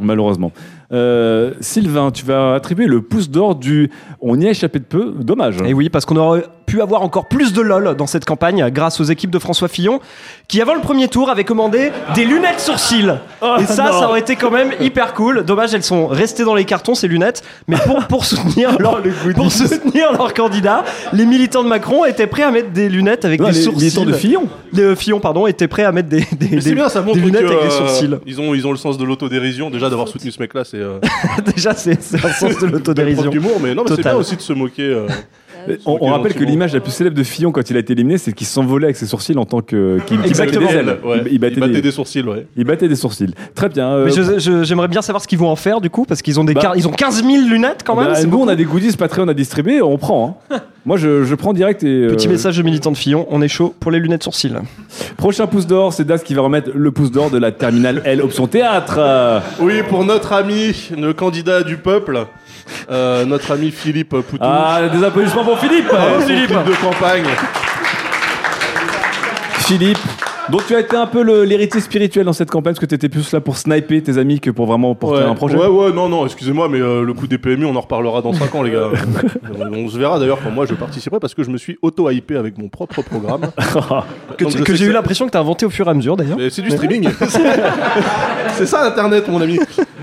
Malheureusement. Euh, Sylvain, tu vas attribuer le pouce d'or du. On y a échappé de peu. Dommage. Et oui, parce qu'on aurait pu avoir encore plus de LOL dans cette campagne grâce aux équipes de François Fillon qui, avant le premier tour, avaient commandé des lunettes sourcils. Oh, Et ça, non. ça aurait été quand même hyper cool. Dommage, elles sont restées dans les cartons, ces lunettes. Mais pour, pour, soutenir, Oh, leur, pour soutenir leur candidat, les militants de Macron étaient prêts à mettre des lunettes avec Non, des les sourcils. militants de Fillon. Les euh, Fillon, pardon, étaient prêts à mettre des, des, Mais c'est des- bien, ça des montre lunettes que, avec des euh, sourcils. ils, ont, ils ont le sens de l'autodérision. Déjà, d'avoir soutenu ce mec-là, c'est. euh, Déjà, c'est un sens de l'autodérision. d'humour, mais non, mais c'est bien aussi de se moquer. Euh, On, on rappelle que l'image la plus célèbre de Fillon quand il a été éliminé, c'est qu'il s'envolait avec ses sourcils en tant que. qu'il qu'il battait Exactement. des ailes. Ouais. Il, il battait, Il battait des, des sourcils, ouais. il battait des sourcils. Très bien. euh, j'aimerais bien savoir ce qu'ils vont en faire du coup, parce qu'ils ont, des Bah- ils ont 15 000 lunettes quand même. bah, c'est nous, beaucoup. on a des goodies Patreon à distribuer, on prend. hein. Moi, je, je prends direct et. euh, Petit message de militant de Fillon, on est chaud pour les lunettes sourcils. Prochain pouce d'or, c'est Das qui va remettre le pouce d'or de la terminale L option théâtre. Oui, pour notre ami, le candidat du peuple, euh, notre ami Philippe Poutou. Ah, des applaudissements pour Philippe. Philippe. de campagne. Philippe. Donc tu as été un peu l'héritier spirituel dans cette campagne parce que tu étais plus là pour sniper tes amis que pour vraiment porter Ouais, un projet. ouais, ouais, non, non, excusez-moi, mais euh, le coup des PMU, on en reparlera dans 5 ans, les gars. Euh, on se verra d'ailleurs quand moi je participerai parce que je me suis auto-hypé avec mon propre programme. Que, tu- j'ai eu l'impression que tu as inventé au fur et à mesure d'ailleurs. C'est du streaming. c'est ça Internet, mon ami.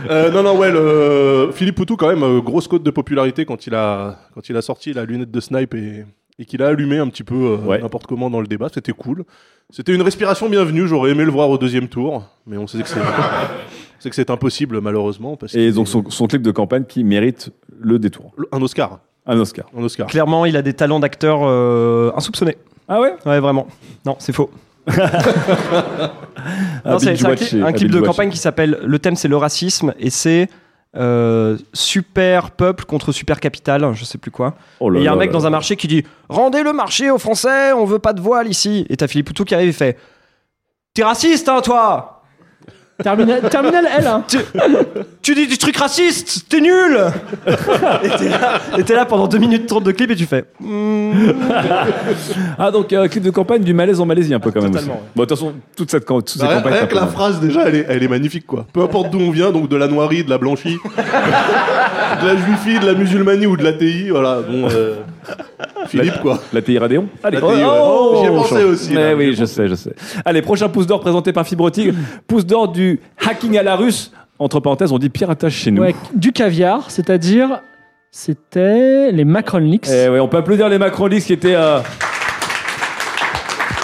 Euh, non, non, ouais, le... Philippe Poutou, quand même, euh, grosse cote de popularité quand il a, quand il a sorti la lunette de snipe et, et qu'il a allumé un petit peu euh, n'importe comment dans le débat. C'était cool. C'était une respiration bienvenue. J'aurais aimé le voir au deuxième tour, mais on sait que c'est. c'est que c'est impossible malheureusement parce Et donc son, son clip de campagne qui mérite le détour. Un Oscar. Un Oscar. Un Oscar. Clairement, il a des talents d'acteur euh, insoupçonnés. Ah ouais? Ouais, vraiment. Non, c'est faux. Ah, Non, c'est binge c'est un, cli- ah, clip binge de watch. campagne qui s'appelle Le thème c'est le racisme et c'est euh, super peuple contre super capital, je sais plus quoi. Oh il y a un mec là dans là. un marché qui dit Rendez le marché aux Français, on veut pas de voile ici. Et t'as Philippe Poutou qui arrive et fait T'es raciste, hein, toi Terminal, terminal L. hein. tu, tu dis des trucs racistes, t'es nul Et t'es là, et t'es là pendant 2 minutes 30 de clip et tu fais Hmm. ah donc euh, clip de campagne du malaise en Malaisie un peu quand même. Totalement, aussi. Bon de toute façon toute cette cam- toutes ces Bah, rien campagnes. rien c'est que la peu- phrase déjà, elle est, elle est magnifique quoi. Peu importe d'où on vient, donc de la noirie, de la blanchie, de la juifie, de la musulmanie ou de l'ATI, voilà. Bon, euh, Philippe quoi. La TI Radéon Allez, La TI, ouais. J'y ai pensé aussi, Mais là, oui, j'y je sais, je sais. Allez, prochain pouce d'or présenté par Fibre Tigre. pouce d'or du hacking à la russe. Entre parenthèses, on dit piratage chez nous. Ouais, du caviar, c'est-à-dire c'était les Macron Leaks. Eh ouais, on peut applaudir les Macron Leaks qui étaient. euh,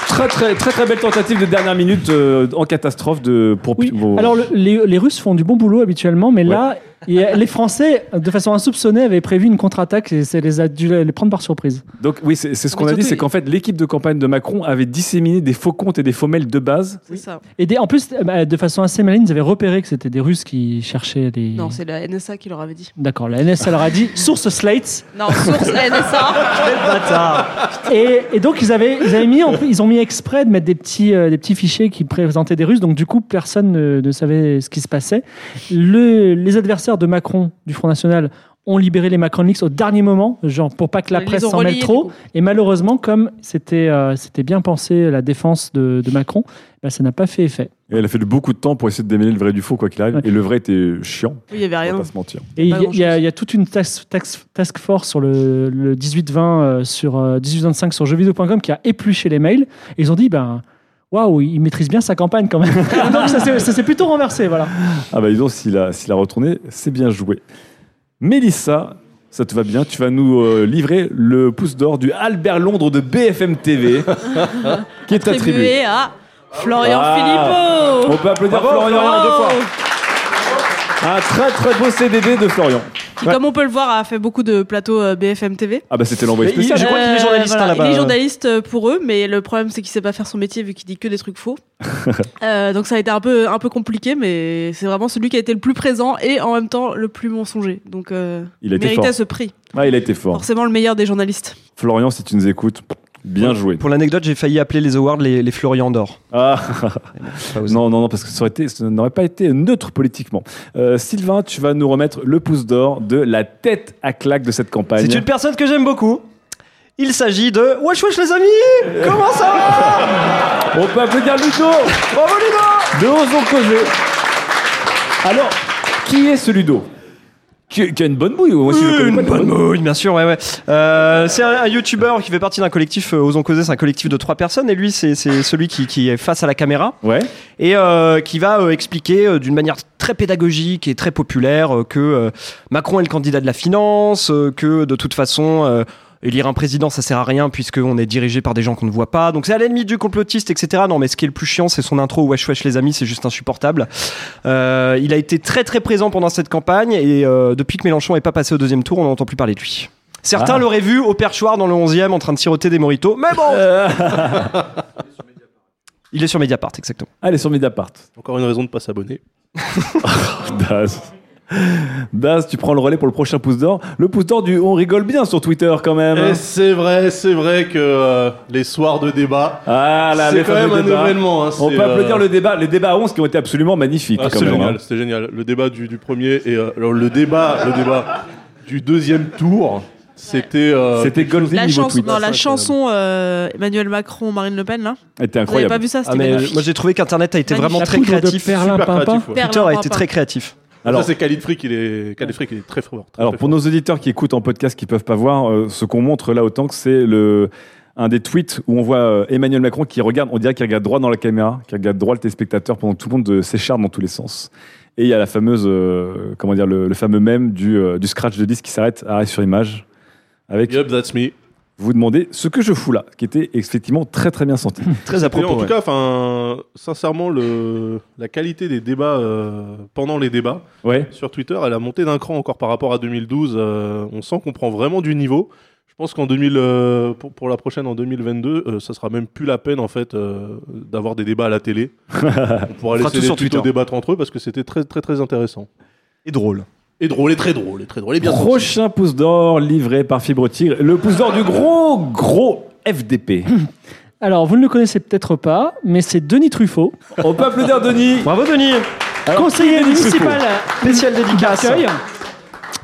Très très très très belle tentative de dernière minute euh, en catastrophe de pour vos- Alors le- les, les Russes font du bon boulot habituellement, mais là, a- les Français, de façon insoupçonnée, avaient prévu une contre-attaque et ça les a dû les prendre par surprise. Donc oui, c'est ce qu'on a dit, c'est qu'en fait l'équipe de campagne de Macron avait disséminé des faux comptes et des faux mails de base. C'est ça. Et des- en plus, bah, de façon assez maligne, ils avaient repéré que c'était des Russes qui cherchaient les. Non, c'est la NSA qui leur avait dit. D'accord, la NSA leur a dit source Slate. Non, source NSA. Et, et donc ils avaient, ils avaient mis, en- ils ont mis exprès de mettre des petits, euh, des petits fichiers qui présentaient des Russes. Donc du coup, personne ne, ne savait ce qui se passait. Le- les adversaires de Macron du Front National ont libéré les Macron Leaks au dernier moment, genre pour pas que la Ils presse s'en mêle trop. Et malheureusement, comme c'était, euh, c'était bien pensé la défense de, de Macron, bah, ça n'a pas fait effet. Et elle a fait beaucoup de temps pour essayer de démêler le vrai du faux quoi qu'il arrive. Et le vrai était chiant. Oui, il y avait On rien. va pas se mentir. Et il y, Pas a- il y a- il y a toute une task, task- task force sur le, le 18-20 euh, sur euh, 18-25 sur jeuxvideo.com qui a épluché les mails. Et ils ont dit, ben, waouh, il maîtrise bien sa campagne quand même. donc ça s'est- ça s'est plutôt renversé, voilà. Ah bah dis donc, s'il a, retourné, c'est bien joué. Mélissa, ça te va bien, tu vas nous euh, livrer le pouce d'or du Albert Londres de BFM TV, qui est attribué. Attribué à Florian Ah. Philippot. On peut applaudir Bravo, Florian Florian. deux fois. Un très très beau CDD de Florian. Qui, comme on peut le voir, a fait beaucoup de plateaux euh, BFM TV. Ah bah c'était l'envoyé spécial. je crois qu'il est journaliste, voilà, hein, là-bas. Il est journaliste euh, pour eux, mais le problème c'est qu'il sait pas faire son métier vu qu'il dit que des trucs faux. Euh, donc ça a été un peu un peu compliqué, mais c'est vraiment celui qui a été le plus présent et en même temps le plus mensonger. Donc euh, Il a été méritait fort. ce prix. Ah, il a été fort. Forcément le meilleur des journalistes. Florian, si tu nous écoutes, bien joué. Pour l'anecdote, j'ai failli appeler les awards les, les Florian d'or. Ah non, non, non, parce que ça, aurait été, ça n'aurait pas été neutre politiquement. Euh, Sylvain, tu vas nous remettre le pouce d'or de la tête à claque de cette campagne. C'est une personne que j'aime beaucoup. Il s'agit de Wesh Wesh les amis Comment ça va? On peut applaudir Ludo Bravo Ludo De Osons Causer. Alors, qui est ce Ludo? Qui, qui a une bonne bouille. Moi, si je le connais une bonne mouille, bien sûr, ouais, ouais. Euh, c'est un, un YouTuber qui fait partie d'un collectif, euh, Osons Causer, c'est un collectif de trois personnes, et lui, c'est c'est celui qui, qui est face à la caméra. Ouais. Et euh, qui va euh, expliquer euh, d'une manière très pédagogique et très populaire euh, que euh, Macron est le candidat de la finance, euh, que de toute façon. Euh, Élire un président, ça sert à rien puisqu'on est dirigé par des gens qu'on ne voit pas. Donc c'est à l'ennemi du complotiste, etc. Non, mais ce qui est le plus chiant, c'est son intro Wesh Wesh les amis, c'est juste insupportable. Euh, il a été très très présent pendant cette campagne et euh, depuis que Mélenchon n'est pas passé au deuxième tour, on n'entend plus parler de lui. Certains Ah. l'auraient vu au perchoir dans le 11e en train de siroter des moritos, mais bon Il est sur Mediapart, exactement. Allez, sur Mediapart. Encore une raison de pas s'abonner. Daz. Daz, tu prends le relais pour le prochain pouce d'or. Le pouce d'or du on rigole bien sur Twitter quand même. Et c'est vrai, c'est vrai que euh, les soirs de débat, Ah c'est quand même un événement. hein, On peut applaudir euh, le débat, les débats à 11 qui ont été absolument magnifiques. Ah, c'est génial, hein. c'était génial. Le débat du, du premier et euh, alors, le débat, le débat du deuxième tour, c'était. euh, C'était Golden La, niveau chanson, tweet. non, la chanson euh, Emmanuel Macron, Marine Le Pen, là. Était Vous incroyable. pas vu ça Ah, C'était mais moi j'ai trouvé qu'Internet a été Magnifique. vraiment très créatif. perlin super pimpin. créatif, ouais. Perlin Twitter a été très créatif. Alors- ça c'est Khalid Frick, il est il est très fort. très, Alors très pour fort. nos auditeurs qui écoutent en podcast qui peuvent pas voir, euh, ce qu'on montre là autant que c'est le un des tweets où on voit euh, Emmanuel Macron qui regarde, on dirait qu'il regarde droit dans la caméra, qui regarde droit le téléspectateur pendant que tout le monde euh, s'écharpe dans tous les sens. Et il y a la fameuse, euh, comment dire, le, le fameux mème du, euh, du scratch de disque qui s'arrête, arrêt sur image, avec Yup, that's me. Vous demandez ce que je fous là, qui était effectivement très très bien senti. Très à Et propos. en tout cas, enfin, sincèrement, le, la qualité des débats euh, pendant les débats Ouais. sur Twitter, elle a monté d'un cran encore par rapport à 2012. euh, on sent qu'on prend vraiment du niveau. Je pense qu'en 2000, euh, pour, pour la prochaine en 2022, euh, ça sera même plus la peine en fait euh, d'avoir des débats à la télé. on pourra fera laisser les sur plutôt Twitter. débattre entre eux parce que c'était très très très intéressant Et drôle. Et drôle et très drôle et très drôle et bien sorti. Prochain pouce d'or livré par Fibre Tigre, le pouce d'or du gros gros FDP. Alors, vous ne le connaissez peut-être pas, mais c'est Denis Truffaut, On peut applaudir Denis. Bravo Denis Alors, conseiller municipal Spécial dédicace.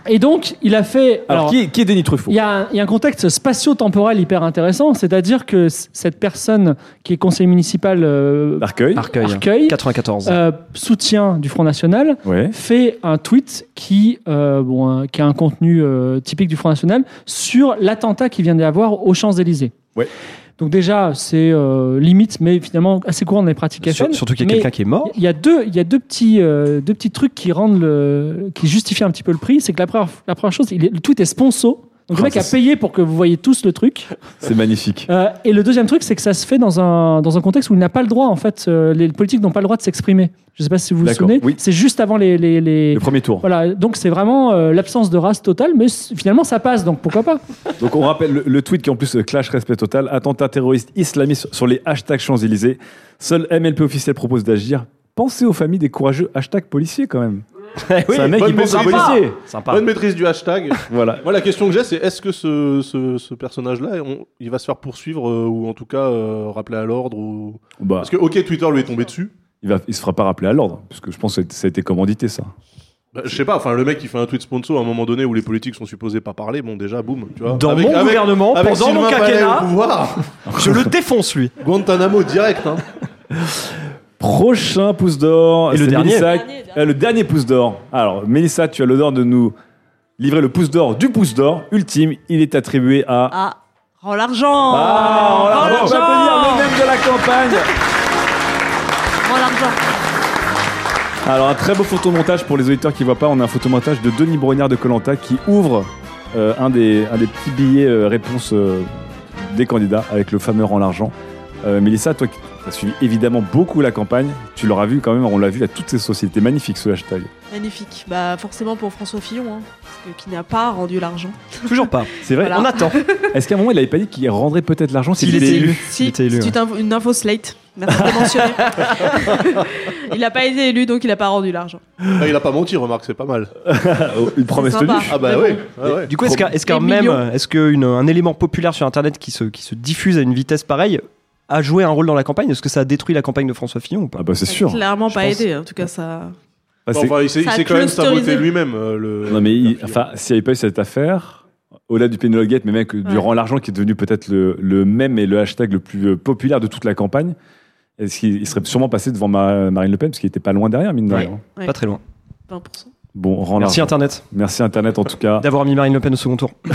Et donc, il a fait. Alors, alors, qui, est- qui est Denis Truffaut Il y, a un, il y a un contexte spatio-temporel hyper intéressant, c'est-à-dire que cette personne qui est conseiller municipal euh, Arcueil. Arcueil. Arcueil, 94. euh, soutien du Front National, Ouais. fait un tweet qui, euh, bon, un- qui a un contenu euh, typique du Front National sur l'attentat qui vient d'y avoir aux Champs-Élysées. Ouais. Donc déjà, c'est euh, limite, mais finalement assez courant dans les pratiques FN. surtout qu'il y a quelqu'un qui est mort. Il y a deux, il y a deux petits, euh, deux petits trucs qui rendent le, qui justifient un petit peu le prix. C'est que la première, la première chose, il est- le tweet est sponsor. Donc le mec a payé pour que vous voyez tous le truc. C'est magnifique. Euh, et le deuxième truc, c'est que ça se fait dans un, dans un contexte où il n'a pas le droit, en fait, euh, les politiques n'ont pas le droit de s'exprimer. Je ne sais pas si vous vous souvenez. oui. C'est juste avant les. les, les- Le premier tour. Voilà, donc c'est vraiment euh, l'absence de race totale, mais finalement ça passe, donc pourquoi pas Donc on rappelle le, le tweet qui en plus clash respect total, attentat terroriste islamiste sur les hashtags Champs-Élysées. Seul MLP officiel propose d'agir. Pensez aux familles des courageux hashtags policiers quand même. Oui, c'est un mec bonne qui pense aux maîtrise. policiers. Sympa. Bonne maîtrise du hashtag. Voilà. Moi, la question que j'ai, c'est est-ce que ce, ce, ce personnage-là, on- il va se faire poursuivre euh, ou en tout cas euh, rappeler à l'ordre ou... Bah, Parce que, ok, Twitter lui est tombé dessus. il, va, il se fera pas rappeler à l'ordre, parce que je pense que ça a été commandité ça. Bah, je sais pas, enfin, le mec qui fait un tweet sponsor à un moment donné où les politiques sont supposés pas parler, bon, déjà, boum, tu vois. Dans mon gouvernement, avec pendant mon Sylvain Palais quinquennat, au pouvoir, Je le défonce lui. Guantanamo direct, hein. Prochain pouce d'or. Et le c'est dernier Mélissa- Dernier, euh, le dernier pouce d'or. Alors, Mélissa, tu as l'honneur de nous livrer le pouce d'or du pouce d'or ultime. Il est attribué à. Ah, rends l'argent Ah, Rends on l'argent applaudir le même de la campagne. Rends l'argent Alors, un très beau photomontage pour les auditeurs qui ne voient pas. On a un photomontage de Denis Brognard de Colanta qui ouvre euh, un, des, un des petits billets euh, réponse euh, des candidats avec le fameux rang l'argent. Euh, Mélissa, toi as suivi évidemment beaucoup la campagne, tu l'auras vu quand même, on l'a vu à toutes ces sociétés. Magnifique ce hashtag. Magnifique. Bah forcément pour François Fillon, hein, parce que qui n'a pas rendu l'argent. Toujours pas. C'est vrai Voilà. On attend. Est-ce qu'à un moment il avait pas dit qu'il rendrait peut-être l'argent s'il était élu. Si, Il était élu, c'est une info- une info slate. Il n'a pas été élu, donc il n'a pas rendu l'argent. Ah, il a pas menti, remarque, c'est pas mal. Une promesse tenue Ah bah oui. bon. ouais, ouais. Du coup, est-ce qu'un est-ce même, qu'un élément populaire sur Internet qui se, qui se diffuse à une vitesse pareille a joué un rôle dans la campagne Est-ce que ça a détruit la campagne de François Fillon ou pas Ah bah c'est sûr. Clairement pas pense. aidé, en tout cas ça. Ah, Bon, c'est- enfin, il s'est quand même saboté lui-même. euh, le... Non mais il- enfin, s'il n'y avait pas eu cette affaire, au-delà du Pénélope Gate, mais même que durant l'argent qui est devenu peut-être le, le mème et le hashtag le plus euh, populaire de toute la campagne, est-ce qu'il il serait sûrement passé devant Ma- Marine Le Pen parce qu'il était pas loin derrière mine de Ouais. rien. Ouais. Pas très loin. 20%. Bon, rend Merci l'argent. Internet. Merci Internet en tout cas. D'avoir mis Marine Le Pen au second tour.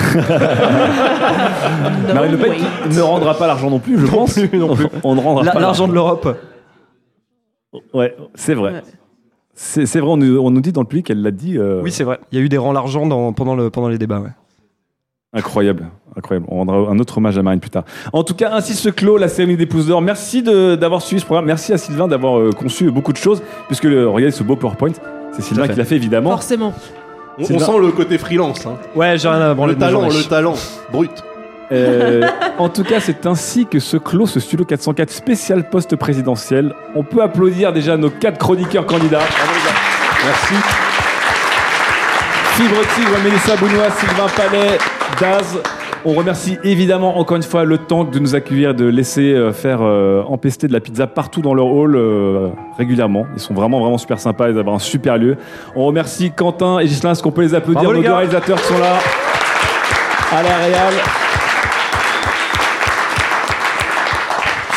Marine Le Pen ne rendra pas l'argent non plus, je pense. non plus. On ne rendra La- pas L'argent de l'Europe. Ouais, c'est vrai. C'est c'est vrai, on nous, on nous dit dans le public, elle l'a dit. euh, Oui, c'est vrai. Il y a eu des rangs l'argent dans- pendant, le, pendant les débats. Ouais. Incroyable, incroyable. On rendra un autre hommage à Marine plus tard. En tout cas, ainsi se clôt la cérémonie des pouces d'or. Merci de- d'avoir suivi ce programme. Merci à Sylvain d'avoir euh, conçu beaucoup de choses, puisque le, regardez ce beau PowerPoint. C'est Sylvain fait. qui l'a fait évidemment. Forcément. On, sent le côté freelance. Hein. Ouais, j'ai rien à branler Le talent, le talent, brut. Euh, en tout cas, c'est ainsi que se clôt ce Studio 404 spécial post-présidentiel. On peut applaudir déjà nos quatre chroniqueurs candidats. Merci. Fibre Tigre, Mélissa Bounois, Sylvain Palais, Daz. On remercie évidemment encore une fois le Tank de nous accueillir, de laisser euh, faire euh, empester de la pizza partout dans leur hall euh, régulièrement. Ils sont vraiment vraiment super sympas, ils ont un super lieu. On remercie Quentin et Gislain, est-ce qu'on peut les applaudir? Bravo, Nos les deux réalisateurs sont là à la Réal.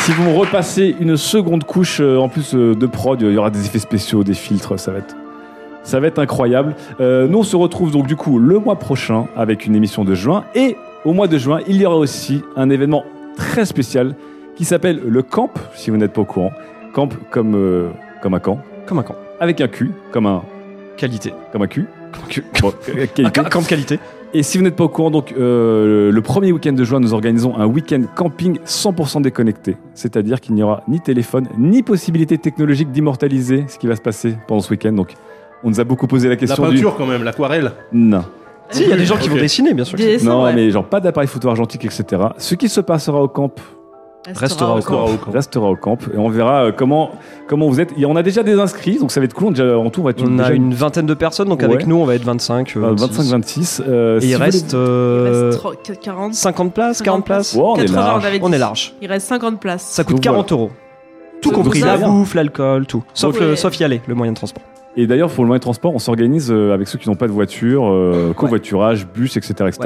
Si vous me repassez une seconde couche euh, en plus euh, de prod, il y aura des effets spéciaux, des filtres, ça va être, ça va être incroyable. Euh, nous, on se retrouve donc du coup le mois prochain avec une émission de juin. Et au mois de juin, il y aura aussi un événement très spécial qui s'appelle le Camp, si vous n'êtes pas au courant. Camp comme, euh, comme un camp. Comme un camp. Avec un Q, comme un... Qualité. Comme un Q. Comme un. Bon, euh, qualité. Un camp qualité. Et si vous n'êtes pas au courant, donc euh, le premier week-end de juin, nous organisons un week-end camping 100% déconnecté. C'est-à-dire qu'il n'y aura ni téléphone, ni possibilité technologique d'immortaliser ce qui va se passer pendant ce week-end. Donc, on nous a beaucoup posé la La question peinture du... quand même, l'aquarelle. Non. Si, il y a des gens qui vont dessiner, bien sûr. que si. Non, mais genre pas d'appareil photo argentique, etc. Ce qui se passera au camp Restera au camp. restera au camp et on verra euh, comment comment vous êtes. Et on a déjà des inscrits, donc ça va être cool. On, déjà, en tout, on va être On a déjà une vingtaine de personnes, donc Ouais. avec nous, on va être 25. euh, 25-26. euh, Et si il vous reste, voulez- euh, Il reste 40. 50 places, 40 places. On est 80, large. on avait dit. On est large. Il reste 50 places. Ça coûte Donc 40 euros. Tout Donc compris, la bouffe, l'alcool, tout. Sauf, Ouais. le, sauf y aller, le moyen de transport. Et d'ailleurs, pour le moyen de transport, on s'organise euh, avec ceux qui n'ont pas de voiture, euh, covoiturage, bus, etc., etc.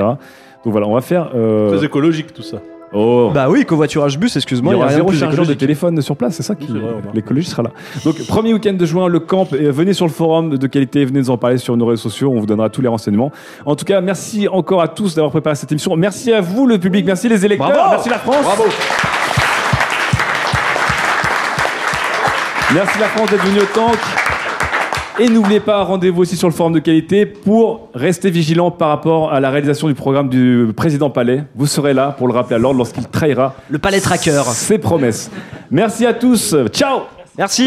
Donc voilà, on va faire. euh, Très écologique tout ça. Oh. Bah oui, covoiturage bus, excuse-moi. il y a aura zéro chargeur de téléphone sur place, c'est ça qui l'écologie sera là. Donc premier week-end de juin, le camp. et venez sur le forum de qualité, venez nous en parler sur nos réseaux sociaux, on vous donnera tous les renseignements. En tout cas, merci encore à tous d'avoir préparé cette émission. Merci à vous le public, merci les électeurs, Bravo merci la France. Bravo. Merci la France d'être venue au tank. Et n'oubliez pas, rendez-vous aussi sur le forum de qualité pour rester vigilant par rapport à la réalisation du programme du président Palais. Vous serez là pour le rappeler à l'ordre lorsqu'il trahira Le palais tracker. ses promesses. Merci à tous. Ciao Merci.